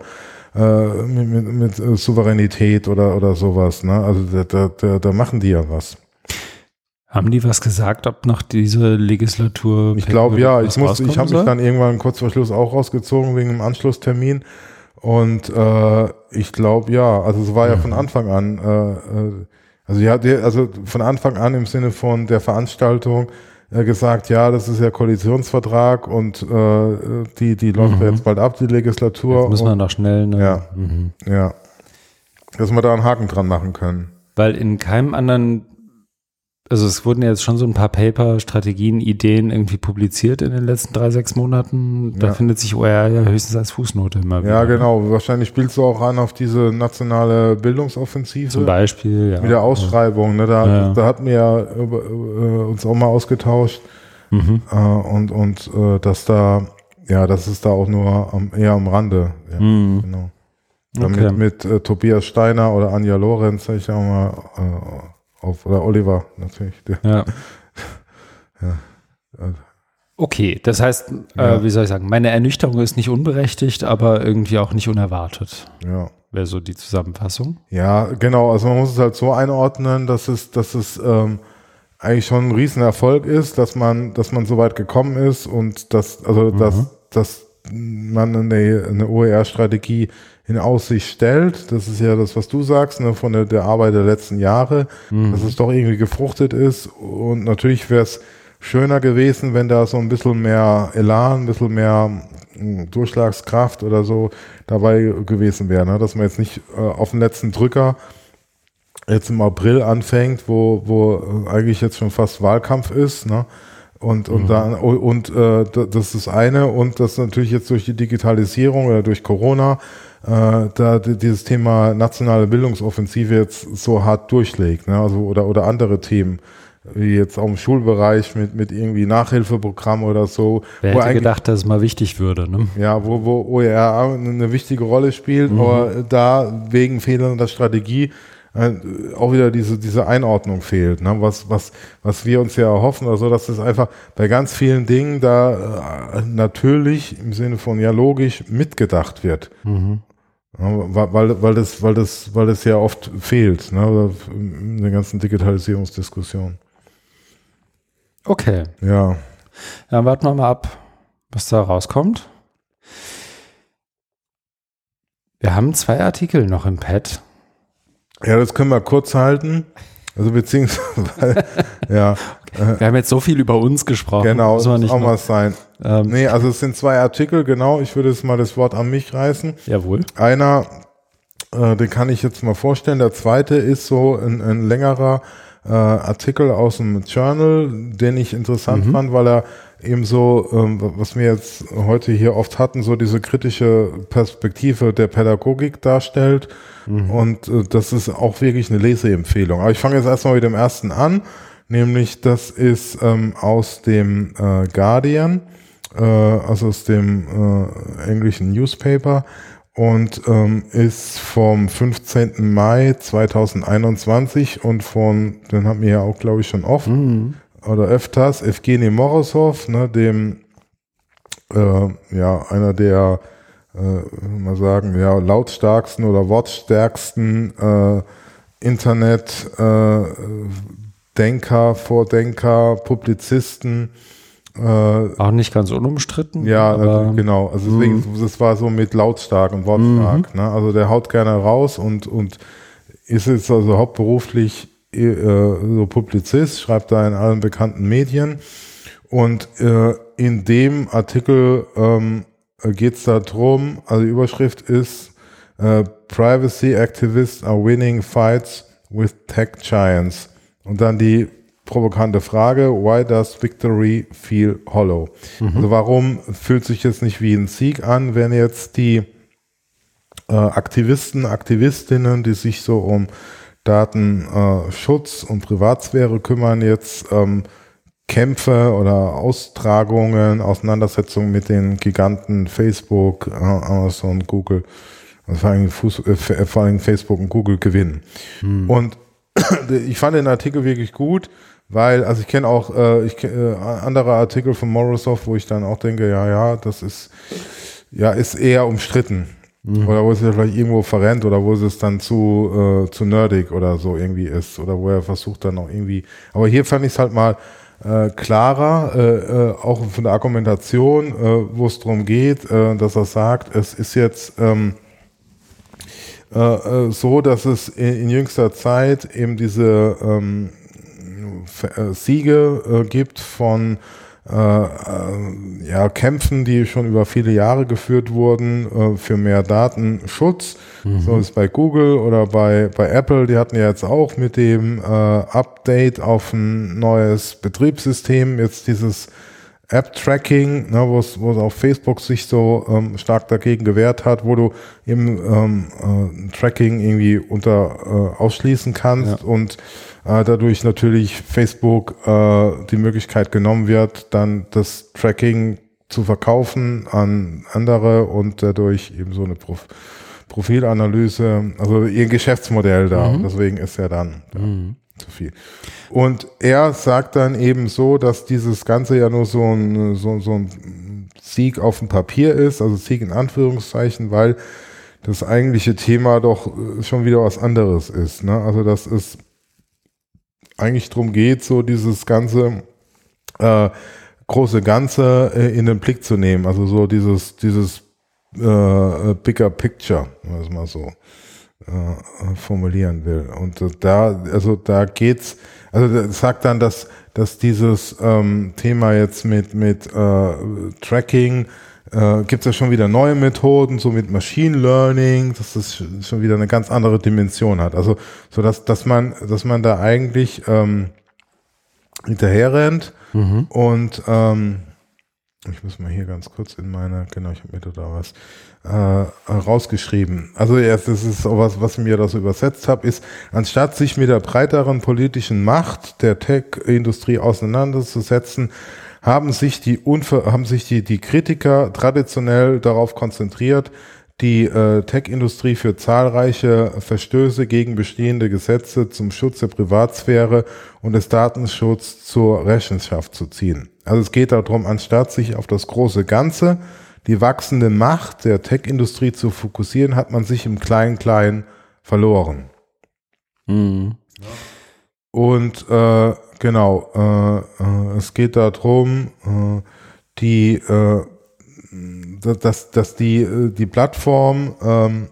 S2: äh, mit, mit, äh, Souveränität oder, oder sowas, ne? Also da, da, da machen die ja was.
S1: Haben die was gesagt, ob noch diese Legislatur?
S2: Ich glaube ja, ich muss, ich habe mich dann irgendwann kurz vor Schluss auch rausgezogen wegen einem Anschlusstermin. Und äh, ich glaube ja, also es war ja mhm. von Anfang an, äh, äh also ja, also von Anfang an im Sinne von der Veranstaltung äh, gesagt, ja, das ist ja Koalitionsvertrag und äh, die, die läuft mhm. jetzt bald ab, die Legislatur. Jetzt
S1: müssen wir noch schnell.
S2: Ne? Ja, mhm. ja. Dass wir da einen Haken dran machen können.
S1: Weil in keinem anderen also es wurden jetzt schon so ein paar Paper, Strategien, Ideen irgendwie publiziert in den letzten drei, sechs Monaten. Da ja. findet sich OER ja höchstens als Fußnote immer
S2: wieder. Ja, genau. Wahrscheinlich spielst du auch an auf diese nationale Bildungsoffensive.
S1: Zum Beispiel,
S2: ja. Mit der Ausschreibung, ne? Da, ja. da hatten wir ja äh, uns auch mal ausgetauscht. Mhm. Äh, und und äh, dass da, ja, das ist da auch nur am, eher am Rande. Ja, mhm. genau. Okay. Mit, mit äh, Tobias Steiner oder Anja Lorenz, sag ich auch mal, äh, auf, oder Oliver natürlich. Der,
S1: ja. ja. Okay, das heißt, äh, ja. äh, wie soll ich sagen, meine Ernüchterung ist nicht unberechtigt, aber irgendwie auch nicht unerwartet.
S2: Ja.
S1: Wäre so die Zusammenfassung.
S2: Ja, genau. Also man muss es halt so einordnen, dass es, dass es ähm, eigentlich schon ein Riesenerfolg ist, dass man, dass man so weit gekommen ist und dass, also mhm. dass, dass man eine, eine OER-Strategie in Aussicht stellt. Das ist ja das, was du sagst, ne, von der, der Arbeit der letzten Jahre, mhm. dass es doch irgendwie gefruchtet ist. Und natürlich wäre es schöner gewesen, wenn da so ein bisschen mehr Elan, ein bisschen mehr hm, Durchschlagskraft oder so dabei gewesen wäre. Ne? Dass man jetzt nicht äh, auf den letzten Drücker jetzt im April anfängt, wo, wo eigentlich jetzt schon fast Wahlkampf ist, ne? Und, und, mhm. da, und äh, das ist das eine. Und das natürlich jetzt durch die Digitalisierung oder durch Corona äh, da dieses Thema nationale Bildungsoffensive jetzt so hart durchlegt, ne? also oder oder andere Themen wie jetzt auch im Schulbereich mit mit irgendwie Nachhilfeprogramm oder so.
S1: Wer hätte gedacht, dass es mal wichtig würde, ne?
S2: Ja, wo wo OER eine wichtige Rolle spielt, mhm. aber da wegen fehlender Strategie auch wieder diese, diese Einordnung fehlt, ne? was, was, was wir uns ja erhoffen, also dass es einfach bei ganz vielen Dingen da äh, natürlich im Sinne von ja logisch mitgedacht wird. Mhm. Weil, weil, das, weil, das, weil das ja oft fehlt, ne, in der ganzen Digitalisierungsdiskussion.
S1: Okay.
S2: Ja.
S1: Dann warten wir mal ab, was da rauskommt. Wir haben zwei Artikel noch im Pad.
S2: Ja, das können wir kurz halten. Also beziehungsweise, ja.
S1: Wir haben jetzt so viel über uns gesprochen.
S2: Genau, muss man nicht auch mal sein. Ähm, nee, also es sind zwei Artikel, genau. Ich würde jetzt mal das Wort an mich reißen.
S1: Jawohl.
S2: Einer, äh, den kann ich jetzt mal vorstellen. Der zweite ist so ein, ein längerer äh, Artikel aus dem Journal, den ich interessant mhm. fand, weil er eben so, ähm, was wir jetzt heute hier oft hatten, so diese kritische Perspektive der Pädagogik darstellt. Mhm. Und äh, das ist auch wirklich eine Leseempfehlung. Aber ich fange jetzt erstmal mit dem ersten an, nämlich das ist ähm, aus dem äh, Guardian, äh, also aus dem äh, englischen Newspaper und ähm, ist vom 15. Mai 2021 und von, den haben wir ja auch, glaube ich, schon oft mhm. Oder öfters, Evgeny Morozov, ne, dem äh, ja einer der äh, mal sagen, ja, lautstarksten oder wortstärksten äh, Internet äh, Denker, Vordenker, Publizisten.
S1: Äh, Auch nicht ganz unumstritten.
S2: Ja, aber, genau. Also deswegen, mh. das war so mit lautstark und wortstark. Mhm. Ne? Also der haut gerne raus und, und ist jetzt also hauptberuflich so Publizist, schreibt da in allen bekannten Medien. Und äh, in dem Artikel ähm, geht es darum, also die Überschrift ist äh, Privacy Activists are winning fights with Tech Giants. Und dann die provokante Frage, why does victory feel hollow? Mhm. Also warum fühlt sich jetzt nicht wie ein Sieg an, wenn jetzt die äh, Aktivisten, Aktivistinnen, die sich so um Datenschutz und Privatsphäre kümmern, jetzt ähm, Kämpfe oder Austragungen, Auseinandersetzungen mit den Giganten Facebook, äh, Amazon, Google, also vor allem, Fuß, äh, vor allem Facebook und Google gewinnen. Hm. Und ich fand den Artikel wirklich gut, weil, also ich kenne auch äh, ich, äh, andere Artikel von Morosoft, wo ich dann auch denke, ja, ja, das ist, ja, ist eher umstritten. Mhm. Oder wo es ja vielleicht irgendwo verrennt oder wo es dann zu, äh, zu nerdig oder so irgendwie ist. Oder wo er versucht dann auch irgendwie. Aber hier fand ich es halt mal äh, klarer, äh, äh, auch von der Argumentation, äh, wo es darum geht, äh, dass er sagt, es ist jetzt ähm, äh, so, dass es in, in jüngster Zeit eben diese ähm, äh, Siege gibt von äh, äh, ja, Kämpfen, die schon über viele Jahre geführt wurden äh, für mehr Datenschutz. Mhm. So ist bei Google oder bei, bei Apple, die hatten ja jetzt auch mit dem äh, Update auf ein neues Betriebssystem jetzt dieses App-Tracking, ne, wo es auf Facebook sich so ähm, stark dagegen gewehrt hat, wo du eben ähm, äh, Tracking irgendwie unter äh, ausschließen kannst ja. und äh, dadurch natürlich Facebook äh, die Möglichkeit genommen wird, dann das Tracking zu verkaufen an andere und dadurch eben so eine Prof Profilanalyse, also ihr Geschäftsmodell da. Mhm. deswegen ist er dann mhm. Zu viel. Und er sagt dann eben so, dass dieses Ganze ja nur so ein, so, so ein Sieg auf dem Papier ist, also Sieg in Anführungszeichen, weil das eigentliche Thema doch schon wieder was anderes ist. Ne? Also das ist eigentlich darum geht, so dieses ganze äh, große Ganze äh, in den Blick zu nehmen. Also so dieses, dieses äh, Bigger Picture, es mal so äh, formulieren will. Und da, also da geht's, also sagt dann, dass, dass dieses ähm, Thema jetzt mit, mit äh, Tracking äh, gibt es ja schon wieder neue Methoden, so mit Machine Learning, dass das schon wieder eine ganz andere Dimension hat. Also so dass, dass man, dass man da eigentlich ähm, hinterher rennt mhm. und ähm, ich muss mal hier ganz kurz in meine, genau, ich habe mir da was äh, rausgeschrieben. Also erst, das ist was ich mir da so übersetzt habe, ist, anstatt sich mit der breiteren politischen Macht der Tech-Industrie auseinanderzusetzen, haben sich die, Unver haben sich die, die Kritiker traditionell darauf konzentriert, die äh, Tech-Industrie für zahlreiche Verstöße gegen bestehende Gesetze zum Schutz der Privatsphäre und des Datenschutzes zur Rechenschaft zu ziehen. Also es geht darum, anstatt sich auf das große Ganze, die wachsende Macht der Tech-Industrie zu fokussieren, hat man sich im Klein-Klein verloren. Mhm. Und äh, Genau, äh, äh, es geht darum, äh, die, äh, dass, dass die, äh, die Plattform ähm,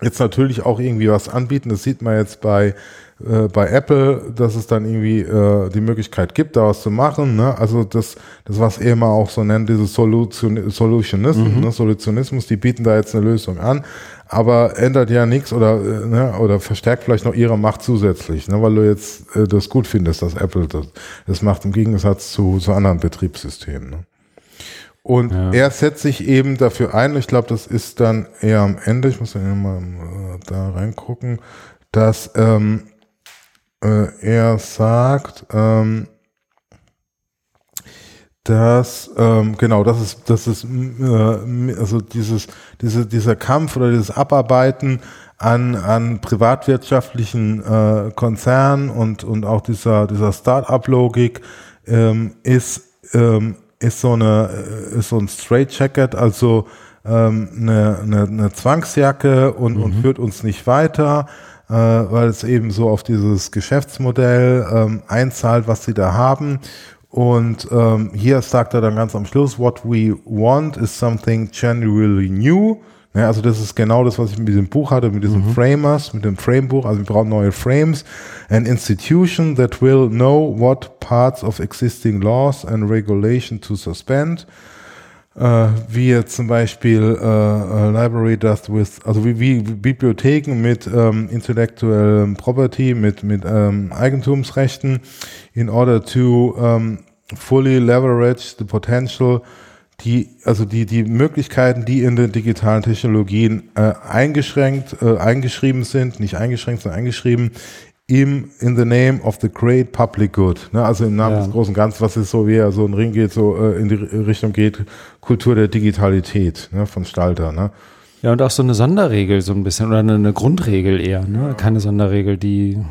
S2: jetzt natürlich auch irgendwie was anbieten. Das sieht man jetzt bei äh, bei Apple, dass es dann irgendwie äh, die Möglichkeit gibt, da was zu machen. Ne? Also das, das was er immer auch so nennt, dieses Solution, Solutionismus, mhm. ne? Solutionismus, die bieten da jetzt eine Lösung an, aber ändert ja nichts oder äh, ne? oder verstärkt vielleicht noch ihre Macht zusätzlich, ne? weil du jetzt äh, das gut findest, dass Apple das, das macht im Gegensatz zu, zu anderen Betriebssystemen. Ne? Und ja. er setzt sich eben dafür ein, ich glaube, das ist dann eher am Ende, ich muss ja mal äh, da reingucken, dass ähm, äh, er sagt, ähm, dass ähm, genau das ist das ist äh, also dieses diese dieser Kampf oder dieses Abarbeiten an an privatwirtschaftlichen äh, Konzernen und und auch dieser dieser Start-up-Logik ähm, ist ähm, ist so eine äh, ist so ein Straight Jacket also ähm, eine, eine, eine Zwangsjacke und, mhm. und führt uns nicht weiter äh, weil es eben so auf dieses Geschäftsmodell ähm, einzahlt, was sie da haben. Und ähm, hier sagt er dann ganz am Schluss, what we want is something genuinely new. Ja, also das ist genau das, was ich mit diesem Buch hatte, mit diesem mhm. Framers, mit dem Framebuch. Also wir brauchen neue Frames. An institution that will know what parts of existing laws and regulation to suspend äh, wie jetzt zum Beispiel äh, äh, Library does with, also wie, wie Bibliotheken mit ähm, intellectual Property, mit, mit ähm, Eigentumsrechten, in order to ähm, fully leverage the potential die, also die, die Möglichkeiten, die in den digitalen Technologien äh, eingeschränkt, äh, eingeschrieben sind, nicht eingeschränkt, sondern eingeschrieben, im in the name of the great public good. Ne? Also im Namen ja. des großen Ganzen, was ist so, wie er so ein Ring geht, so äh, in die Richtung geht, Kultur der Digitalität ne? von Stalter. Ne?
S1: Ja, und auch so eine Sonderregel so ein bisschen oder eine, eine Grundregel eher, ne? Keine Sonderregel, die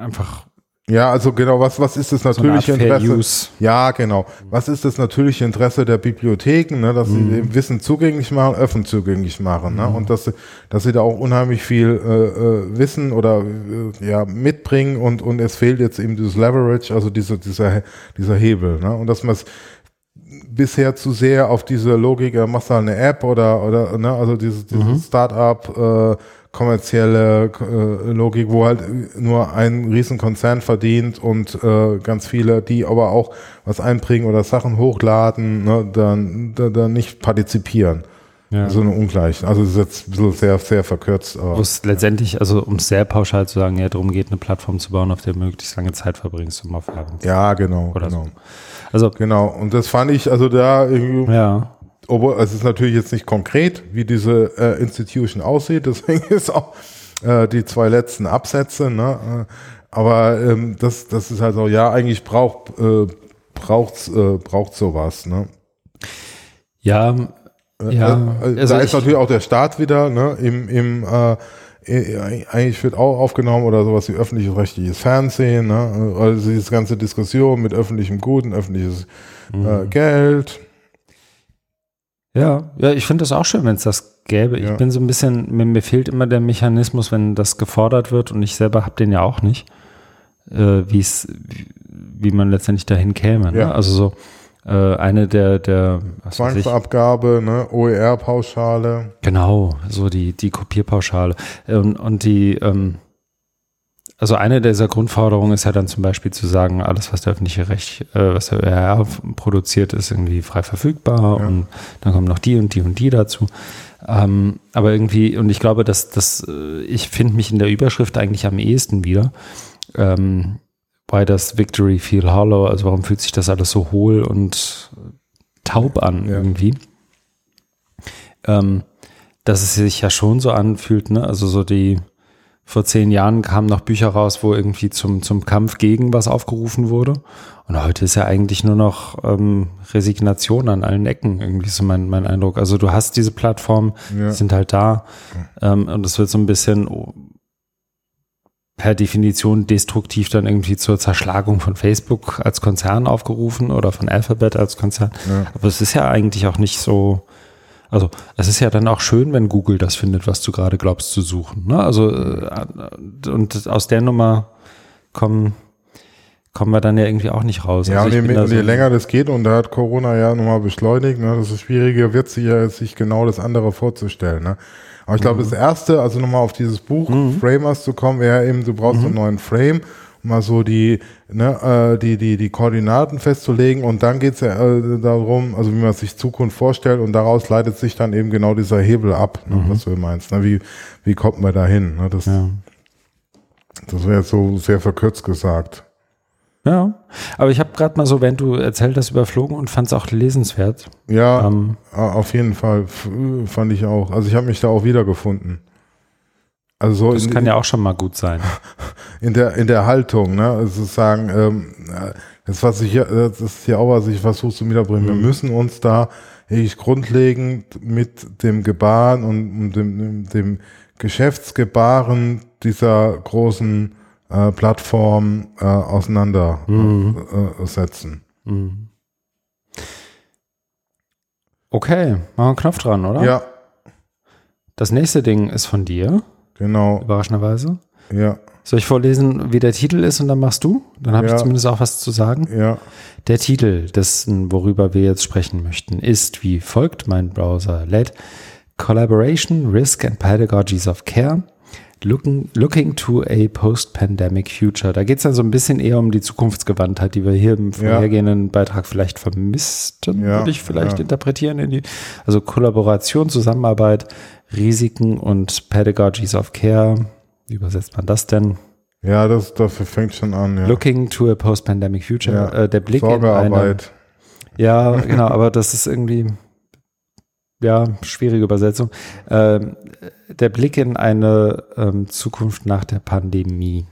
S1: einfach
S2: ja, also genau, was, was ist das natürliche so Interesse? Use. Ja, genau. Was ist das natürliche Interesse der Bibliotheken, ne, dass mhm. sie Wissen zugänglich machen, öffentlich zugänglich machen, ne? Mhm. Und dass, dass sie da auch unheimlich viel äh, äh, Wissen oder äh, ja mitbringen und, und es fehlt jetzt eben dieses Leverage, also diese, dieser, dieser Hebel, ne? Und dass man es bisher zu sehr auf diese Logik, äh, machst du eine App oder, oder ne, also dieses, dieses mhm. Start-up äh, kommerzielle äh, Logik, wo halt nur ein Riesenkonzern verdient und äh, ganz viele, die aber auch was einbringen oder Sachen hochladen, ne, dann, dann, dann nicht partizipieren. Ja. So eine Ungleichheit. Also das ist jetzt bisschen sehr, sehr verkürzt.
S1: Wo es letztendlich, also um es sehr pauschal zu sagen, ja, darum geht, eine Plattform zu bauen, auf der möglichst lange Zeit verbringst, um auf
S2: Werbung Ja, genau.
S1: Oder
S2: genau.
S1: So. Also,
S2: genau. Und das fand ich, also da irgendwie.
S1: Ja
S2: obwohl es ist natürlich jetzt nicht konkret, wie diese äh, Institution aussieht, deswegen ist auch äh, die zwei letzten Absätze, ne? Äh, aber ähm, das, das ist halt so, ja, eigentlich braucht äh, braucht's, äh, braucht sowas, ne?
S1: Ja, äh, ja.
S2: Äh, also da ist natürlich auch der Staat wieder, ne? Im, im äh, eigentlich wird auch aufgenommen oder sowas wie öffentliches rechtliches Fernsehen, ne? also diese ganze Diskussion mit öffentlichem Guten, öffentliches mhm. äh, Geld.
S1: Ja, ja, ich finde das auch schön, wenn es das gäbe. Ja. Ich bin so ein bisschen, mir, mir, fehlt immer der Mechanismus, wenn das gefordert wird und ich selber habe den ja auch nicht, äh, wie es, wie man letztendlich dahin käme. Ne? Ja. Also so äh, eine der, der
S2: Zwangsabgabe, ne, OER-Pauschale.
S1: Genau, so die, die Kopierpauschale. Und, und die, ähm, also eine dieser Grundforderungen ist ja dann zum Beispiel zu sagen, alles, was der öffentliche Recht, äh, was der ÖR produziert, ist irgendwie frei verfügbar ja. und dann kommen noch die und die und die dazu. Ähm, aber irgendwie, und ich glaube, dass, dass äh, ich finde mich in der Überschrift eigentlich am ehesten wieder. Ähm, why does Victory feel hollow? Also warum fühlt sich das alles so hohl und taub an ja. irgendwie? Ähm, dass es sich ja schon so anfühlt, ne? Also so die vor zehn Jahren kamen noch Bücher raus, wo irgendwie zum, zum Kampf gegen was aufgerufen wurde. Und heute ist ja eigentlich nur noch ähm, Resignation an allen Ecken, irgendwie so mein, mein Eindruck. Also du hast diese Plattformen, ja. sind halt da. Ähm, und es wird so ein bisschen per Definition destruktiv dann irgendwie zur Zerschlagung von Facebook als Konzern aufgerufen oder von Alphabet als Konzern. Ja. Aber es ist ja eigentlich auch nicht so, also es ist ja dann auch schön, wenn Google das findet, was du gerade glaubst zu suchen. Ne? Also äh, und aus der Nummer kommen kommen wir dann ja irgendwie auch nicht raus.
S2: Ja,
S1: also
S2: und je, und je länger das geht, und da hat Corona ja nochmal beschleunigt, ne, das ist schwieriger wird sich ja sich genau das andere vorzustellen. Ne? Aber ich glaube, mhm. das erste, also nochmal auf dieses Buch mhm. Framers zu kommen, wäre eben, du brauchst mhm. einen neuen Frame mal so die, ne, äh, die, die, die Koordinaten festzulegen und dann geht es ja äh, darum, also wie man sich Zukunft vorstellt und daraus leitet sich dann eben genau dieser Hebel ab, ne, mhm. was du meinst. Ne? Wie, wie kommt man da hin? Ne? Das, ja. das wäre jetzt so sehr verkürzt gesagt.
S1: Ja, aber ich habe gerade mal so, wenn du erzählt hast, überflogen und fand es auch lesenswert.
S2: Ja, ähm, auf jeden Fall fand ich auch. Also ich habe mich da auch wiedergefunden.
S1: Also das in, kann ja auch schon mal gut sein.
S2: In der, in der Haltung, ne? Also sagen, ähm, das, was ich, das ist ja auch, was ich versuche zu wiederbringen. Mhm. Wir müssen uns da ich grundlegend mit dem Gebaren und dem, dem Geschäftsgebaren dieser großen äh, Plattform äh, auseinandersetzen. Mhm. mhm.
S1: Okay, machen wir einen Knopf dran, oder?
S2: Ja.
S1: Das nächste Ding ist von dir.
S2: Genau.
S1: Überraschenderweise.
S2: Ja.
S1: Soll ich vorlesen, wie der Titel ist und dann machst du? Dann habe ja. ich zumindest auch was zu sagen.
S2: Ja.
S1: Der Titel dessen, worüber wir jetzt sprechen möchten, ist wie folgt. Mein Browser lädt Collaboration, Risk and Pedagogies of Care. Looking, looking to a post-pandemic future. Da geht es dann so ein bisschen eher um die Zukunftsgewandtheit, die wir hier im vorhergehenden ja. Beitrag vielleicht vermissten, ja, würde ich vielleicht ja. interpretieren. In die, also Kollaboration, Zusammenarbeit, Risiken und Pedagogies of Care. Wie übersetzt man das denn?
S2: Ja, das dafür fängt schon an. Ja.
S1: Looking to a post-pandemic future. Äh, der Blick in eine, Ja, genau, aber das ist irgendwie, ja, schwierige Übersetzung. Ähm, der Blick in eine ähm, Zukunft nach der Pandemie.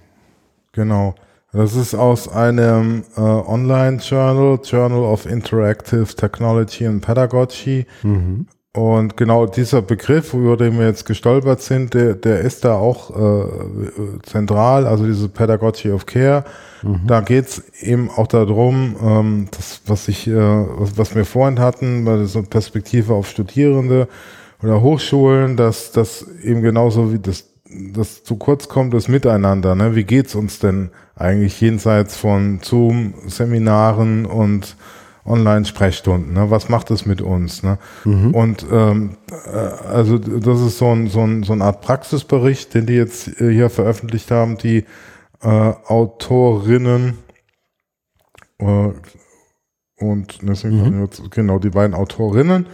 S2: Genau. Das ist aus einem äh, Online-Journal, Journal of Interactive Technology and Pedagogy. Mhm. Und genau dieser Begriff, über den wir jetzt gestolpert sind, der, der ist da auch äh, zentral, also diese Pedagogy of Care. Mhm. Da geht's eben auch darum, ähm, das, was ich, äh, was, was wir vorhin hatten, bei so Perspektive auf Studierende oder Hochschulen, dass das eben genauso wie das, das zu kurz kommt, das Miteinander. Ne? Wie geht's uns denn eigentlich jenseits von Zoom-Seminaren und Online-Sprechstunden. Ne? Was macht das mit uns? Ne? Mhm. Und ähm, äh, also das ist so, ein, so, ein, so eine Art Praxisbericht, den die jetzt äh, hier veröffentlicht haben, die äh, Autorinnen äh, und mhm. genau die beiden Autorinnen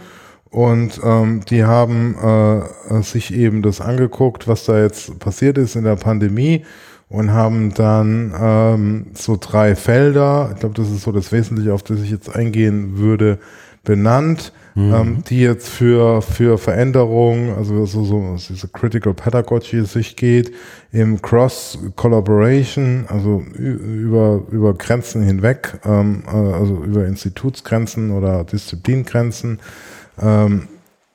S2: und ähm, die haben äh, sich eben das angeguckt, was da jetzt passiert ist in der Pandemie und haben dann ähm, so drei Felder, ich glaube, das ist so das Wesentliche, auf das ich jetzt eingehen würde, benannt, mhm. ähm, die jetzt für, für Veränderungen, also so, so diese Critical Pedagogy sich geht, im Cross Collaboration, also über, über Grenzen hinweg, ähm, äh, also über Institutsgrenzen oder Disziplingrenzen. Ähm,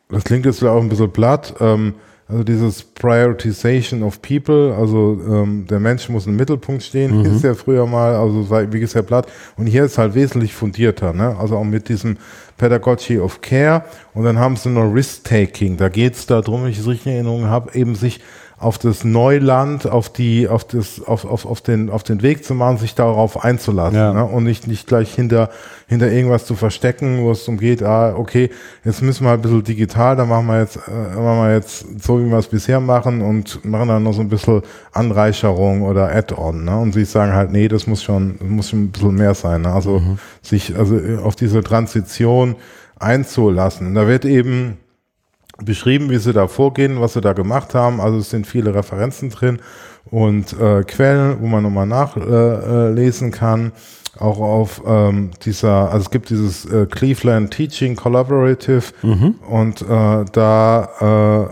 S2: das klingt jetzt auch ein bisschen platt. Ähm, also dieses Prioritization of People, also ähm, der Mensch muss im Mittelpunkt stehen, mhm. ist ja früher mal, also wie gesagt, platt. Und hier ist halt wesentlich fundierter, ne? Also auch mit diesem Pedagogy of Care. Und dann haben sie noch Risk-Taking. Da geht es darum, wenn ich es richtig in Erinnerung habe, eben sich auf das Neuland, auf die, auf das, auf, auf, auf den, auf den Weg zu machen, sich darauf einzulassen ja. ne? und nicht, nicht gleich hinter, hinter irgendwas zu verstecken, wo es darum geht, ah, okay, jetzt müssen wir ein bisschen digital, da machen wir jetzt, äh, machen wir jetzt so, wie wir es bisher machen und machen dann noch so ein bisschen Anreicherung oder Add-on, ne? Und sie sagen halt, nee, das muss schon, das muss schon ein bisschen mehr sein, ne? Also, mhm. sich, also auf diese Transition einzulassen. Da wird eben, beschrieben, wie sie da vorgehen, was sie da gemacht haben. Also es sind viele Referenzen drin und äh, Quellen, wo man nochmal nachlesen äh, kann. Auch auf ähm, dieser, also es gibt dieses äh, Cleveland Teaching Collaborative mhm. und äh, da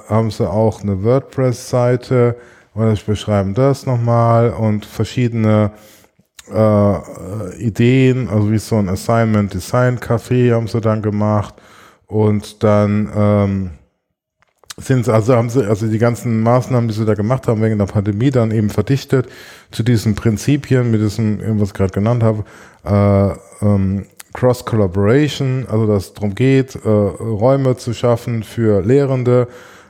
S2: äh, haben sie auch eine WordPress-Seite, und ich beschreiben das nochmal und verschiedene äh, Ideen, also wie so ein Assignment Design Café haben sie dann gemacht und dann ähm, sind also haben sie also die ganzen Maßnahmen, die sie da gemacht haben wegen der Pandemie, dann eben verdichtet zu diesen Prinzipien, mit diesem, was ich gerade genannt habe, äh, ähm, Cross Collaboration, also dass es darum geht, äh, Räume zu schaffen für Lehrende,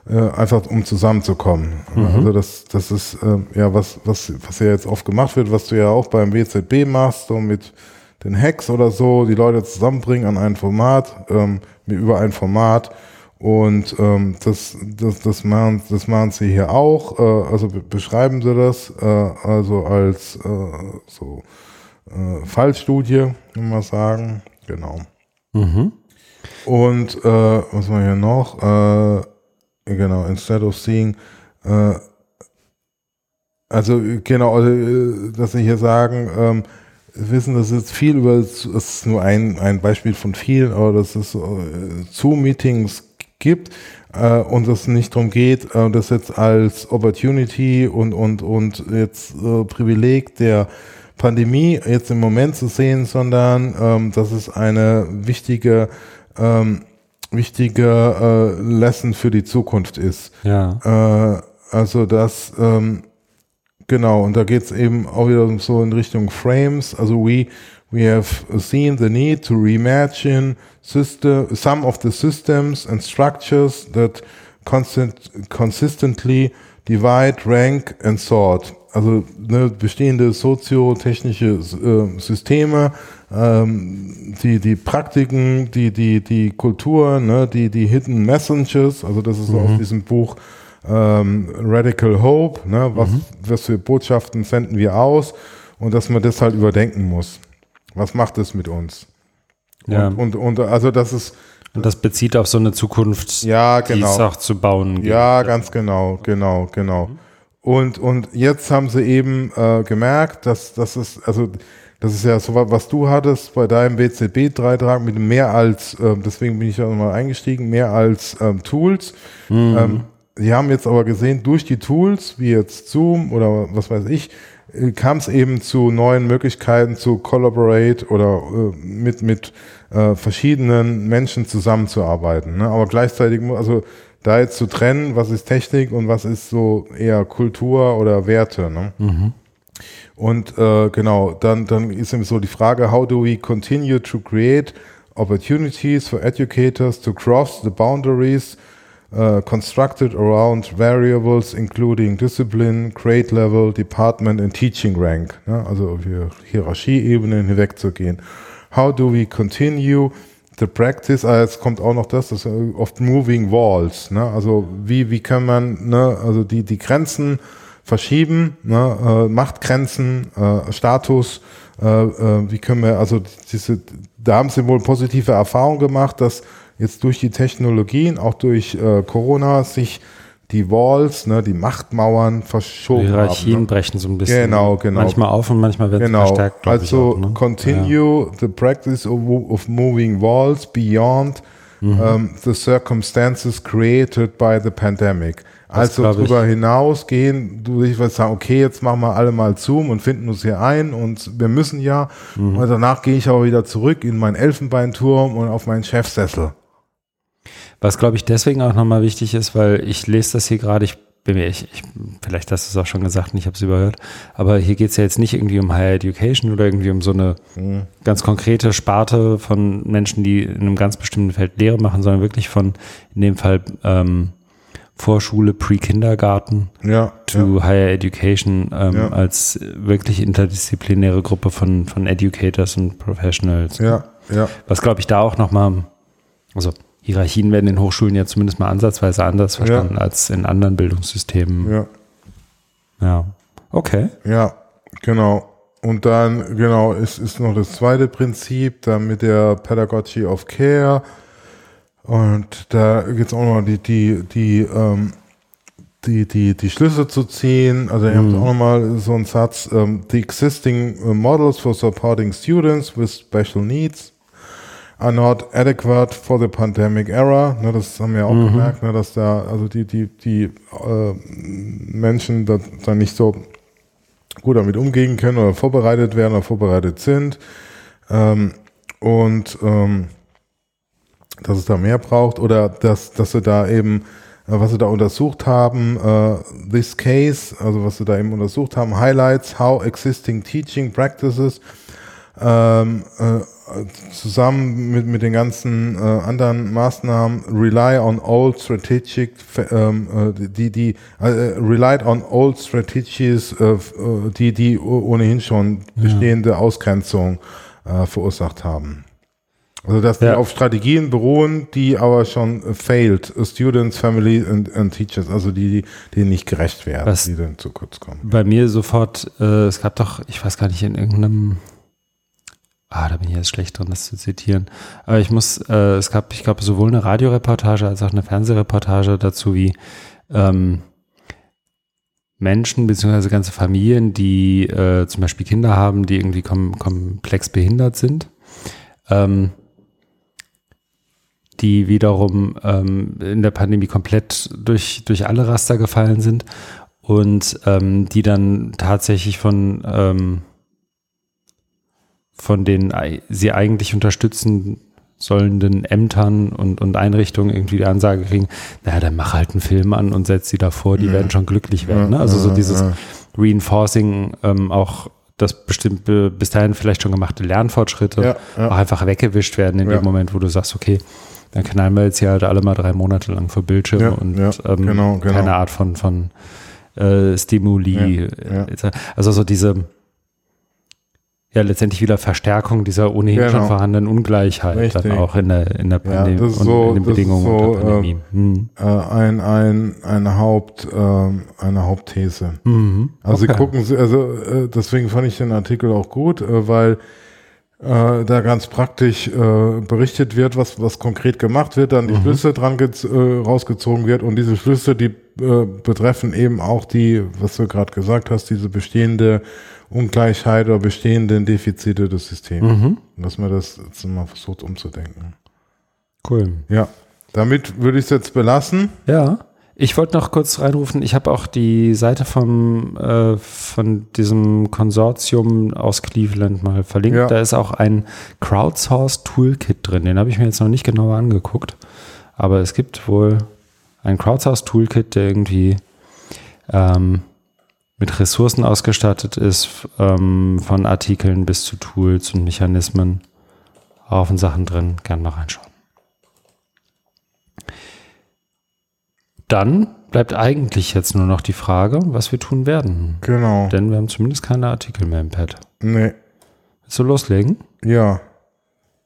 S2: äh, einfach um zusammenzukommen. Mhm. Also das, das ist äh, ja was, was, was ja jetzt oft gemacht wird, was du ja auch beim WZB machst, so mit den Hacks oder so, die Leute zusammenbringen an ein Format, ähm, über ein Format und ähm, das, das, das, machen, das machen sie hier auch. Äh, also beschreiben sie das äh, also als äh, so äh, Fallstudie, wenn man sagen. Genau. Mhm. Und äh, was wir hier noch? Äh, genau, instead of seeing also genau, also, dass sie hier sagen, ähm, wissen, das ist viel über, das ist nur ein, ein Beispiel von vielen, aber das ist äh, Zoom-Meetings gibt äh, und es nicht darum geht, äh, das jetzt als Opportunity und, und, und jetzt äh, Privileg der Pandemie jetzt im Moment zu sehen, sondern ähm, dass es eine wichtige ähm, wichtige äh, Lesson für die Zukunft ist. Ja. Äh, also das ähm, genau und da geht es eben auch wieder so in Richtung Frames. Also we we have seen the need to reimagine system, some of the systems and structures that constant, consistently divide, rank and sort. Also ne, bestehende soziotechnische äh, Systeme, ähm, die, die Praktiken, die, die, die Kultur, ne, die, die Hidden Messengers, also das ist mhm. aus diesem Buch ähm, Radical Hope, ne, was, mhm. was für Botschaften senden wir aus und dass man das halt überdenken muss. Was macht es mit uns?
S1: Ja.
S2: Und, und, und also das ist.
S1: Und das bezieht auf so eine Zukunft,
S2: ja, genau.
S1: die es auch zu bauen
S2: gibt. Ja, ganz genau, genau, genau. Und, und jetzt haben sie eben äh, gemerkt, dass, dass es, also Das ist ja so, was du hattest bei deinem BCB-Dreitrag mit mehr als, äh, deswegen bin ich ja nochmal eingestiegen, mehr als ähm, Tools. Mhm. Ähm, die haben jetzt aber gesehen, durch die Tools, wie jetzt Zoom oder was weiß ich, kam es eben zu neuen Möglichkeiten zu collaborate oder äh, mit, mit äh, verschiedenen Menschen zusammenzuarbeiten. Ne? Aber gleichzeitig, also da jetzt zu trennen, was ist Technik und was ist so eher Kultur oder Werte. Ne? Mhm. Und äh, genau, dann, dann ist eben so die Frage, how do we continue to create opportunities for educators to cross the boundaries uh, constructed around variables including discipline, grade level, department and teaching rank. Ne? Also Hierarchieebenen hinwegzugehen. How do we continue the practice, ah, jetzt kommt auch noch das, das oft moving walls, ne? also wie, wie kann man, ne, also die, die Grenzen verschieben, ne, äh, Machtgrenzen, äh, Status, äh, äh, wie können wir, also diese, da haben sie wohl positive Erfahrungen gemacht, dass jetzt durch die Technologien, auch durch äh, Corona, sich die Walls, ne, die Machtmauern verschoben die
S1: Hierarchien
S2: haben,
S1: ne? brechen so ein bisschen.
S2: Genau, genau.
S1: Manchmal auf und manchmal wird
S2: genau.
S1: es verstärkt.
S2: Also
S1: auch, ne?
S2: continue ja. the practice of, of, moving walls beyond mhm. um, the circumstances created by the pandemic also drüber hinausgehen, du ich sagen, okay, jetzt machen wir alle mal Zoom und finden uns hier ein und wir müssen ja. Mhm. Und danach gehe ich aber wieder zurück in meinen Elfenbeinturm und auf meinen Chefsessel.
S1: Was, glaube ich, deswegen auch nochmal wichtig ist, weil ich lese das hier gerade, ich bin mir, ich, ich, vielleicht hast du es auch schon gesagt und ich habe es überhört, aber hier geht es ja jetzt nicht irgendwie um Higher Education oder irgendwie um so eine mhm. ganz konkrete Sparte von Menschen, die in einem ganz bestimmten Feld Lehre machen, sondern wirklich von, in dem Fall, ähm, Vorschule, Pre-Kindergarten
S2: ja,
S1: to
S2: ja.
S1: Higher Education ähm, ja. als wirklich interdisziplinäre Gruppe von, von Educators und Professionals.
S2: Ja, ja.
S1: Was glaube ich da auch nochmal, also Hierarchien werden in Hochschulen ja zumindest mal ansatzweise anders verstanden ja. als in anderen Bildungssystemen.
S2: Ja.
S1: Ja. Okay.
S2: Ja, genau. Und dann, genau, ist, ist noch das zweite Prinzip, dann mit der Pedagogy of Care und da geht es auch noch die, die, die, ähm, die, die, die Schlüsse zu ziehen. Also, ihr habt mhm. auch nochmal so einen Satz: um, ähm, The existing uh, models for supporting students with special needs are not adequate for the pandemic era. Ne, das haben wir auch mhm. gemerkt, ne, dass da also die, die, die äh, Menschen da, da nicht so gut damit umgehen können oder vorbereitet werden oder vorbereitet sind. Ähm, und ähm, dass es da mehr braucht oder dass, dass sie da eben, äh, was sie da untersucht haben, uh, this case, also was sie da eben untersucht haben, highlights how existing teaching practices ähm, äh, zusammen mit, mit den ganzen äh, anderen Maßnahmen rely on old strategic ähm, äh, die die äh, relied on old strategies äh, die die ohnehin schon bestehende ja. Ausgrenzung äh, verursacht haben. Also dass ja. die auf Strategien beruhen, die aber schon failed, Students, Family and, and Teachers, also die, die nicht gerecht werden,
S1: Was
S2: die dann zu kurz kommen.
S1: Bei mir sofort, äh, es gab doch, ich weiß gar nicht, in irgendeinem, ah, da bin ich jetzt schlecht drin, das zu zitieren, aber ich muss, äh, es gab, ich glaube, sowohl eine Radioreportage als auch eine Fernsehreportage dazu, wie ähm, Menschen beziehungsweise ganze Familien, die äh, zum Beispiel Kinder haben, die irgendwie kom komplex behindert sind, ähm, die wiederum ähm, in der Pandemie komplett durch, durch alle Raster gefallen sind und ähm, die dann tatsächlich von, ähm, von den sie eigentlich unterstützen sollenden Ämtern und, und Einrichtungen irgendwie die Ansage kriegen, naja, dann mach halt einen Film an und setz sie davor, die ja. werden schon glücklich werden. Ne? Also so dieses Reinforcing ähm, auch dass bestimmte bis dahin vielleicht schon gemachte Lernfortschritte ja, auch einfach weggewischt werden in dem Moment, wo du sagst, okay, dann knallen wir jetzt hier halt alle mal drei Monate lang vor Bildschirm ja, und ja, ähm, genau, genau. keine Art von, von äh, Stimuli. Ja, also so diese, ja, letztendlich wieder Verstärkung dieser ohnehin genau. schon vorhandenen Ungleichheit
S2: Richtig.
S1: dann auch in der, in der
S2: Pandemie und so,
S1: in den Bedingungen
S2: so, der Pandemie. Äh, hm. äh, ein, ein, eine Haupt, äh, eine Hauptthese. Mhm. Also okay. sie gucken, also äh, deswegen fand ich den Artikel auch gut, äh, weil da ganz praktisch berichtet wird, was, was konkret gemacht wird, dann die mhm. Schlüsse dran rausgezogen wird und diese Schlüsse, die betreffen eben auch die, was du gerade gesagt hast, diese bestehende Ungleichheit oder bestehenden Defizite des Systems.
S1: Mhm.
S2: Dass man das jetzt mal versucht umzudenken.
S1: Cool.
S2: Ja, damit würde ich es jetzt belassen.
S1: Ja. Ich wollte noch kurz reinrufen, ich habe auch die Seite vom, äh, von diesem Konsortium aus Cleveland mal verlinkt.
S2: Ja.
S1: Da ist auch ein Crowdsource Toolkit drin. Den habe ich mir jetzt noch nicht genauer angeguckt. Aber es gibt wohl ein Crowdsource Toolkit, der irgendwie ähm, mit Ressourcen ausgestattet ist, ähm, von Artikeln bis zu Tools und Mechanismen. Haufen Sachen drin. Gerne mal reinschauen. Dann bleibt eigentlich jetzt nur noch die Frage, was wir tun werden.
S2: Genau.
S1: Denn wir haben zumindest keine Artikel mehr im Pad.
S2: Nee,
S1: Willst du loslegen?
S2: ja.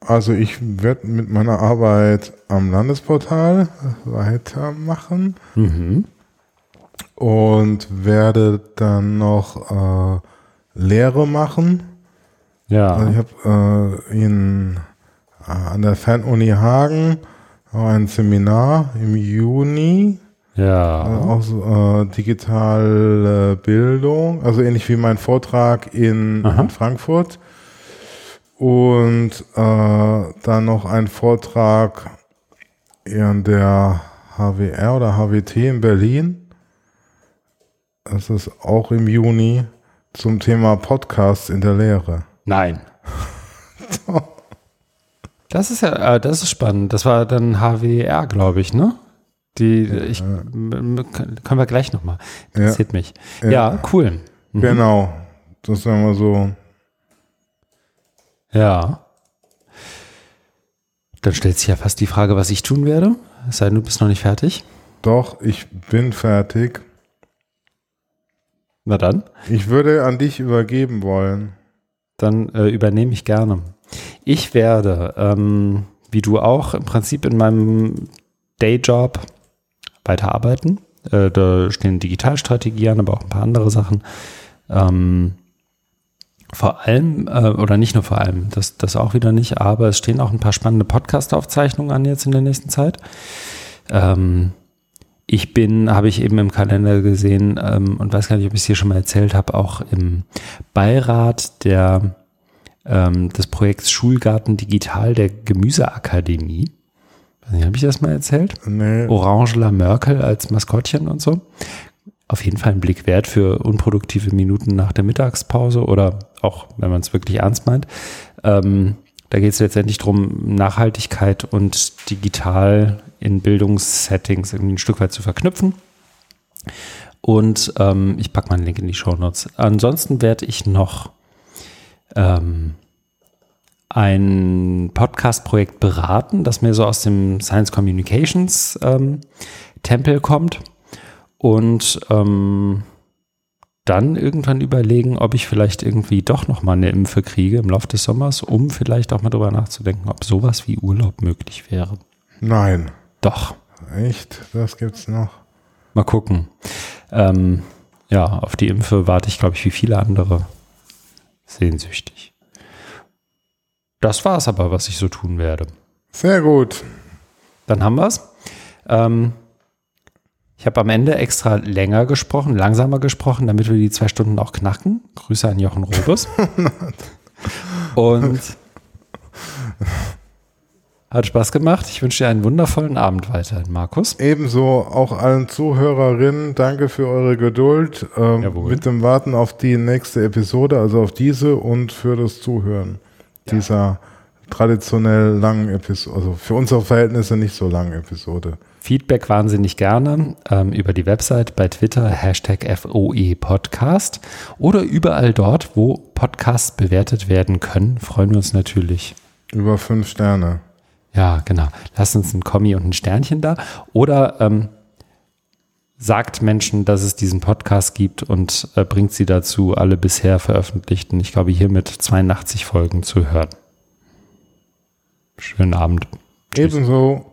S2: Also ich werde mit meiner Arbeit am Landesportal weitermachen
S1: Mhm.
S2: Und werde dann noch äh, Lehre machen.
S1: Ja.
S2: Also ich habe äh, in, äh, an der Fernuni Hagen ein Seminar im Juni, äh,
S1: ja.
S2: auch so, äh, digitale Bildung, also ähnlich wie mein Vortrag in, in Frankfurt. Und äh, dann noch ein Vortrag an der HWR oder HWT in Berlin. Das ist auch im Juni zum Thema Podcasts in der Lehre.
S1: Nein. Das ist ja, äh, das ist spannend. Das war dann HWR, glaube ich, ne? Die, ich, können wir gleich nochmal. Interessiert mich.
S2: Ja.
S1: Ja, cool. Mhm.
S2: Genau. Das sagen wir so.
S1: Ja. Dann stellt sich ja fast die Frage, was ich tun werde. Es sei denn, du bist noch nicht fertig.
S2: Doch, ich bin fertig.
S1: Na dann.
S2: Ich würde an dich übergeben wollen.
S1: Dann äh, übernehme ich gerne. Ich werde, ähm, wie du auch, im Prinzip in meinem Dayjob weiterarbeiten. Äh, da stehen Digitalstrategie an, aber auch ein paar andere Sachen. Ähm, vor allem, äh, oder nicht nur vor allem, das, das auch wieder nicht, aber es stehen auch ein paar spannende Podcast-Aufzeichnungen an jetzt in der nächsten Zeit. Ähm, ich bin, habe ich eben im Kalender gesehen ähm, und weiß gar nicht, ob ich es hier schon mal erzählt habe, auch im Beirat der, ähm, des Projekts Schulgarten Digital der Gemüseakademie. Weiß nicht, habe ich das mal erzählt?
S2: Nee.
S1: Orangela Merkel als Maskottchen und so. Auf jeden Fall ein Blick wert für unproduktive Minuten nach der Mittagspause oder auch, wenn man es wirklich ernst meint. Ähm, da geht es letztendlich darum, Nachhaltigkeit und digital in Bildungssettings irgendwie ein Stück weit zu verknüpfen. Und ähm, ich packe mal einen Link in die Show Notes. Ansonsten werde ich noch ähm, ein Podcast-Projekt beraten, das mir so aus dem Science Communications ähm, Tempel kommt. Und ähm, dann irgendwann überlegen, ob ich vielleicht irgendwie doch noch mal eine Impfe kriege im Laufe des Sommers, um vielleicht auch mal drüber nachzudenken, ob sowas wie Urlaub möglich wäre.
S2: Nein.
S1: Doch,
S2: Echt? Das gibt's noch.
S1: mal gucken. Ähm, ja, auf die Impfe warte ich, glaube ich, wie viele andere sehnsüchtig. Das war es aber, was ich so tun werde.
S2: Sehr gut.
S1: Dann haben wir es. Ähm, ich habe am Ende extra länger gesprochen, langsamer gesprochen, damit wir die zwei Stunden auch knacken. Grüße an Jochen Robus. Und hat Spaß gemacht. Ich wünsche dir einen wundervollen Abend weiterhin, Markus.
S2: Ebenso auch allen Zuhörerinnen, danke für eure Geduld ähm, mit dem Warten auf die nächste Episode, also auf diese und für das Zuhören dieser traditionell langen Episode, also für unsere Verhältnisse nicht so langen Episode.
S1: Feedback wahnsinnig gerne ähm, über die Website, bei Twitter, Hashtag FOE Podcast oder überall dort, wo Podcasts bewertet werden können, freuen wir uns natürlich.
S2: Über fünf Sterne.
S1: Ja, genau. Lasst uns ein Kommi und ein Sternchen da. Oder ähm, sagt Menschen, dass es diesen Podcast gibt und äh, bringt sie dazu, alle bisher veröffentlichten, ich glaube hiermit 82 Folgen zu hören. Schönen Abend. Tschüss.
S2: Ebenso.